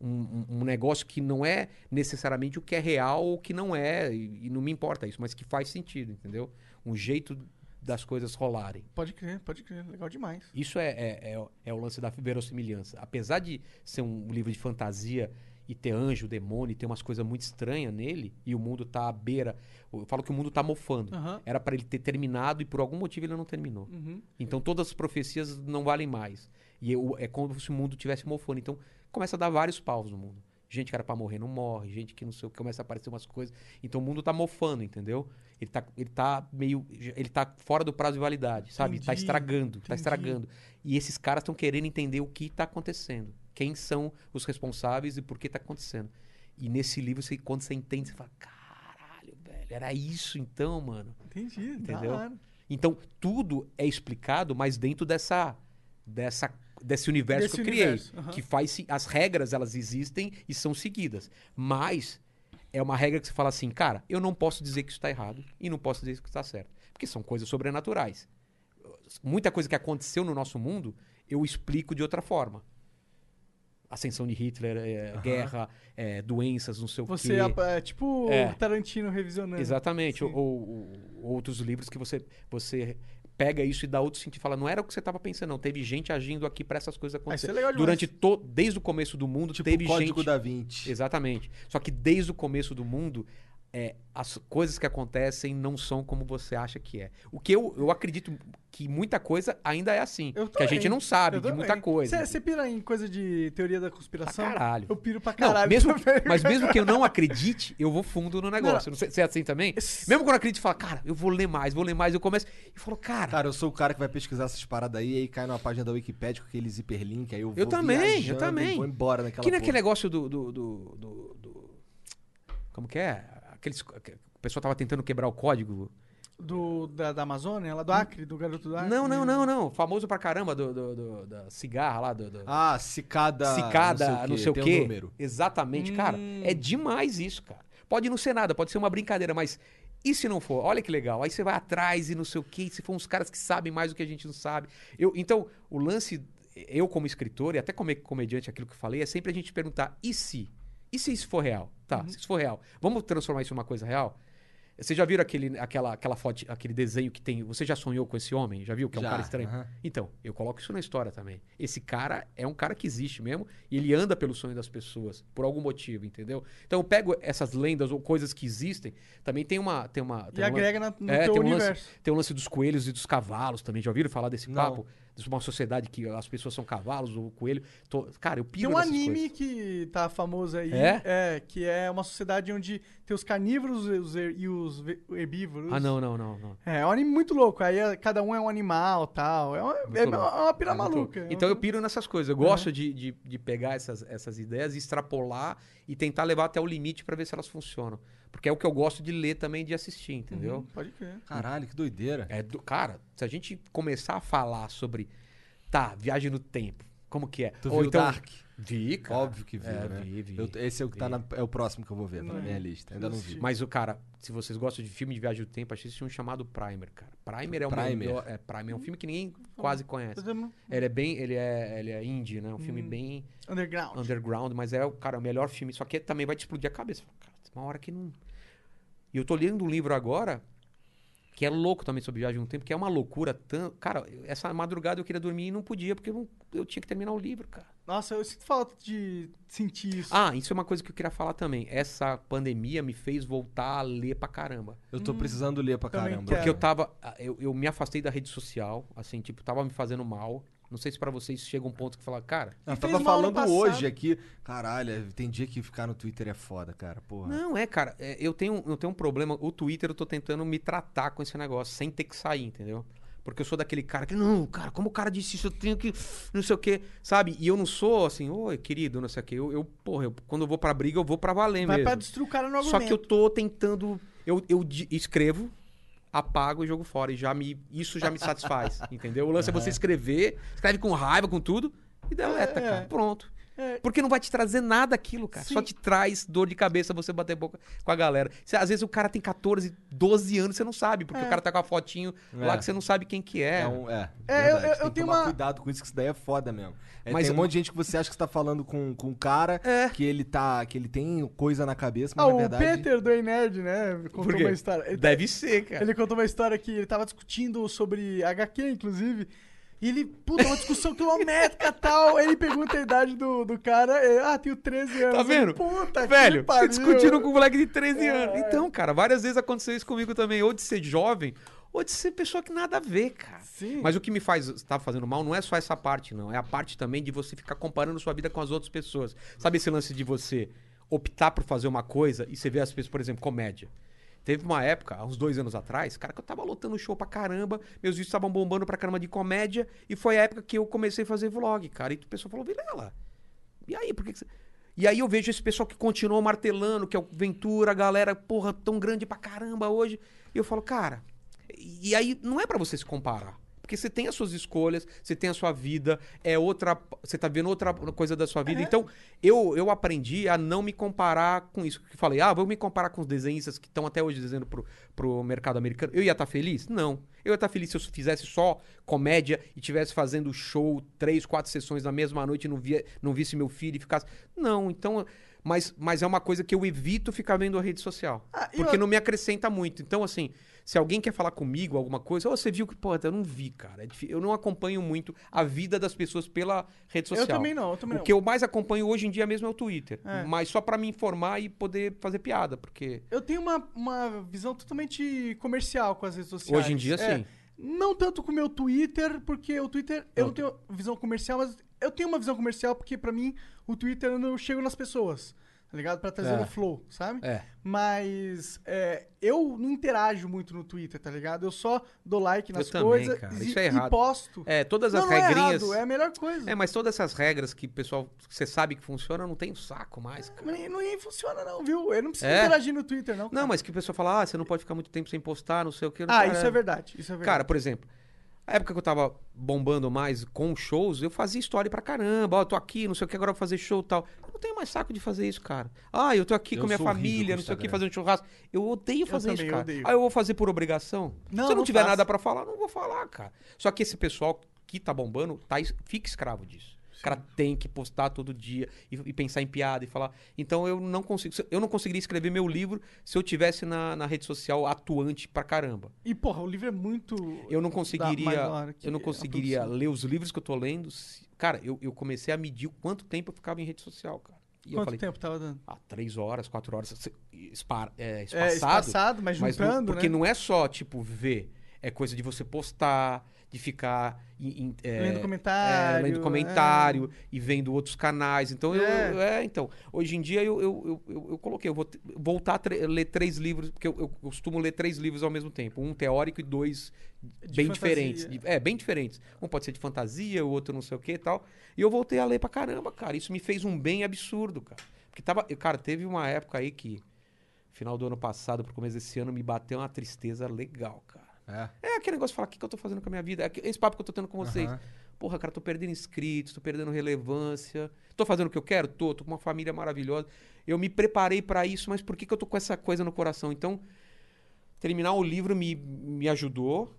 um, um- um negócio que não é necessariamente o que é real ou o que não é, e, e não me importa isso, mas que faz sentido, entendeu? Um jeito das coisas rolarem. Pode crer, pode crer. Legal demais. Isso é, é, é, o- é o lance da verossimilhança. Apesar de ser um livro de fantasia e ter anjo, demônio, e ter umas coisas muito estranhas nele, e o mundo tá à beira. Eu falo que o mundo tá mofando. Aham. Era pra ele ter terminado e por algum motivo ele não terminou. Uhum. Então todas as profecias não valem mais. E eu- é como se o mundo tivesse mofando. Então começa a dar vários paus no mundo. Gente que era pra morrer não morre, gente que não sei o que, começa a aparecer umas coisas. Então o mundo tá mofando, entendeu? Ele tá, ele tá meio. Ele tá fora do prazo de validade, sabe? Tá Entendi, estragando, tá entendi. estragando. E esses caras estão querendo entender o que tá acontecendo. Quem são os responsáveis e por que tá acontecendo. E nesse livro, você, quando você entende, você fala: caralho, velho, era isso então, mano. Entendi. Entendeu? Então, tudo é explicado, mas dentro dessa, dessa desse universo Desse que eu criei, universo, que faz as regras elas existem e são seguidas. Mas é uma regra que você fala assim, cara, eu não posso dizer que isso está errado e não posso dizer que está certo, porque são coisas sobrenaturais. Muita coisa que aconteceu no nosso mundo, eu explico de outra forma. Ascensão de Hitler, é, guerra, é, doenças, não sei o Você quê. é, é tipo É. o Tarantino revisionando. Exatamente. Ou- ou outros livros que você, você pega isso e dá outro sentido. Fala, não era o que você estava pensando, não. Teve gente agindo aqui para essas coisas acontecerem. é legal. Durante to, desde o começo do mundo, Tipo teve o Código gente. da Vinci. Exatamente. Só que desde o começo do mundo, é, as coisas que acontecem não são como você acha que é. O que eu, eu acredito que muita coisa ainda é assim. Eu que a gente não sabe Eu de muita também. coisa. Você pira em coisa de teoria da Pra conspiração? caralho. Eu piro pra Não, caralho. mesmo, também. mas mesmo que eu não acredite, eu vou fundo no negócio. Não, sei se é assim também. Mesmo quando eu acredito, eu falo, cara, eu vou ler mais, vou ler mais. Eu começo e falo, cara, Cara, eu sou o cara que vai pesquisar essas paradas aí, aí cai numa página da Wikipedia com aqueles hiperlinks, aí eu vou Eu também, eu também. vou embora naquela que porra. naquele negócio do, do, do, do- do- Como que é? Aqueles, o pessoal tava tentando quebrar o código. Do, da, da Amazônia, lá do Acre, do garoto do Acre. Não, não, não, não. Famoso pra caramba do, do- do- da cigarra lá, do, do- Ah, cicada... cicada, não sei o tem quê. um. Exatamente, cara. É demais isso, cara. Pode não ser nada, pode ser uma brincadeira, mas e se não for? Olha que legal. Aí você vai atrás e não sei o quê, se for uns caras que sabem mais do que a gente não sabe. Eu, então, o lance, eu como escritor e até como comediante, aquilo que eu falei, é sempre a gente perguntar, e se? E se isso for real? Tá, se isso for real, vamos transformar isso numa coisa real? Vocês já viram aquele, aquela, aquela foto, aquele desenho que tem. Você já sonhou com esse homem? Já viu? Que é um Já, cara estranho. aham. Então, eu coloco isso na história também. Esse cara é um cara que existe mesmo e ele anda pelo sonho das pessoas, por algum motivo, entendeu? Então eu pego essas lendas ou coisas que existem. Também tem uma. Tem uma E tem um lan- agrega na- no é, teu tem um lance- universo. tem o lance dos coelhos e dos cavalos também. Já ouviram falar desse Não. papo? Uma sociedade que as pessoas são cavalos, o coelho. Tô- Cara, eu Tem piro um nessas anime coisas. que tá famoso aí. É? que é uma sociedade onde tem os carnívoros os her- e os herbívoros. Ah, não, não, não, não. É, é um anime muito louco. Aí é- cada um é um animal tal. É uma, é louco. uma, pira É maluca. louco. Então eu piro nessas coisas. Eu gosto de, de, de pegar essas, essas ideias, extrapolar e tentar levar até o limite pra ver se elas funcionam. Porque é o que eu gosto de ler também, de assistir, entendeu? Uhum, Pode crer. Caralho, que doideira. É do, cara, se a gente começar a falar sobre, tá, viagem no tempo, como que é? Tu Ou viu então, Dark? Vi, cara. Óbvio que viu, É, né? vi, vi, Eu- esse é o que tá vi. na, é o próximo que eu vou ver, tá na Não. minha lista. Ainda não vi. Mas o cara, se vocês gostam de filme de viagem no tempo, assiste um chamado Primer, cara. Primer é o Primer. melhor, é, Primer é um filme que ninguém quase conhece. Ele é bem, ele é, ele é indie, né? Um filme Hum. bem Underground. underground, mas é o cara, o melhor filme, só que também vai te explodir a cabeça. Uma hora que não. E eu tô lendo um livro agora que é louco também sobre viagem no tempo, que é uma loucura tão, cara, essa madrugada eu queria dormir e não podia porque eu, não- eu tinha que terminar o livro, cara. Nossa, eu sinto falta de sentir isso. Ah, isso é uma coisa que eu queria falar também. Essa pandemia me fez voltar a ler pra caramba. Eu tô precisando ler pra caramba. Porque eu tava. Eu, eu me afastei da rede social, assim, tipo, tava me fazendo mal. Não sei se pra vocês chega um ponto que fala, cara. Eu tava falando hoje aqui. Caralho, tem dia que ficar no Twitter é foda, cara. Porra. Não, é, cara, é, eu, tenho, eu tenho um problema. O Twitter eu tô tentando me tratar com esse negócio, sem ter que sair, entendeu? Porque eu sou daquele cara que, não, cara, como o cara disse isso, eu tenho que. Não sei o quê, sabe? E eu não sou assim, oi, querido, não sei o quê. Eu, eu porra, eu- quando eu vou pra briga, eu vou pra valer Vai mesmo. pra destruir o cara no argumento. Só que eu tô tentando. Eu, eu di- escrevo, apago e jogo fora. E já me, isso já me satisfaz. entendeu? O lance é você escrever, escreve com raiva, com tudo, e deleta, É. cara. Pronto. É. Porque não vai te trazer nada aquilo, cara. Sim. Só te traz dor de cabeça você bater boca com a galera. Cê- às vezes o cara tem 14, 12 anos, você não sabe, porque É. o cara tá com a fotinho lá É. que você não sabe quem que é. É, um, é, É, eu- eu- Tem eu que tenho tomar uma- cuidado com isso, que isso daí é foda mesmo. É, Mas tem um monte de gente que você acha que você tá falando com, com um cara É. que ele tá. que ele tem coisa na cabeça, mas Ah, na o verdade. Peter do Nerd, né? Contou Por quê? uma história. Ele, Deve ser, cara. ele contou uma história que ele tava discutindo sobre HQ, inclusive. E ele, puta, uma discussão quilométrica e tal. Ele pergunta a idade do, do cara. é, ah, tenho 13 anos. Tá vendo? Ele, Puta Velho, que discutindo com um moleque de 13 É, anos. Então, cara, várias vezes aconteceu isso comigo também. Ou de ser jovem, ou de ser pessoa que nada a ver, cara. Sim. Mas o que me faz tá fazendo mal não é só essa parte, não. É a parte também de você ficar comparando sua vida com as outras pessoas. Sabe esse lance de você optar por fazer uma coisa e você vê as pessoas, por exemplo, comédia. Teve uma época, há uns dois anos atrás, cara, que eu tava lotando show pra caramba, meus vídeos estavam bombando pra caramba de comédia, e foi a época que eu comecei a fazer vlog, cara. E o pessoal falou, Vilela, e aí, por que, que. E aí eu vejo esse pessoal que continuou martelando, que é o Ventura, a galera, porra, tão grande pra caramba hoje. E eu falo, cara, e aí não é pra você se comparar. Porque você tem as suas escolhas, você tem a sua vida, é outra. Você tá vendo outra coisa da sua vida. Então, eu, eu aprendi a não me comparar com isso. Que falei, ah, vou me comparar com os desenhistas que estão até hoje desenhando pro, pro mercado americano. Eu ia estar feliz? Não. Eu ia estar feliz se eu fizesse só comédia e tivesse fazendo show, três, quatro sessões na mesma noite e não, via, não visse meu filho e ficasse. Não, então. Mas, mas é uma coisa que eu evito ficar vendo a rede social. Ah, porque eu- não me acrescenta muito. Então, assim, se alguém quer falar comigo alguma coisa, ou você viu que, pô, eu não vi, cara. É Eu não acompanho muito a vida das pessoas pela rede social. Eu também não, eu também O não. que eu mais acompanho hoje em dia mesmo é o Twitter. É. Mas só pra me informar e poder fazer piada, porque Eu tenho uma, uma visão totalmente comercial com as redes sociais. hoje em dia, É, sim. Não tanto com o meu Twitter, porque o Twitter eu Não, não tenho visão comercial, mas eu tenho uma visão comercial porque pra mim o Twitter eu não chego nas pessoas, tá ligado? Pra trazer É. o flow, sabe? É. Mas é, eu não interajo muito no Twitter, tá ligado? Eu só dou like nas também, coisas cara. e, Isso é e errado. posto. É, todas não, as não é regrinhas. errado, é a melhor coisa. É, mas todas essas regras que o pessoal, você sabe que funciona, não tem um saco mais, cara. Não, não funciona não, viu? Eu não preciso É? interagir no Twitter, não. Não, cara. mas que o pessoal fala, ah, você não pode ficar muito tempo sem postar, não sei o que. Ah, isso é verdade, isso é verdade. Cara, por exemplo, a época que eu tava bombando mais com shows, eu fazia história pra caramba. Ó, eu tô aqui, não sei o que, agora eu vou fazer show e tal. Eu não tenho mais saco de fazer isso, cara. Ah, eu tô aqui Eu com minha família, com não sei o que, fazendo churrasco. Eu odeio fazer isso, também cara. odeio. Ah, eu vou fazer por obrigação? Não, Se eu não, não tiver faça. nada pra falar, não vou falar, cara. Só que esse pessoal que tá bombando, tá, fica escravo disso. O cara tem que postar todo dia e, e pensar em piada e falar. Então eu não consigo. Eu não conseguiria escrever meu livro se eu tivesse na, na rede social atuante pra caramba. E, porra, o livro é muito. Eu não conseguiria, eu não conseguiria ler os livros que eu tô lendo. se- Cara, eu, eu comecei a medir o quanto tempo eu ficava em rede social, cara. E Quanto falei, tempo tava dando? ah, três horas, quatro horas, espar, é, É, espaçado. espaçado, mas mas não- juntando, porque né? não é só, tipo, ver. É coisa de você postar, de ficar em- em- é, Lendo comentário, é, lendo comentário e vendo outros canais. Então, eu, É. é, então, hoje em dia eu, eu, eu, eu, coloquei, eu vou voltar a ler três livros, porque eu, eu costumo ler três livros ao mesmo tempo. Um teórico e dois De bem fantasia. diferentes. De- é, bem diferentes. Um pode ser de fantasia, o outro não sei o que e tal. E eu voltei a ler pra caramba, cara. Isso me fez um bem absurdo, cara. Porque tava. Cara, teve uma época aí que, final do ano passado, pro começo desse ano, me bateu uma tristeza legal, cara. É. É aquele negócio de falar, o que, que eu tô fazendo com a minha vida? É esse papo que eu tô tendo com vocês. Aham. Porra, cara, tô perdendo inscritos, tô perdendo relevância. Tô fazendo o que eu quero? Tô, tô com uma família maravilhosa. Eu me preparei pra isso, mas por que, que eu tô com essa coisa no coração? Então, terminar o livro me, me ajudou,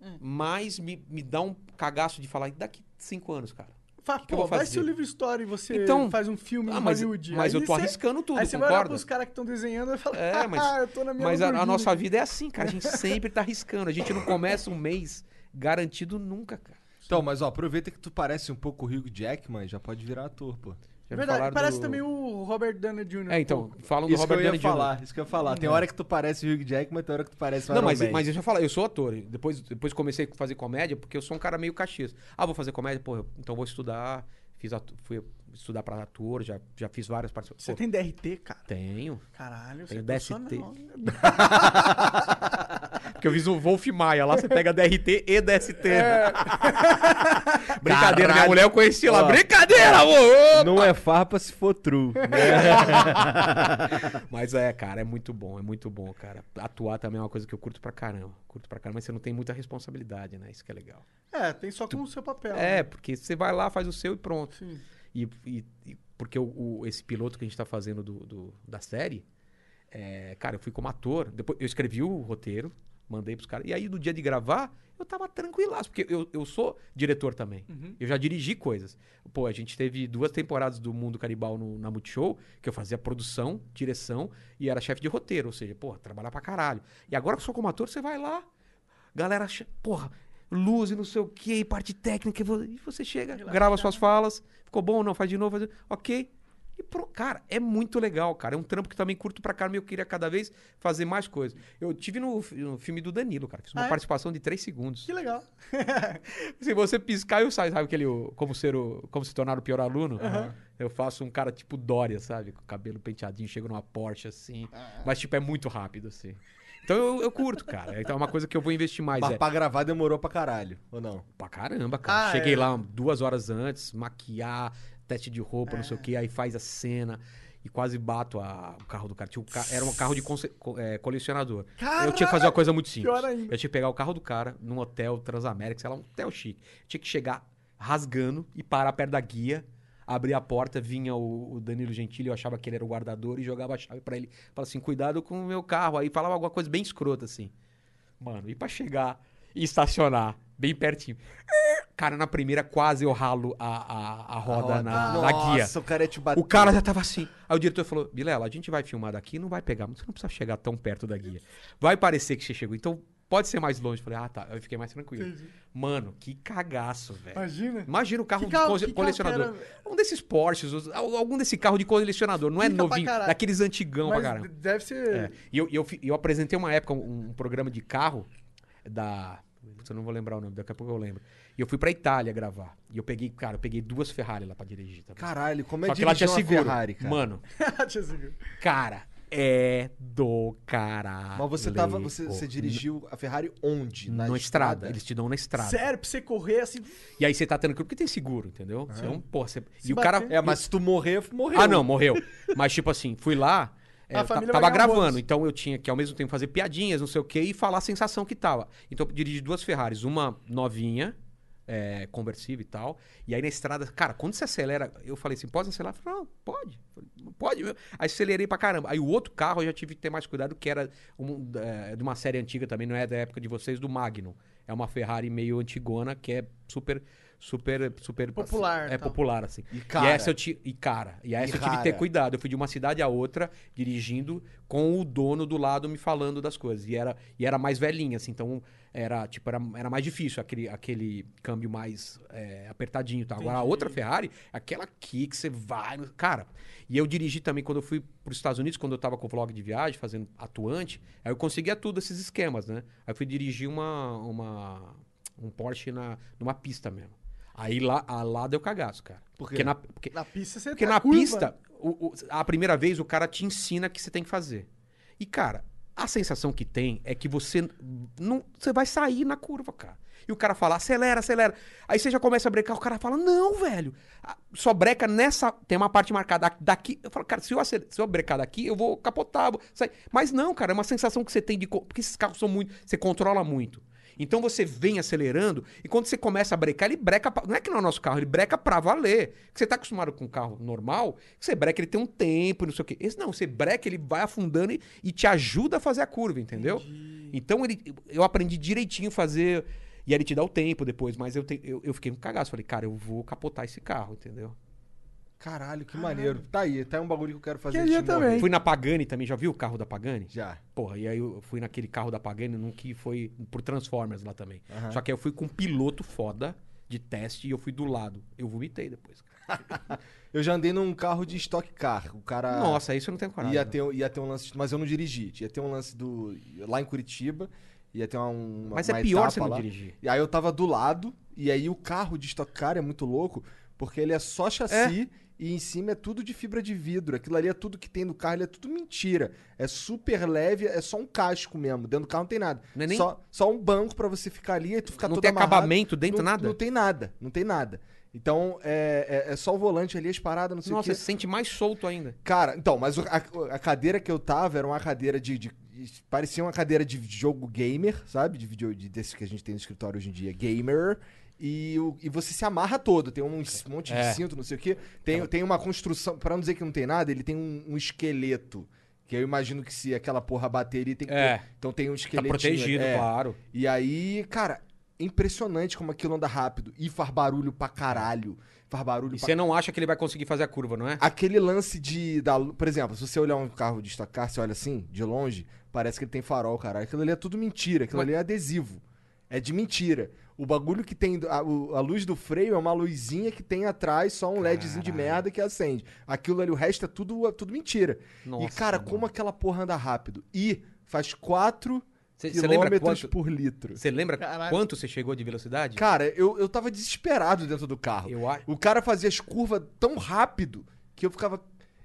Hum. mas me, me dá um cagaço de falar, daqui cinco anos, cara? Fala, que pô, vai ser o livro história e você Então- faz um filme Ah, em mas, Hollywood. mas Aí eu tô você- arriscando tudo, Aí você vai olhar pros caras que estão desenhando e fala, É, mas- ah, eu tô na minha Mas a, a nossa aqui." vida é assim, cara. A gente sempre tá arriscando. A gente não começa um mês garantido nunca, cara. Então, mas ó, aproveita que tu parece um pouco o Hugh Jackman, já pode virar ator, pô. Verdade, parece do- também o Robert Downey Jr. É, então, falam do Isso que Robert eu ia Downey Jr. falar, isso que eu ia falar. Tem hora que tu parece o Hugh Jackman, tem hora que tu parece o Não, Iron mas, Man. mas eu já falei, eu sou ator. Depois, depois comecei a fazer comédia, porque eu sou um cara meio caxias. Ah, vou fazer comédia? Pô, eu- então vou estudar. Fiz atu- fui estudar pra ator, já, já fiz várias participações. Você Pô, tem DRT, cara? Tenho. Caralho, você Tenho é DST. Porque eu fiz o Wolf Maia lá, você pega DRT e DST. É. Brincadeira, minha Caralho. mulher eu conheci lá. Ó. Brincadeira, amor! Não é farpa se for true. Mas é, cara, é muito bom, é muito bom, cara. Atuar também é uma coisa que eu curto pra caramba. Curto pra caramba, mas você não tem muita responsabilidade, né? Isso que é legal. É, tem só com o seu papel. É, né? porque você vai lá, faz o seu e pronto. Sim. E, e- e porque o, o- esse piloto que a gente tá fazendo do, do- da série, é, cara, eu fui como ator. Depois eu escrevi o roteiro, mandei pros caras. E aí, no dia de gravar, eu tava tranquilaço, porque eu, eu sou diretor também. Eu já dirigi coisas. Pô, a gente teve duas temporadas do Mundo Canibal no, na Multishow, que eu fazia produção, direção e era chefe de roteiro. Ou seja, pô, trabalhar pra caralho. E agora que eu sou como ator, você vai lá, galera, porra, luz e não sei o que, parte técnica, e vo- você chega, grava suas falas, ficou bom, não, faz de novo, faz de... ok. E pro... cara, é muito legal, cara. É um trampo que também curto pra caramba e eu queria cada vez fazer mais coisas. Eu tive no, no filme do Danilo, cara, fiz uma Ah, é? participação de três segundos. Que legal. Se você piscar, eu saio, sabe aquele como ser o, como se tornar o pior aluno? Eu faço um cara tipo Dória, sabe? Com o cabelo penteadinho, chego numa Porsche assim. Mas tipo, é muito rápido, assim. Então eu, eu curto, cara. Então é uma coisa que eu vou investir mais. Mas É. pra gravar demorou pra caralho, ou não? Pra caramba, cara. Ah, Cheguei é. lá duas horas antes, maquiar, teste de roupa, não sei o É. que, aí faz a cena e quase bato a- o carro do cara. Tinha um ca- Era um carro de conce- é, colecionador. Eu tinha que fazer uma coisa muito simples. Eu tinha que pegar o carro do cara num hotel Transamérica, sei lá, um hotel chique. Tinha que chegar rasgando e parar perto da guia. Abrir a porta, vinha o, o Danilo Gentili, eu achava que ele era o guardador e jogava a chave pra ele. Falava assim, cuidado com o meu carro. Aí falava alguma coisa bem escrota, assim. Mano, e pra chegar e estacionar bem pertinho. Cara, na primeira quase eu ralo a, a, a roda, na, na Nossa, guia. o cara ia te bater. O cara já tava assim. Aí o diretor falou: Bilela, a gente vai filmar daqui, não vai pegar, você não precisa chegar tão perto da guia. Vai parecer que você chegou. Então pode ser mais longe. Falei, ah, tá. Eu fiquei mais tranquilo. Entendi. Mano, que cagaço, velho. Imagina. Imagina o carro de carro- carro colecionador. era? Um desses Porsches, algum desse carro de colecionador. Não é pra novinho, caralho. daqueles antigão Mas pra caramba. deve ser. É. E eu, eu, eu apresentei uma época um, um programa de carro da. Putz, Eu não vou lembrar o nome, daqui a pouco eu lembro. E eu fui pra Itália gravar. E eu peguei, cara, eu peguei duas Ferrari lá pra dirigir também. Caralho, como é Só que lá tinha uma seguro. Ferrari, cara? Mano, Tinha seguro. cara, é do caralho. Mas você tava. Você, você dirigiu a Ferrari onde? na, estrada. Eles te dão na estrada. Sério, pra você correr assim. E aí você tá tranquilo, porque tem seguro, entendeu? Então, porra, você... Se E o cara. bater- É, mas se tu morrer, morreu. Ah, não, morreu. Mas, tipo assim, fui lá. é, eu tava gravando, então eu tinha que ao mesmo tempo fazer piadinhas, não sei o quê, e falar a sensação que tava. Então eu dirigi duas Ferraris, uma novinha, é, conversível e tal. E aí na estrada, cara, quando você acelera, eu falei assim: pode acelerar? Eu falei, não, pode. Pode. Aí acelerei pra caramba. Aí o outro carro eu já tive que ter mais cuidado, que era um, é, de uma série antiga também, não é da época de vocês, do Magnum. É uma Ferrari meio antigona, que é super. Super, super Popular, É tal. popular, assim. E E cara. essa eu ti- e cara, e essa E eu tive que ter cuidado. Eu fui de uma cidade a outra dirigindo com o dono do lado me falando das coisas. E era, e era mais velhinha, assim, então era tipo era, era mais difícil aquele, aquele câmbio mais é, apertadinho, e tal. Agora a outra Ferrari, aquela aqui que você vai, no- cara. E eu dirigi também quando eu fui para os Estados Unidos, quando eu tava com o vlog de viagem, fazendo atuante, aí eu conseguia tudo esses esquemas, né? Aí eu fui dirigir uma uma um Porsche na numa pista mesmo. Aí lá, lá deu cagaço, cara. Por? Porque na, porque, Na pista você porque tá na curva. pista, o- o- a primeira vez o cara te ensina o que você tem que fazer. E, cara, a sensação que tem é que você não. Você vai sair na curva, cara. E o cara fala, acelera, acelera. Aí você já começa a brecar, o cara fala, não, velho. Só breca nessa. Tem uma parte marcada daqui. Eu falo, cara, se eu, acele- se eu brecar daqui, eu vou capotar. Vou. Mas não, cara, é uma sensação que você tem de. Porque esses carros são muito. Você controla muito. Então você vem acelerando e quando você começa a brecar, ele breca. pra- Não é que não é o nosso carro, ele breca pra valer. Porque você tá acostumado com um carro normal, você breca, ele tem um tempo, não sei o quê. Esse não, você breca, ele vai afundando e, e te ajuda a fazer a curva, entendeu? Então ele, eu aprendi direitinho a fazer. E aí ele te dá o tempo depois, mas eu, te- eu, eu fiquei um cagaço. Falei, cara, eu vou capotar esse carro, entendeu? Caralho, que maneiro. Tá aí, tá aí um bagulho que eu quero fazer. Queria de também. Fui na Pagani também, já viu o carro da Pagani? Já. Porra, e aí eu fui naquele carro da Pagani, num que foi por Transformers lá também. Aham. Só que aí eu fui com um piloto foda de teste e eu fui do lado. Eu vomitei depois. cara. Eu já andei num carro de Stock Car. O cara. Nossa, isso eu não tenho coragem. Ia não. ter, ia ter um lance. Mas eu não dirigi. Ia ter um lance do. Lá em Curitiba. Ia ter uma. uma Mas é uma pior etapa você não lá. dirigir. E aí eu tava do lado. E aí o carro de Stock Car é muito louco. Porque ele é só chassi. E em cima é tudo de fibra de vidro. Aquilo ali é tudo que tem no carro, ele é tudo mentira. É super leve, é só um casco mesmo. Dentro do carro não tem nada. Não é nem- só, só um banco pra você ficar ali e tu ficar Não todo tem amarrado. acabamento dentro, não, nada? Não tem nada, não tem nada. Então é, é, é só o volante ali, as paradas, não sei o Nossa, quê. você se sente mais solto ainda. Cara, então, mas o- a, a cadeira que eu tava era uma cadeira de, de- de- Parecia uma cadeira de jogo gamer, sabe? De vídeo de, desse que a gente tem no escritório hoje em dia, gamer. E, o- e você se amarra todo, tem um monte de É. cinto, não sei o quê. Tem, tem uma construção, pra não dizer que não tem nada, ele tem um, um esqueleto. Que eu imagino que se aquela porra bater, ele tem que É. ter. Então tem um Tá esqueleto. protegido, claro. E aí, cara, impressionante como aquilo anda rápido. E faz barulho pra caralho. Faz barulho E pra você não acha que ele vai conseguir fazer a curva, não é? Aquele lance de. Da, por exemplo, se você olhar um carro de Stock Car, você olha assim, de longe, parece que ele tem farol, cara. Aquilo ali é tudo mentira. Aquilo Mas- ali é adesivo. É de mentira. O bagulho que tem. A, a luz do freio é uma luzinha que tem atrás só um LEDzinho de Caralho. merda que acende. Aquilo ali, o resto é tudo, é tudo mentira. Nossa, e, cara, mano. como aquela porra anda rápido? E faz 4 Você você lembra quilômetros quanto? por litro. Você lembra Caralho. quanto você chegou de velocidade? Cara, eu, eu tava desesperado dentro do carro. Eu acho. O cara fazia as curvas tão rápido que eu ficava.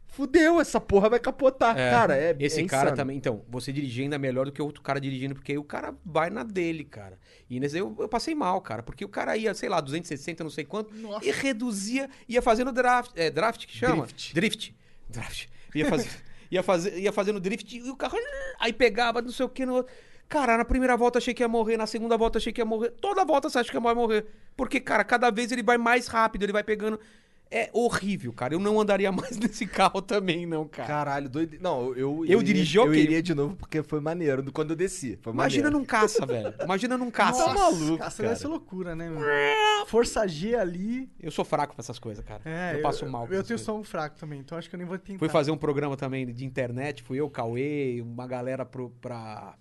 Fudeu, essa porra vai capotar. Cara, é. Esse é cara insano. também. Então, você dirigir ainda é melhor do que outro cara dirigindo, porque aí o cara vai na dele, cara. E nesse aí eu, eu passei mal, cara. Porque o cara ia, sei lá, 260, não sei quanto, Nossa. e reduzia, ia fazendo draft. É, draft que chama? Drift. Drift. Draft. Ia, fazer, ia, fazer, ia fazendo drift e o carro. Aí pegava, não sei o que no outro. Cara, na primeira volta achei que ia morrer, na segunda volta achei que ia morrer. Toda volta você acha que vai morrer. Porque, cara, cada vez ele vai mais rápido, ele vai pegando. É horrível, cara. Eu não andaria mais nesse carro também, não, cara. Caralho, doido. Não, eu. Eu dirigi, ok. Eu iria de novo porque foi maneiro quando eu desci. Foi Imagina num caça, velho. Imagina num caça. Tá maluco, Caça cara. deve ser loucura, né, meu? Força G ali. Eu sou fraco pra essas coisas, cara. É, eu passo mal. com Eu essas tenho som fraco também, então acho que eu nem vou tentar. Fui fazer um programa também de internet, fui eu, Cauê, uma galera pro, pra.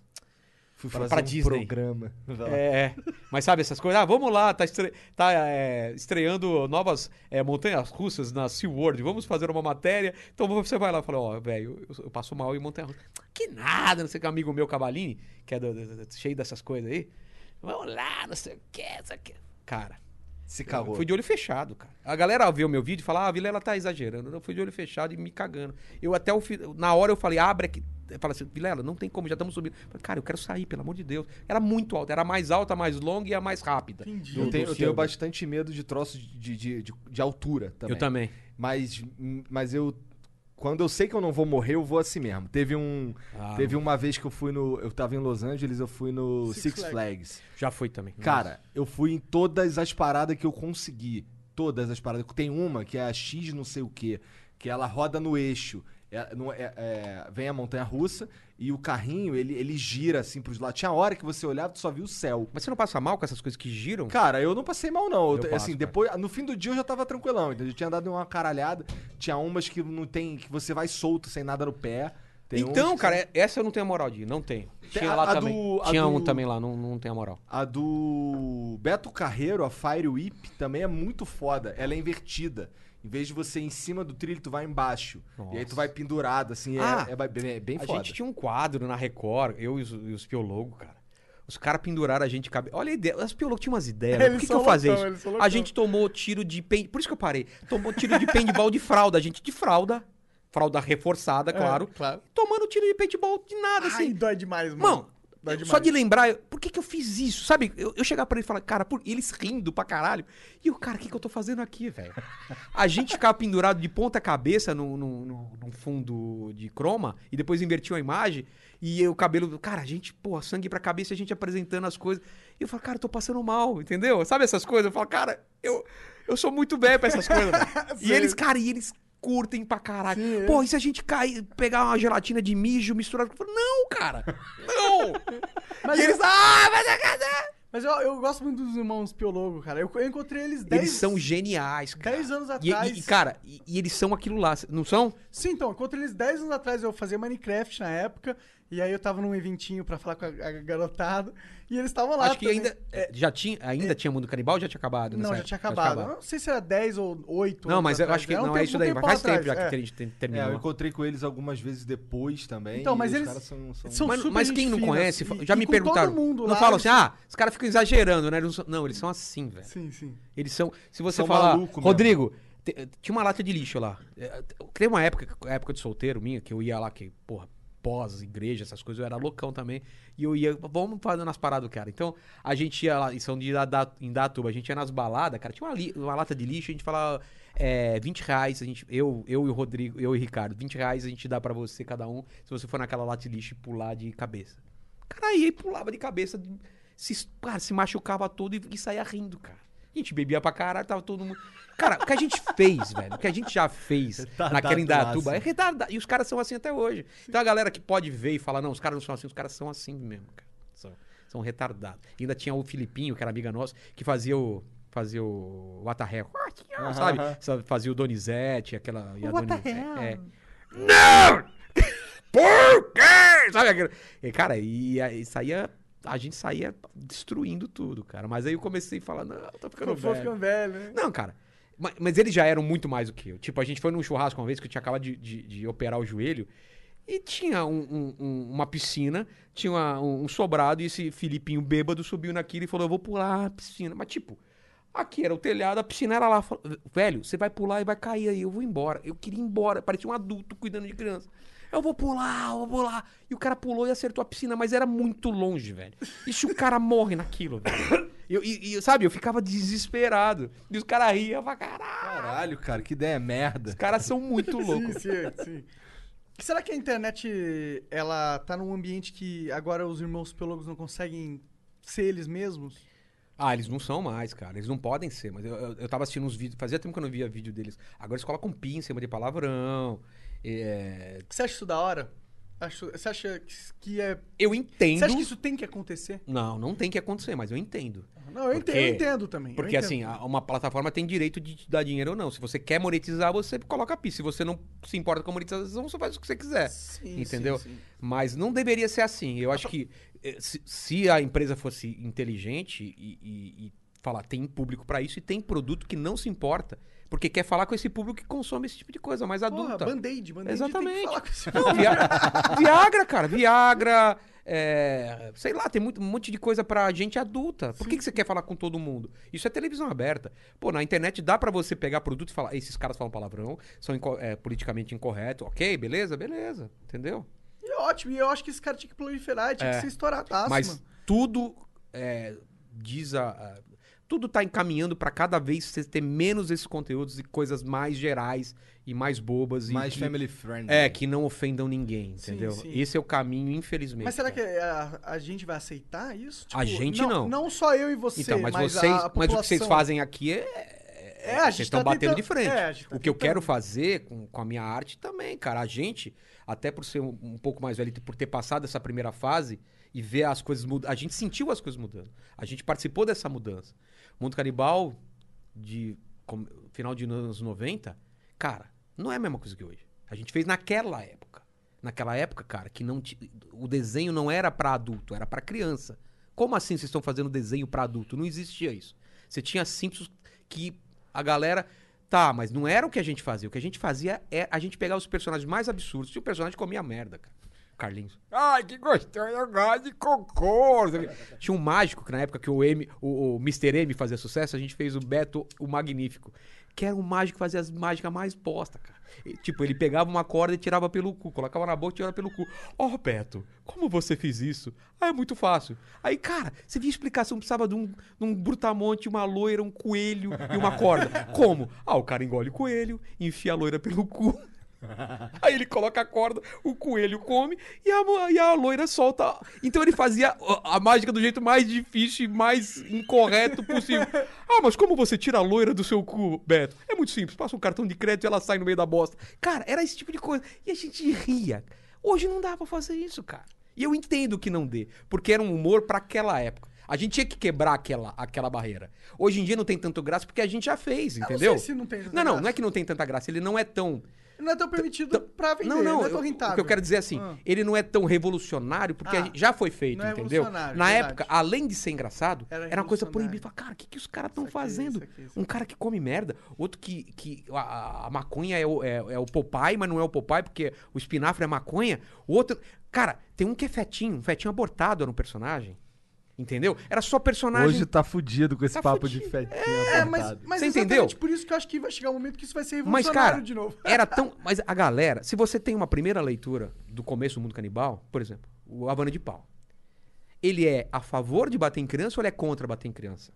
Fui fazer pra um Disney. programa. É, mas sabe essas coisas? Ah, vamos lá, tá, estre- tá, é, estreando novas é, montanhas russas na SeaWorld, vamos fazer uma matéria. Então você vai lá e fala: Ó, velho, eu, eu passo mal em montanha russa. Que nada, não sei o que, amigo meu, Cavalini, que é do- do- do- cheio dessas coisas aí. Vamos lá, não sei o que, não sei o que. Cara, Se eu cagou. fui de olho fechado, cara. A galera o meu vídeo e fala, ah, a Vilela tá exagerando. Eu fui de olho fechado e me cagando. Eu até o na hora eu falei, abre aqui. Falei assim, Vilela, não tem como, já estamos subindo. Eu falei, cara, eu quero sair, pelo amor de Deus. Era muito alta, era a mais alta, a mais longa e a mais rápida. Entendi. Eu tenho, eu tenho bastante medo de troços de, de, de, de altura também. Eu também. Mas, mas eu. Quando eu sei que eu não vou morrer, eu vou assim mesmo. Teve um. Ah, teve uma vez que eu fui no. Eu tava em Los Angeles, eu fui no Six Six, Flags. Flags. Já fui também. Cara, eu fui em todas as paradas que eu consegui. Todas as paradas. Tem uma que é a X não sei o que, que ela roda no eixo. É- não- é- é- vem a montanha russa e o carrinho, ele, ele gira assim pros lados. Tinha hora que você olhava e só via o céu. Mas você não passa mal com essas coisas que giram? Cara, eu não passei mal, não. Eu Eu passo, assim, cara. depois, no fim do dia eu já tava tranquilão. Entendeu? Eu tinha dado uma caralhada. Tinha umas que não tem. que você vai solto, sem nada no pé. Tem então, cara, são- é- essa eu não tenho a moral de ir, não tenho. Tinha a- lá a também. do- Tinha um do- também lá, não, não tenho a moral. A do Beto Carreiro, a Fire Whip, também é muito foda. Ela é invertida. Em vez de você ir em cima do trilho, tu vai embaixo. E aí tu Nossa. vai pendurado, assim. é- Ah, é, bem, é bem a foda. gente tinha um quadro na Record, eu e os, e os piologos, cara. Os caras penduraram a gente cabe... Olha a ideia. Os piologos tinham umas ideias. Por que, que eu fazia isso? A gente tomou tiro de pen... Por isso que eu parei. Tomou tiro de paintball de fralda. A gente de fralda. Fralda reforçada, claro. É, claro. Tomando tiro de paintball de nada, Ai, assim. dói demais, mano. Mano, Demais. só de lembrar, eu- por que, que eu fiz isso? Sabe? Eu, eu chegar pra ele e falar, cara, por... e eles rindo pra caralho. E o cara, o que, que eu tô fazendo aqui, velho? A gente ficava pendurado de ponta cabeça no, no, num fundo de croma e depois invertiu a imagem. E eu, o cabelo, cara, a gente, pô, sangue pra cabeça, a gente apresentando as coisas. E eu falo, cara, eu tô passando mal, entendeu? Sabe essas coisas? Eu falo, cara, eu, eu sou muito velho pra essas coisas. e eles, cara, e eles curtem pra caralho. Sim, é. Pô, e se a gente cair, pegar uma gelatina de mijo misturado? Eu falo, não, cara, não. Mas e eu- eles, ah, vai dar casa. Mas eu, eu gosto muito dos irmãos Piologo, cara. Eu, eu encontrei eles 10 Eles são geniais, cara. 10 anos atrás. e- e, cara, e, e eles são aquilo lá, não são? Sim, então, eu encontrei eles 10 anos atrás. Eu fazia Minecraft na época. E aí eu tava num eventinho pra falar com a, a garotada. E eles estavam lá. Acho que também. ainda. Já tinha, ainda tinha Mundo Canibal ou já tinha acabado? Não, já tinha acabado. Eu não sei se era 10 ou 8. Não, anos mas eu atrás. acho que Era um não é isso daí. tempo Faz tempo atrás, já que é. a gente tem- É, terminou. eu encontrei com eles algumas vezes depois também. Então, mas os eles caras são, são- são mas, super mas quem não conhece, e- já e me com perguntaram. todo mundo não lá, falam assim, ah, os caras ficam exagerando, né? Eles não são- Não, eles são assim, velho. Sim, sim. Eles são. Se você São falar. Rodrigo, tinha uma lata de lixo lá. É, Tem uma época, época de solteiro minha, que eu ia lá, que, porra, pós, igreja, essas coisas, eu era loucão também. E eu ia, vamos fazendo as paradas, cara. Então, a gente ia lá, em São em Datuba, a gente ia nas baladas, cara, tinha uma, li- uma lata de lixo, a gente falava, é, 20 reais, a gente, eu, eu e o Rodrigo, eu e o Ricardo, 20 reais a gente dá pra você, cada um, se você for naquela lata de lixo e pular de cabeça. Cara, aí pulava de cabeça, se, cara, se machucava todo e, e saía rindo, cara. A gente bebia pra caralho, tava todo mundo. Cara, o que a gente fez, velho, o que a gente já fez Retardado naquela Indatuba é retardado. E os caras são assim até hoje. Então a galera que pode ver e falar, não, os caras não são assim, os caras são assim mesmo, cara. São, são retardados. E ainda tinha o Filipinho, que era amiga nossa, que fazia o. Fazia o Watarré, sabe? Sabe, Fazia o Donizete, aquela. e a Doni- é, é. Não! Por quê? Sabe aquele... E, cara, e, aí saía. A gente saía destruindo tudo, cara. Mas aí eu comecei a falar, não, tô ficando for velho. ficando velho, né? Não, cara. Ma- Mas, eles já eram muito mais do que eu. Tipo, a gente foi num churrasco uma vez que eu tinha acabado de, de- de operar o joelho. E tinha um- um- um- uma piscina, tinha uma- um, um sobrado, e esse Filipinho bêbado subiu naquilo e falou: Eu vou pular a piscina. Mas, tipo, aqui era o telhado, a piscina era lá. Falou, Velho, você vai pular e vai cair aí, eu vou embora. Eu queria ir embora, parecia um adulto cuidando de criança. Eu vou pular, eu vou pular. E o cara pulou e acertou a piscina, mas era muito longe, velho. E se o cara morre naquilo, velho? Eu- e, e, sabe, eu ficava desesperado. E os caras riam pra caralho. Caralho, cara, que ideia merda. Os caras são muito loucos. Sim, sim, sim. Será que a internet, ela tá num ambiente que agora os irmãos piologos não conseguem ser eles mesmos? Ah, eles não são mais, cara. Eles não podem ser, mas eu, eu, eu tava assistindo uns vídeos. Fazia tempo que eu não via vídeo deles. Agora eles colocam pi em cima de palavrão. É, Você acha isso da hora? Acho- Você acha que- que é. Eu entendo. Você acha que isso tem que acontecer? Não, não tem que acontecer, mas eu entendo. Não, eu, Porque- entendo, eu entendo também. Porque entendo. assim, a- uma plataforma tem direito de te dar dinheiro ou não. Se você quer monetizar, você coloca pi. Se você não se importa com a monetização, você faz o que você quiser. Sim, entendeu? sim, sim. Mas não deveria ser assim. Eu acho que eh, se, se a empresa fosse inteligente e, e- e falar, tem público pra isso e tem produto que não se importa, porque quer falar com esse público que consome esse tipo de coisa mais Porra, adulta. band-aid, band-aid tem Exatamente. que falar com esse Não, Via- Viagra, cara, Viagra, é, sei lá, tem muito, um monte de coisa pra gente adulta. Por que, que você quer falar com todo mundo? Isso é televisão aberta. Pô, na internet dá pra você pegar produto e falar, esses caras falam palavrão, são inco- é, politicamente incorretos, ok, beleza, beleza, entendeu? E é ótimo, e eu acho que esse cara tinha que proliferar, tinha É. que ser estouradaço, Mas mano. tudo é, diz a, a- tudo tá encaminhando pra cada vez você ter menos esses conteúdos e coisas mais gerais e mais bobas e Mais que, family friendly. é que não ofendam ninguém, Sim, entendeu? sim. Esse é o caminho, infelizmente. Mas será que cara. a, a gente vai aceitar isso? A gente não. Não só eu e você, Então, mas, mas vocês, a mas o que vocês população. fazem aqui é, É, a gente vocês estão tá batendo tentando- de frente. é, tá o que eu tentando. quero fazer com, com a minha arte também, cara. A gente, até por ser um, um pouco mais velho, e por ter passado essa primeira fase e ver as coisas mudando. A gente sentiu as coisas mudando. A gente participou dessa mudança. Mundo Canibal, de com- final de anos 90, cara, não é a mesma coisa que hoje. A gente fez naquela época. Naquela época, cara, que não o desenho não era pra adulto, era pra criança. Como assim vocês estão fazendo desenho pra adulto? Não existia isso. Você tinha Simpsons que a galera. Tá, mas não era o que a gente fazia. O que a gente fazia é a gente pegar os personagens mais absurdos. Tinha o personagem comia merda, cara. Carlinhos. Ai, que gostoso, eu gosto de cocô. Tinha um mágico que na época que o, M, o, o Mr. M fazia sucesso, a gente fez o Beto o Magnífico. Que era um mágico que fazia as mágicas mais bosta, cara. E, tipo, ele pegava uma corda e tirava pelo cu, colocava na boca e tirava pelo cu. Ó, Beto, como você fez isso? Ah, é muito fácil. Aí, cara, você via explicação, precisava de um, de um brutamonte, uma loira, um coelho e uma corda. Como? Ah, o cara engole o coelho, enfia a loira pelo cu. Aí ele coloca a corda, o coelho come e a, e a loira solta. Então ele fazia a, a mágica do jeito mais difícil e mais incorreto possível. Ah, mas como você tira a loira do seu cu, Beto? É muito simples. Passa um cartão de crédito e ela sai no meio da bosta. Cara, era esse tipo de coisa. E a gente ria. Hoje não dá pra fazer isso, cara. E eu entendo que não dê, porque era um humor pra aquela época. A gente tinha que quebrar aquela, aquela barreira. Hoje em dia não tem tanto graça porque a gente já fez, Eu não entendeu? sei se não tem não, não, graça. não é que não tem tanta graça. Ele não é tão Não é tão permitido pra vender, não, não, é tão eu- rentável. o que eu quero dizer é assim, Ah. ele não é tão revolucionário porque Ah, já foi feito, não é entendeu? Na verdade. época, além de ser engraçado, Era era, uma coisa proibida. Fala, Cara, o que, que os caras estão Isso aqui, fazendo? isso aqui, isso Um cara que come merda, outro que, que a- a, a maconha é o, é, é o Popeye, mas não é o Popeye porque o espinafre é maconha. O outro, cara, tem um que é fetinho, um fetinho abortado era um personagem. Entendeu? Era só personagem. Hoje tá fudido com esse Tá papo fudido. de fetinha É, mas, apertado. mas Você exatamente entendeu? por isso que eu acho que vai chegar um momento que isso vai ser Mas, revolucionário cara, de novo. era tão. Mas a galera, se você tem uma primeira leitura do começo do mundo canibal, por exemplo, o Havana de Pau. Ele é a favor de bater em criança ou ele é contra bater em criança?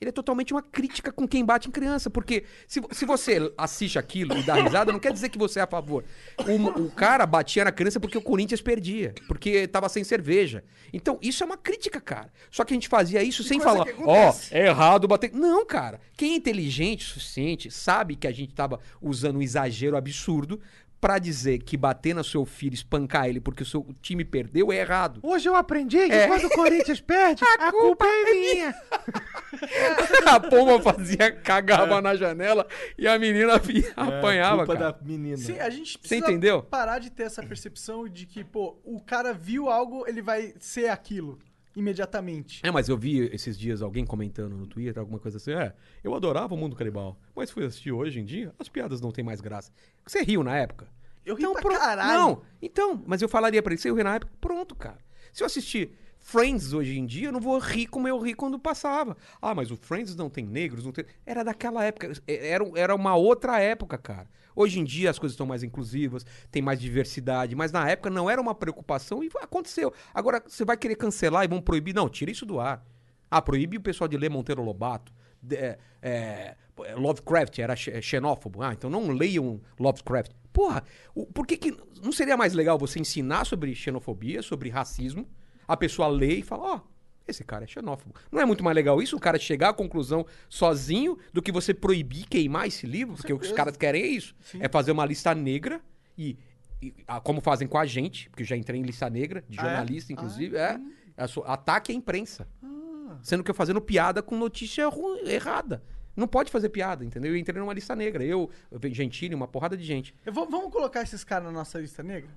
Ele é totalmente uma crítica com quem bate em criança, porque se, se você assiste aquilo e dá risada, não quer dizer que você é a favor. O, o cara batia na criança porque o Corinthians perdia, porque tava sem cerveja. Então, isso é uma crítica, cara. Só que a gente fazia isso sem coisa falar, que ó, acontece." é errado bater. Não, cara. Quem é inteligente o suficiente sabe que a gente tava usando um exagero absurdo pra dizer que bater no seu filho, espancar ele porque o seu time perdeu é errado. Hoje eu aprendi que É. quando o Corinthians perde, a, culpa é minha. a pomba fazia, cagava na janela e a menina vi- apanhava, culpa cara. da menina. Sim, a gente Você precisa entendeu? parar de ter essa percepção de que, pô, o cara viu algo, ele vai ser aquilo imediatamente. É, mas eu vi esses dias alguém comentando no Twitter, alguma coisa assim, é, eu adorava o mundo canibal, mas fui assistir hoje em dia, as piadas não têm mais graça. Você riu na época? Eu ri pra pro- caralho. Não, então, mas eu falaria pra ele, você riu na época? Pronto, cara. Se eu assistir Friends hoje em dia, eu não vou rir como eu ri quando passava. Ah, mas o Friends não tem negros, não tem... Era daquela época, era, era uma outra época, cara. Hoje em dia as coisas estão mais inclusivas, tem mais diversidade, mas na época não era uma preocupação e aconteceu. Agora, você vai querer cancelar e vão proibir? Não, tira isso do ar. Ah, proíbe o pessoal de ler Monteiro Lobato. De- é, é, Lovecraft era xe- xenófobo. Ah, então não leiam Lovecraft. Porra, o- por que, que não seria mais legal você ensinar sobre xenofobia, sobre racismo, a pessoa lê e fala, ó, esse cara é xenófobo. Não é muito mais legal isso, o cara chegar à conclusão sozinho do que você proibir queimar esse livro? Porque o que os caras querem é isso. É fazer uma lista negra e, e- ah, como fazem com a gente, porque eu já entrei em lista negra, de Ah, é? jornalista, inclusive, é, é so- ataque à imprensa. Ah. Sendo que eu fazendo piada com notícia errada. Não pode fazer piada, entendeu? Eu entrei numa lista negra. Eu, Gentili, uma porrada de gente. Vou- vamos colocar esses caras na nossa lista negra?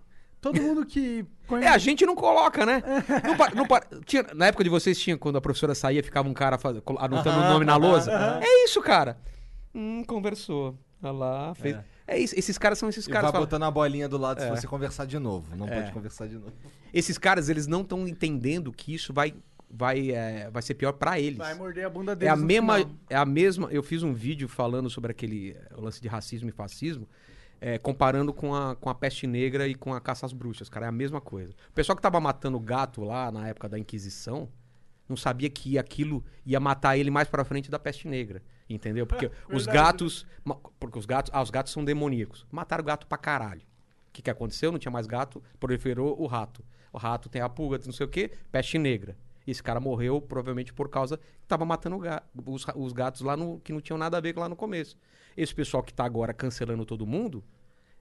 Todo mundo que É, conhece. a gente não coloca, né? Não pa- não pa- tinha- na época de vocês tinha, quando a professora saía, ficava um cara faz- anotando o nome na lousa. É isso, cara. Hum, conversou. Olha lá, fez. É. isso. Esses caras são esses E caras. vai falam- botando a bolinha do lado É. se você conversar de novo. Não pode conversar de novo. Esses caras, eles não estão entendendo que isso vai, vai, é, vai ser pior pra eles. Vai morder a bunda É deles. a no mesma, final. é a mesma. Eu fiz um vídeo falando sobre aquele o lance de racismo e fascismo, eh, comparando com a, com a peste negra e com a caça às bruxas, cara. É a mesma coisa. O pessoal que tava matando gato lá na época da Inquisição não sabia que aquilo ia matar ele mais pra frente da peste negra. Entendeu? Porque os Verdade. gatos. Porque os gatos. Ah, os gatos são demoníacos. Mataram o gato pra caralho. O que, que aconteceu? Não tinha mais gato, proliferou o rato. O rato tem a pulga, não sei o quê, peste negra. Esse cara morreu provavelmente por causa que tava matando os, os gatos lá no, que não tinham nada a ver lá no começo. Esse pessoal que tá agora cancelando todo mundo,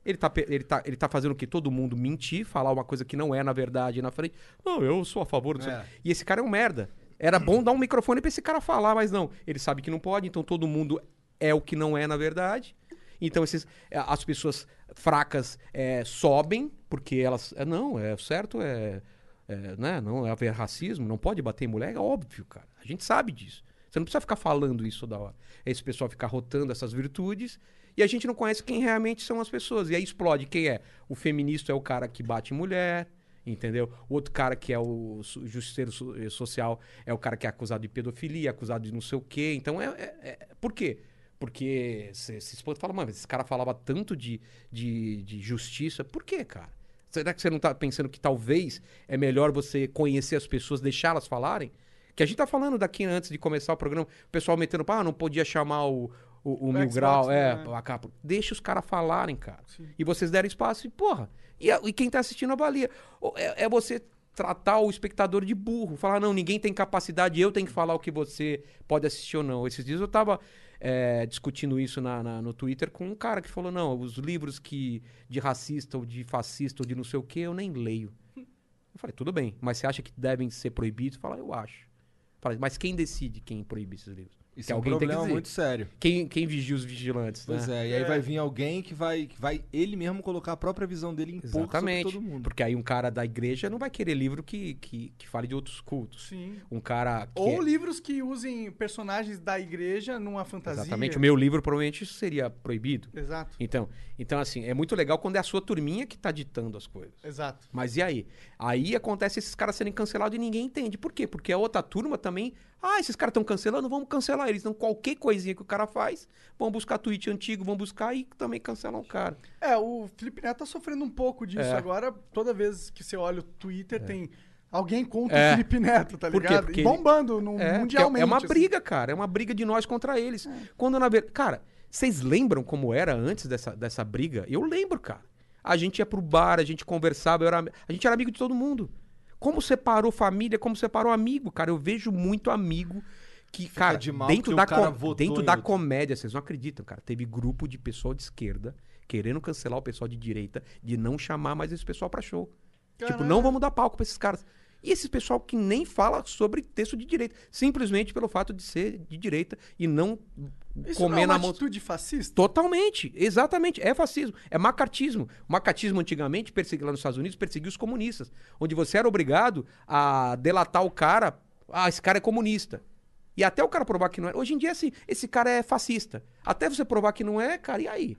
ele tá, pe- ele tá, ele tá fazendo o que? Todo mundo mentir, falar uma coisa que não é na verdade na frente. Não, eu sou a favor disso. É. E esse cara é um merda. Era bom dar um microfone pra esse cara falar, mas não. Ele sabe que não pode, então todo mundo é o que não é na verdade. Então esses, é, as pessoas fracas é, sobem, porque elas. É, não, é certo, é, é, né, não é haver racismo, não pode bater em mulher, é óbvio, cara. A gente sabe disso. Você não precisa ficar falando isso da hora. Esse pessoal ficar rotando essas virtudes e a gente não conhece quem realmente são as pessoas. E aí explode quem é. O feminista é o cara que bate em mulher, entendeu? O outro cara que é o justiceiro eh, social é o cara que é acusado de pedofilia, acusado de não sei o quê. Então é. é- é- por quê? Porque você se espanta e fala, mano, esse cara falava tanto de, de, de justiça. Por quê, cara? Será que você não tá pensando que talvez é melhor você conhecer as pessoas, deixá-las falarem? Que a gente tá falando daqui antes de começar o programa, o pessoal metendo, ah, não podia chamar o, o, o O Mil Xbox, Grau, né? é, a capa. Deixa os caras falarem, cara. Sim. E vocês deram espaço e, porra, e, a- e quem tá assistindo avalia. É, é você tratar o espectador de burro, falar, não, ninguém tem capacidade, eu tenho que falar o que você pode assistir ou não. Esses dias eu tava é, discutindo isso na, na- no Twitter com um cara que falou, não, os livros que de racista ou de fascista ou de não sei o que, eu nem leio. Eu falei, tudo bem, mas você acha que devem ser proibidos? Fala, eu acho. Falei, mas quem decide quem proíbe esses livros? Isso Que é um alguém tem que problema muito sério. Quem, quem vigia os vigilantes, Pois né? é, e aí vai vir alguém que vai, que vai ele mesmo colocar a própria visão dele e impor sobre Exatamente. todo mundo. Porque aí um cara da igreja não vai querer livro que, que, que fale de outros cultos. Sim. Um cara que. Ou é- livros que usem personagens da igreja numa fantasia. Exatamente. O meu livro provavelmente seria proibido. Exato, Então, então, assim, é muito legal quando é a sua turminha que tá ditando as coisas. exato. Mas e aí? Aí acontece esses caras serem cancelados e ninguém entende. Por quê? Porque a outra turma também. Ah, esses caras estão cancelando, vamos cancelar eles. Então, qualquer coisinha que o cara faz, vão buscar tweet antigo, vão buscar e também cancelam o cara. É, o Felipe Neto tá sofrendo um pouco disso. É. Agora, toda vez que você olha o Twitter, tem alguém contra É. o Felipe Neto, tá Por ligado? Porque E bombando no, É, mundialmente. porque é uma assim. briga, cara. É uma briga de nós contra eles. Quando na verdade. Cara, vocês lembram como era antes dessa, dessa briga? Eu lembro, cara. A gente ia pro bar, a gente conversava, era, a gente era amigo de todo mundo. Como separou família, como separou amigo, cara. Eu vejo muito amigo que, cara, de mal dentro da, com- dentro da comédia, vocês não acreditam, cara. Teve grupo de pessoal de esquerda querendo cancelar o pessoal de direita, de não chamar mais esse pessoal pra show. Tipo, Caralho. não vamos dar palco pra esses caras. E esse pessoal que nem fala sobre texto de direita, simplesmente pelo fato de ser de direita e não Isso comer não é uma na mão. atitude fascista? Totalmente, exatamente. É fascismo, é macartismo. O macartismo antigamente, persegui, lá nos Estados Unidos, perseguia os comunistas. Onde você era obrigado a delatar o cara. Ah, esse cara é comunista. E até o cara provar que não é. Hoje em dia, assim, esse cara é fascista. Até você provar que não é, cara, e aí?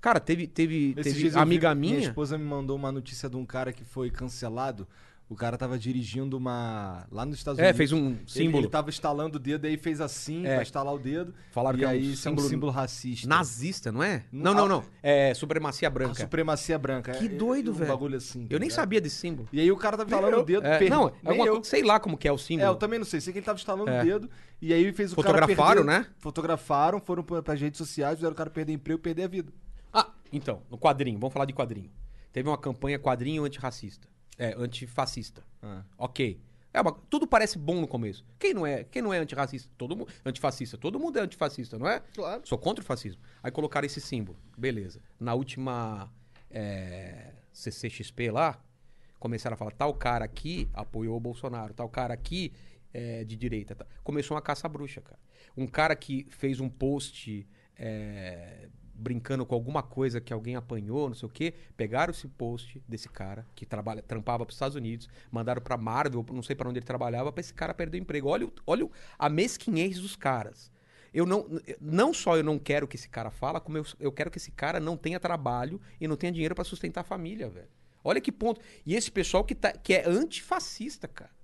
Cara, teve, teve, Esses teve eu vi- amiga Minha minha. esposa me mandou uma notícia de um cara que foi cancelado. O cara tava dirigindo uma. Lá nos Estados É, Unidos. fez um Ele- símbolo. Ele, tava estalando o dedo, aí fez assim É. pra estalar o dedo. Falaram e que é um aí isso é um símbolo símbolo racista. Nazista, não é? Não, Não, não. É supremacia A branca. supremacia branca. Que É, doido, um velho. bagulho assim. tá Eu nem sabia desse símbolo. E aí o cara tava estalando o dedo. É, per- não, é alguma eu. sei lá como que é o É, símbolo. eu também não sei. Sei que ele tava instalando É. o dedo e aí fez o Fotografaram, cara perder... né? Fotografaram, foram pra, pras redes sociais, fizeram o cara perder emprego, perder a vida. Ah, então, no quadrinho, vamos falar de quadrinho. Teve uma campanha quadrinho antirracista. É, antifascista. Ah. Ok. É uma- tudo parece bom no começo. Quem não é? Quem não é antirracista? Todo mundo, antifascista. Todo mundo é antifascista, não é? Claro. Sou contra o fascismo. Aí colocaram esse símbolo. Beleza. Na última é, CCXP lá, começaram a falar: tal cara aqui apoiou o Bolsonaro, tal cara aqui é de direita. tá? Começou uma caça bruxa, cara. Um cara que fez um post é, brincando com alguma coisa que alguém apanhou, não sei o quê, pegaram esse post desse cara que trabalha, trampava para os Estados Unidos, mandaram para Marvel, não sei para onde ele trabalhava, para esse cara perder o emprego. Olha, olha a mesquinhez dos caras. Eu não, não só eu não quero que esse cara fala, como eu, eu quero que esse cara não tenha trabalho e não tenha dinheiro para sustentar a família, velho. Olha que ponto. E esse pessoal que, tá, que é antifascista, cara.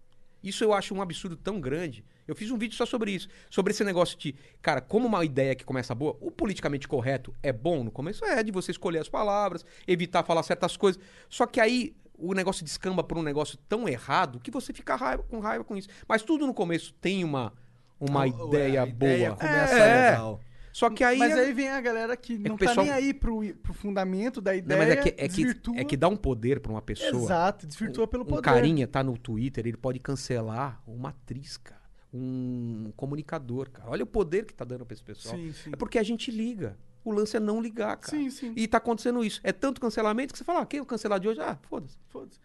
Isso eu acho um absurdo tão grande. Eu fiz um vídeo só sobre isso. Sobre esse negócio de, cara, como uma ideia que começa boa, o politicamente correto é bom no começo? É, de você escolher as palavras, evitar falar certas coisas. Só que aí o negócio descamba por um negócio tão errado que você fica raiva, com raiva com isso. Mas tudo no começo tem uma, uma A- ideia a ideia boa. começa É. legal. Só que aí. Mas aí vem a galera que não o pessoal- tá nem aí pro, pro fundamento da Não, ideia, mas é que, é, que, é que dá um poder pra uma pessoa. Exato, desvirtua pelo um poder. carinha tá no Twitter, ele pode cancelar uma atriz, cara. Um comunicador, cara. Olha o poder que tá dando pra esse pessoal. Sim, sim. É porque a gente liga. O lance é não ligar, cara. Sim, sim. E tá acontecendo isso. É tanto cancelamento que você fala, ah, quem é o cancelar de hoje? Ah, foda-se. Foda-se.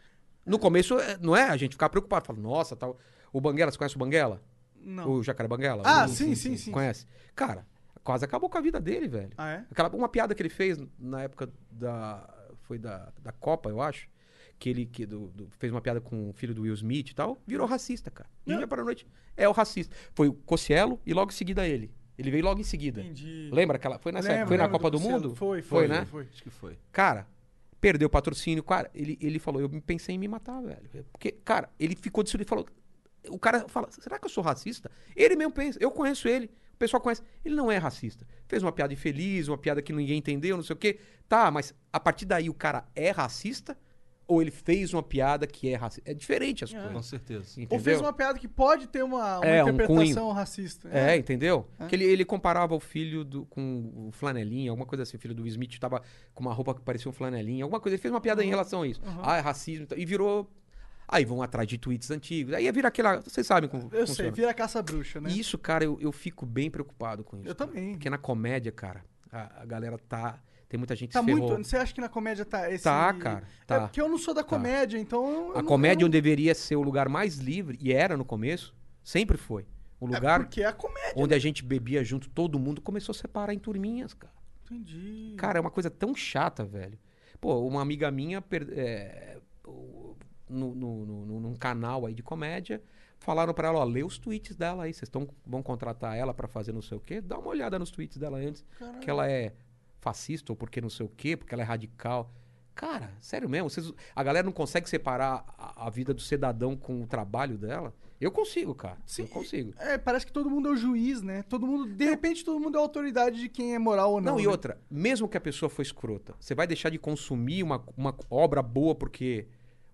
No começo, é- não é a gente ficar preocupado. Fala, nossa, tal. O Banguela, você conhece o Banguela? Não. O Jacaré Banguela? Ah, O- sim, sim, sim. Conhece? Cara, quase acabou com a vida dele, velho. Ah, é? Aquela, uma piada que ele fez na época da. Foi da, da Copa, eu acho. Que ele que do- do- fez uma piada com o filho do Will Smith e tal. Virou racista, cara. É. dia para a noite. É o racista. Foi o Cossielo e logo em seguida ele. Ele veio logo em seguida. Entendi. Lembra aquela. Foi nessa Lembro, época? Foi na Copa do, Cossielo. Mundo? Foi, Foi, foi, né? foi. Acho que foi. Cara, perdeu o patrocínio. Cara, ele, ele falou, eu pensei em me matar, velho. Porque, cara, ele ficou disso, ele falou. O cara fala, será que eu sou racista? Ele mesmo pensa, eu conheço ele, o pessoal conhece. Ele não é racista. Fez uma piada infeliz, uma piada que ninguém entendeu, não sei o quê. Tá, mas a partir daí o cara é racista? Ou ele fez uma piada que é racista? É diferente as Com coisas. certeza. Ou fez Entendeu? uma piada que pode ter uma, uma É, um interpretação racista. É, entendeu? É. Que ele, ele comparava o filho do, com o flanelinha, alguma coisa assim. O filho do Smith tava com uma roupa que parecia um flanelinha, alguma coisa. Ele fez uma piada em relação a isso. Uhum. Ah, é racismo. e tal, E virou. Aí vão atrás de tweets antigos. Aí vira aquela. Vocês sabem como. Eu funciona. sei, vira caça-bruxa, né? E isso, cara, eu, eu fico bem preocupado com isso. Eu cara. também. Porque na comédia, cara, a, a galera tá. Tem muita gente Tá muito. Você acha que na comédia tá esse. Tá, cara. É Tá. porque eu não sou da comédia, então. eu A não- comédia eu deveria ser o lugar mais livre, e era no começo, sempre foi. O não... lugar É porque é a comédia. onde a gente bebia junto, todo mundo começou a separar em turminhas, cara. Entendi. Cara, é uma coisa tão chata, velho. Pô, uma amiga minha, per- é, no, no, no- num canal aí de comédia, falaram pra ela, ó, lê os tweets dela aí. Vocês vão contratar ela pra fazer não sei o quê? Dá uma olhada nos tweets dela antes. Caralho. Que ela é fascista ou porque não sei o quê, porque ela é radical. Cara, sério mesmo? Vocês- a galera não consegue separar a, a vida do cidadão com o trabalho dela? Eu consigo, cara. Sim. Eu consigo. É, parece que todo mundo é o juiz, né? Todo mundo, de repente, todo mundo é a autoridade de quem é moral ou não. Não, e né? outra, mesmo que a pessoa foi escrota, você vai deixar de consumir uma, uma obra boa porque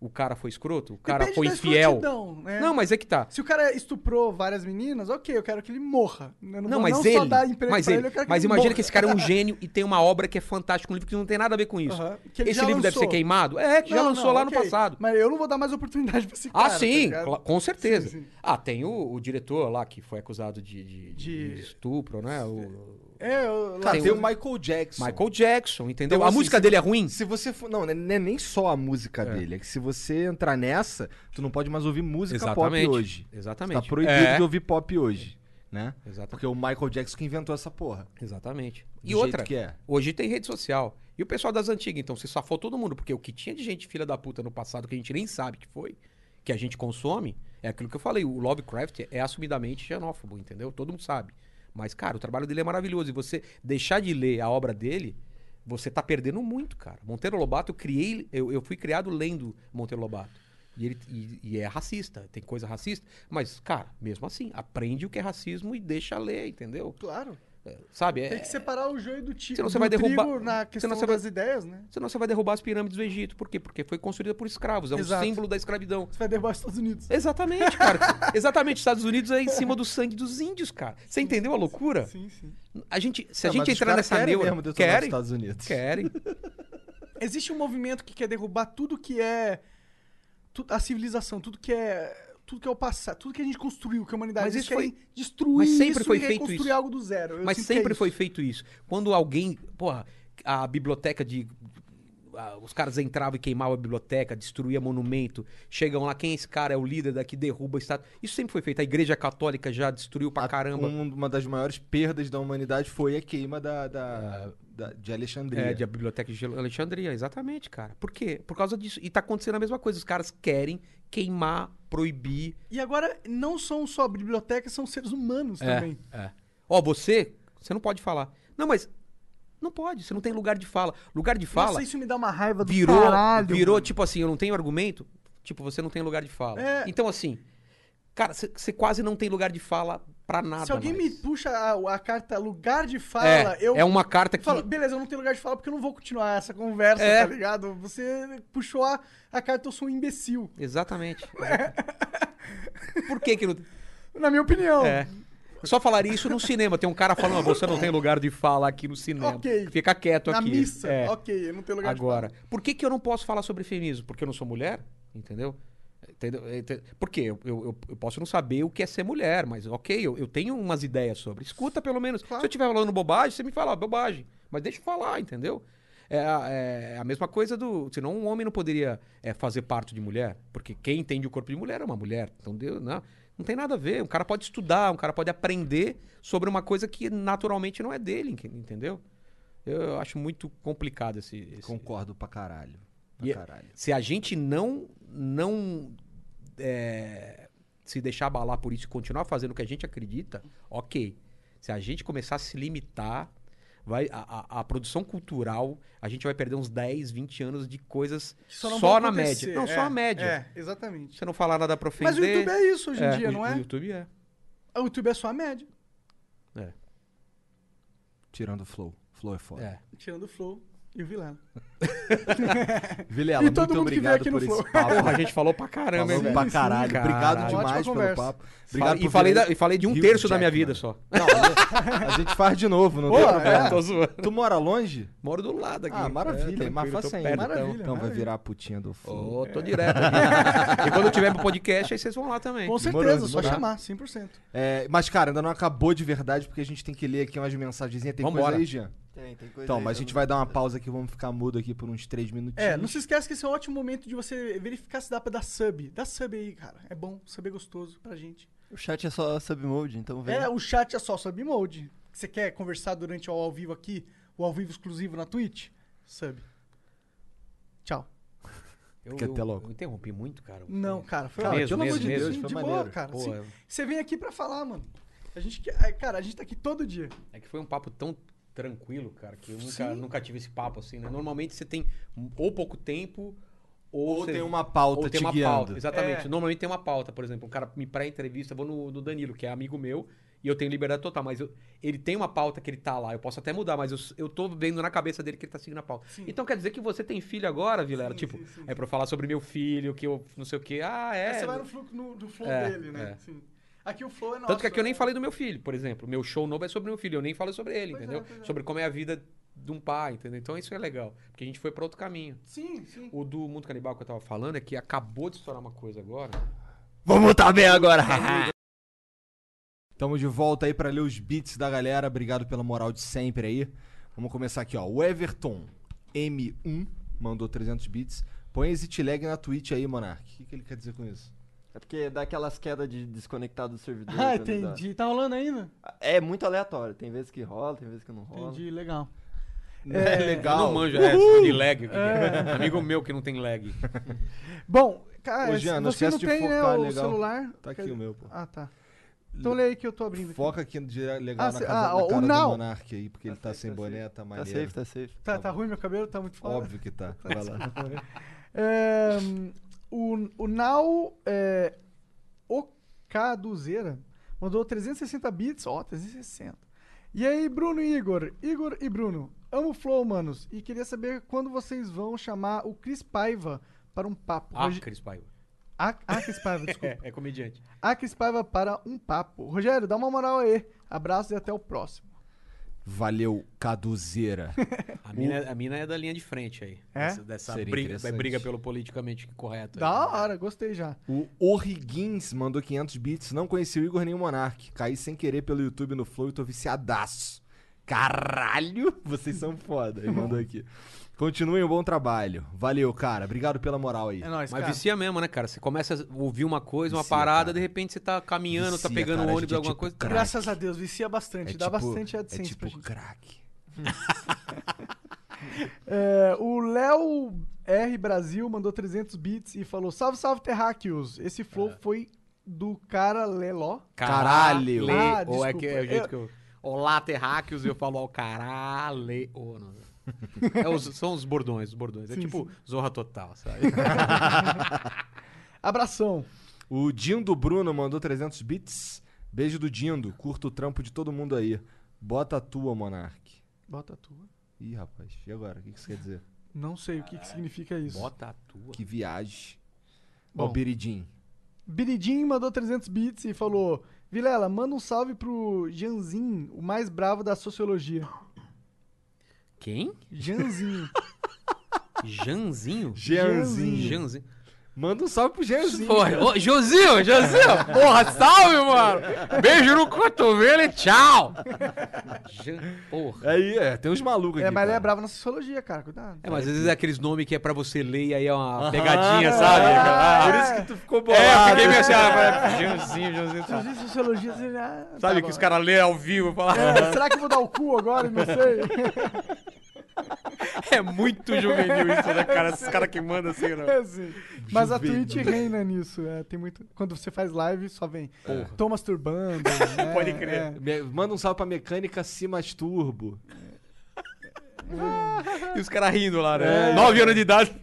o cara foi escroto? O cara Depende foi infiel? né? Não, mas é que tá. Se o cara estuprou várias meninas, ok, eu quero que ele morra. Eu não, Não, vou mas não só ele. dar emprego Mas, ele, ele, eu quero que mas ele imagina morra. que esse cara é um gênio e tem uma obra que é fantástica, um livro que não tem nada a ver com isso. Esse já livro deve ser lançou. queimado? É, que já Não, lançou não, lá no ok, passado. Mas eu não vou dar mais oportunidade pra esse Ah, cara. tá sim, cla- com certeza. Sim, sim. Ah, tem o, o diretor lá que foi acusado de, de- De- de estupro, né? O É, eu, Cara, Tem tem o- Michael Jackson. Michael Jackson, entendeu? Então, a assim, música se- dele é ruim? Se você for. Não, não é nem só a música É. dele. É que se você entrar nessa, tu não pode mais ouvir música Exatamente. pop hoje. Exatamente. Tá proibido É. de ouvir pop hoje. Né? Exatamente. Porque o Michael Jackson que inventou essa porra. Exatamente. E outra, que é. hoje tem rede social. E o pessoal das antigas, então, você safou todo mundo, porque o que tinha de gente filha da puta no passado que a gente nem sabe que foi, que a gente consome, é aquilo que eu falei. O Lovecraft é assumidamente xenófobo, entendeu? Todo mundo sabe. Mas, cara, o trabalho dele é maravilhoso. E você deixar de ler a obra dele, você tá perdendo muito, cara. Monteiro Lobato, eu criei, eu, eu fui criado lendo Monteiro Lobato. E ele e, e é racista, tem coisa racista. Mas, cara, mesmo assim, aprende o que é racismo e deixa ler, entendeu? Claro. Sabe? É, Tem que separar o joio do, ti, Senão do você vai derrubar- trigo na questão senão você vai- das ideias, né? Senão você vai derrubar as pirâmides do Egito. Por quê? Porque foi construída por escravos. É um Exato. símbolo da escravidão. Você vai derrubar os Estados Unidos. Exatamente, cara. Exatamente. Estados Unidos é em cima do sangue dos índios, cara. Você entendeu a loucura? Sim, sim. A gente, se a Não, mas gente entrar nessa querem neura... mesmo Querem, Estados Unidos. querem. Existe um movimento que quer derrubar tudo que é a civilização, tudo que é tudo que é o passado, tudo que a gente construiu, que a humanidade Mas isso foi- destruir mas sempre isso foi e feito reconstruir isso. algo do zero. Eu Mas é sempre isso. foi feito isso. Quando alguém. Porra, a biblioteca de. Os caras entravam e queimavam a biblioteca, destruía monumento. Chegam lá, quem é esse cara? É o líder daqui, derruba a estátua. Isso sempre foi feito. A igreja católica já destruiu pra A- caramba. um- uma das maiores perdas da humanidade foi a queima da, da- da- de Alexandria. É, de a biblioteca de Alexandria, exatamente, cara. Por quê? Por causa disso. E tá acontecendo a mesma coisa. Os caras querem queimar, proibir. E agora, não são só bibliotecas, são seres humanos também. É. Ó, você, você não pode falar. Não, mas não pode, você não tem lugar de fala. Lugar de fala Nossa, isso me dá uma raiva do virou, caralho. virou mano. tipo assim, eu não tenho argumento. Tipo, você não tem lugar de fala. É. Então assim, cara, você- quase não tem lugar de fala pra nada Se alguém me mais. puxa a, a carta lugar de fala, é, eu é uma carta que falo, beleza, eu não tenho lugar de fala porque eu não vou continuar essa conversa, É. tá ligado? Você puxou a, a carta, eu sou um imbecil. Exatamente. Por que que não Na minha opinião. É. Só falaria isso no cinema. Tem um cara falando, "Ah, você não tem lugar de fala aqui no cinema. Ok. Fica quieto Na aqui. missa, É. ok, eu não tenho lugar Agora, de por que, que eu não posso falar sobre feminismo? Porque eu não sou mulher? Entendeu? Entendeu? Ente- Por quê? Eu, eu, eu posso não saber o que é ser mulher, mas ok, eu, eu tenho umas ideias sobre. Escuta pelo menos. Se eu estiver falando bobagem, você me fala "Ah, bobagem. Mas deixa eu falar, entendeu? É, a- é a mesma coisa do. Senão um homem não poderia é, fazer parte de mulher. Porque quem entende o corpo de mulher é uma mulher. Então, Deus, não, não tem nada a ver. Um cara pode estudar, um cara pode aprender sobre uma coisa que naturalmente não é dele, entendeu? Eu acho muito complicado esse. esse- Concordo pra caralho. Pra é- caralho. se a gente não não é, se deixar abalar por isso e continuar fazendo o que a gente acredita, ok. Se a gente começar a se limitar, vai a, a- a produção cultural, a gente vai perder uns 10, 20 anos de coisas só, só, na média. Não, É, só na média. É, exatamente. Você não falar nada pra ofender. Mas o YouTube é isso hoje em É, dia, o- não O é? YouTube é. O YouTube é só a média. Tirando o Flow. Flow é foda. é. Tirando o Flow e o Vilela. Vilela, E todo muito mundo que veio obrigado aqui no por esse Flow. papo. Porra, a gente falou pra caramba, hein, Falamos velho? pra caralho. Obrigado caralho. demais Ótima pelo conversa. papo. Obrigado e, por falei da- e falei de um Hugh terço da minha Jackman. vida só. Não, a gente faz de novo, não tem problema. é. Tô zoando. Tu mora longe? Moro do lado aqui. Ah, maravilha, É, mas tranquilo, faça tô ainda. perto, Maravilha. então. Então vai maravilha. virar a putinha do Flow. Ô, tô direto aqui. e quando eu tiver pro podcast, aí vocês vão lá também. Com certeza, só demorou. chamar, 100%. É, mas, cara, ainda não acabou de verdade, porque a gente tem que ler aqui umas mensagenzinhas. Tem Vambora. coisa aí, Jean? Tem, tem coisa Então, aí, mas a eu gente vai dar uma pausa aqui, vamos ficar mudo aqui por uns três minutinhos. É, não se esquece que esse é um ótimo momento de você verificar se dá pra dar sub. Dá sub aí, cara. É bom, sub é gostoso pra gente. O chat é só submode, então vem. É, o chat é só sub mode. Você quer conversar durante o ao vivo aqui, o ao vivo exclusivo na Twitch? Sub. Tchau. Eu, Fica até eu- logo. eu interrompi muito, cara. Não, cara, foi Cara, ótimo. pelo amor de mesmo, Deus, de maneiro. boa, cara. Pô, Sim. é- Você vem aqui pra falar, mano. A gente, é, cara, a gente tá aqui todo dia. É que foi um papo tão tranquilo, cara, que eu nunca, Sim. nunca tive esse papo assim, né? Normalmente você tem ou pouco tempo ou, Ou você- tem uma pauta ou tem te uma guiando. pauta. Exatamente. É. Normalmente tem uma pauta, por exemplo, um cara me pré-entrevista, eu vou no, no Danilo, que é amigo meu, e eu tenho liberdade total, mas eu- ele tem uma pauta que ele tá lá, eu posso até mudar, mas eu, eu tô vendo na cabeça dele que ele tá seguindo a pauta. Então quer dizer que você tem filho agora, Vilela? Sim, tipo, sim, sim. é pra eu falar sobre meu filho, que eu não sei o quê. Ah, é. Aí você vai no, flu, no, no flow É, dele, né? é. Sim. Aqui o flow é nosso. Tanto que aqui eu nem né? falei do meu filho, por exemplo. Meu show novo é sobre meu filho, eu nem falei sobre ele, Pois é, entendeu? pois é. Sobre como é a vida de um pai, entendeu? Então isso é legal, porque a gente foi pra outro caminho. Sim, sim. O do Mundo Canibal que eu tava falando é que acabou de estourar uma coisa agora. Vamos tá bem agora! Tamo de volta aí pra ler os beats da galera. Obrigado pela moral de sempre aí. Vamos começar aqui, ó. O Everton M1 mandou 300 bits. Põe exit lag na Twitch aí, Monark. O que, que ele quer dizer com isso? É porque dá aquelas quedas de desconectar do servidor. Ah, dá. entendi. Tá rolando ainda? É muito aleatório. Tem vezes que rola, tem vezes que não rola. Entendi, legal. Não é Eu legal. não manjo essa de lag. é. Amigo meu que não tem lag. Bom, cara, Ô, Jean, não você não tem né, o legal. celular? Tá aqui o meu, pô. Ah, tá. Então lê aí que eu tô abrindo. aqui. Foca aqui legal Ah, na, casa, ah, na o cara do. Monark aí, porque ele tá safe, sem tá boné, safe. tá Tá maneiro. safe, tá safe. Tá, tá ruim meu cabelo? Tá muito foda? Óbvio que tá. Vai lá. É, o, o Now é, Okaduzeira mandou 360 bits. Ó, 360. E aí, Bruno e Igor? Igor e Bruno. Amo o Flow, manos. E queria saber quando vocês vão chamar o Cris Paiva para um papo. Ah, Roge- Cris Paiva. Ah, ah, Cris Paiva, desculpa. É, é comediante. Ah, Cris Paiva para um papo. Rogério, dá uma moral aí. Abraços e até o próximo. Valeu, Caduzeira. A mina, a mina é da linha de frente aí. É? Dessa, dessa briga, briga pelo politicamente correto. aí. Da hora, gostei já. O Orriguins mandou 500 bits. Não conheci o Igor nem o Monark. Caí sem querer pelo YouTube no Flow e tô viciadaço. Caralho! Vocês são foda. Ele mandou aqui. Continuem o bom trabalho. Valeu, cara. Obrigado pela moral aí. É nóis, Mas cara. vicia mesmo, né, cara? Você começa a ouvir uma coisa, uma Vicia, parada, cara. de repente você tá caminhando, tá Vicia, pegando cara, um a ônibus, é alguma tipo coisa. crack. Graças a Deus, vicia bastante. É dá tipo- bastante É AdSense pra tipo gente. crack. É, o Léo R Brasil mandou 300 bits e falou: Salve, salve, terráqueos. Esse flow É. foi do cara Leló. Caralho. Ah, ou é desculpa. que é o jeito Eu- que eu. Olá, terráqueos, eu falo ao caralho. É os- são os bordões, os bordões. É Sim, tipo Zorra Total, sabe? Abração. O Dindo Bruno mandou 300 bits. Beijo do Dindo. Curto o trampo de todo mundo aí. Bota a tua, Monark. Bota a tua. Ih, rapaz. E agora? O que que isso quer dizer? Não sei o que, que significa isso. Bota a tua. Que viagem. Bom. Ó, o Biridim. Biridim mandou 300 bits e falou: Vilela, manda um salve pro Janzin, o mais bravo da sociologia. Quem? Janzinho. Janzinho? Jeanzinho. Janzinho. Manda um salve pro. Porra, ô, Josinho, Josinho, porra, salve, mano. Beijo no cotovelo e tchau. Porra. Aí, é, tem uns malucos aqui. é, mas ele é bravo na sociologia, cara. Cuidado. É, mas às vezes é aqueles nomes que é pra você ler e aí é uma pegadinha, sabe? Ah, Por isso que tu ficou bolado. É, eu fiquei meio assim, ah, Josinho, Josinho. Tá. sociologia, você já. Sabe tá que os bom. caras lêem ao vivo e falam, É, será que eu vou dar o cu agora? Não sei. é muito juvenil isso, né, cara? Esses caras que mandam assim, né? É, sim. Mas a. Twitch reina nisso. é, tem muito... Quando você faz live, só vem. Tô masturbando. né, Pode crer. é. Manda um salve pra mecânica Simas Turbo. E os caras rindo lá, né? Nove anos de idade.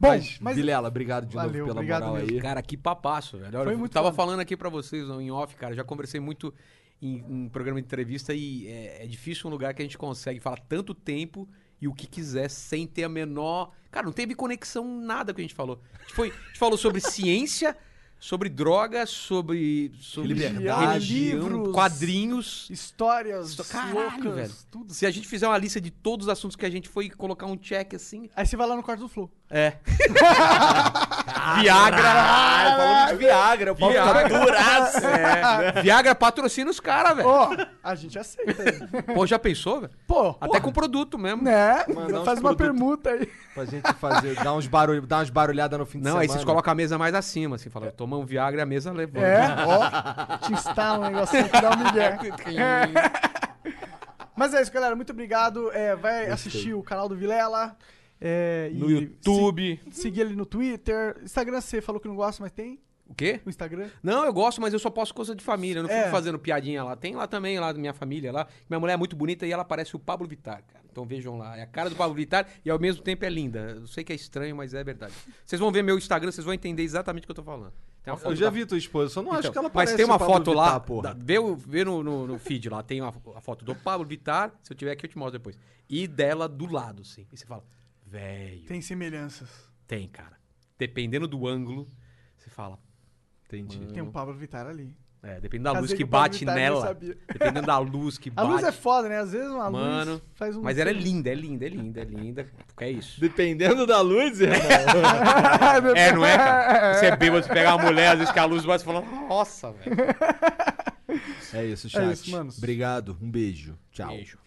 Bom, mas, mas- Vilela, obrigado de Valeu, novo pela obrigado moral mesmo. aí. Cara, que papaço, velho. Olha, Foi eu muito tava foda. falando aqui pra vocês em off, cara. Já conversei muito em, em programa de entrevista e é, é difícil um lugar que a gente consegue falar tanto tempo e o que quiser sem ter a menor. Cara, não teve conexão nada que a gente falou. A gente, foi, a gente falou sobre ciência, sobre droga, sobre, sobre Liberdade, religião, livros, quadrinhos. Histórias Caralho, loucas, velho. tudo. Se a gente fizer uma lista de todos os assuntos que a gente foi colocar um check assim. Aí você vai lá no quarto do Flow. É. Viagra. Ah, falando de Viagra, o pau tá Viagra. duraço. É. Viagra patrocina os caras, velho. Ó, a gente aceita. Pô, já pensou, velho? Pô, Até com produto mesmo. né? Faz uma permuta aí. Pra gente fazer, dar uns, barulho, dar uns barulhadas no fim de Não, semana. aí vocês colocam a mesa mais acima, assim, fala, toma um Viagra e a mesa levanta. É, ó. Te instala um negocinho que dá um migué. Mas é isso, galera. Muito obrigado. É, vai assistir o canal do Vilela. É, No e YouTube. se- seguir ele no Twitter. Instagram você falou que não gosta, mas tem O quê? o Instagram. Não, eu gosto, mas eu só posto coisa de família. Eu não fico É. fazendo piadinha lá. Tem lá também, lá da minha família lá. Minha mulher é muito bonita e ela parece o Pablo Vittar, cara. Então vejam lá. É a cara do Pablo Vittar e ao mesmo tempo é linda. Eu sei que é estranho, mas é verdade. Vocês vão ver meu Instagram, vocês vão entender exatamente o que eu tô falando. Tem uma Eu já da- vi tua esposa, só não acho Então, que ela mas parece tem uma o Pablo foto lá, Vittar, porra. da- vê, o- vê no, no, no feed lá, tem uma, a foto do Pablo Vittar, se eu tiver aqui eu te mostro depois. E dela do lado, assim. E você fala, velho, tem. Tem semelhanças. cara. Dependendo do ângulo, você fala, Entendi. Tem um Pablo Vittar ali. é, dependendo da luz Casei que bate Vittar nela, sabia. dependendo da luz que A bate. luz é foda, né? Às vezes uma Mano, luz faz um... Mas ela é linda, é linda, é linda, é linda. Porque é isso. Dependendo da luz, irmão. É, não é, cara? Você é bêbado, você pegar uma mulher, às vezes que a luz bate e fala, nossa, velho. é isso, chat. isso, manos. Obrigado, um beijo. Tchau. Beijo.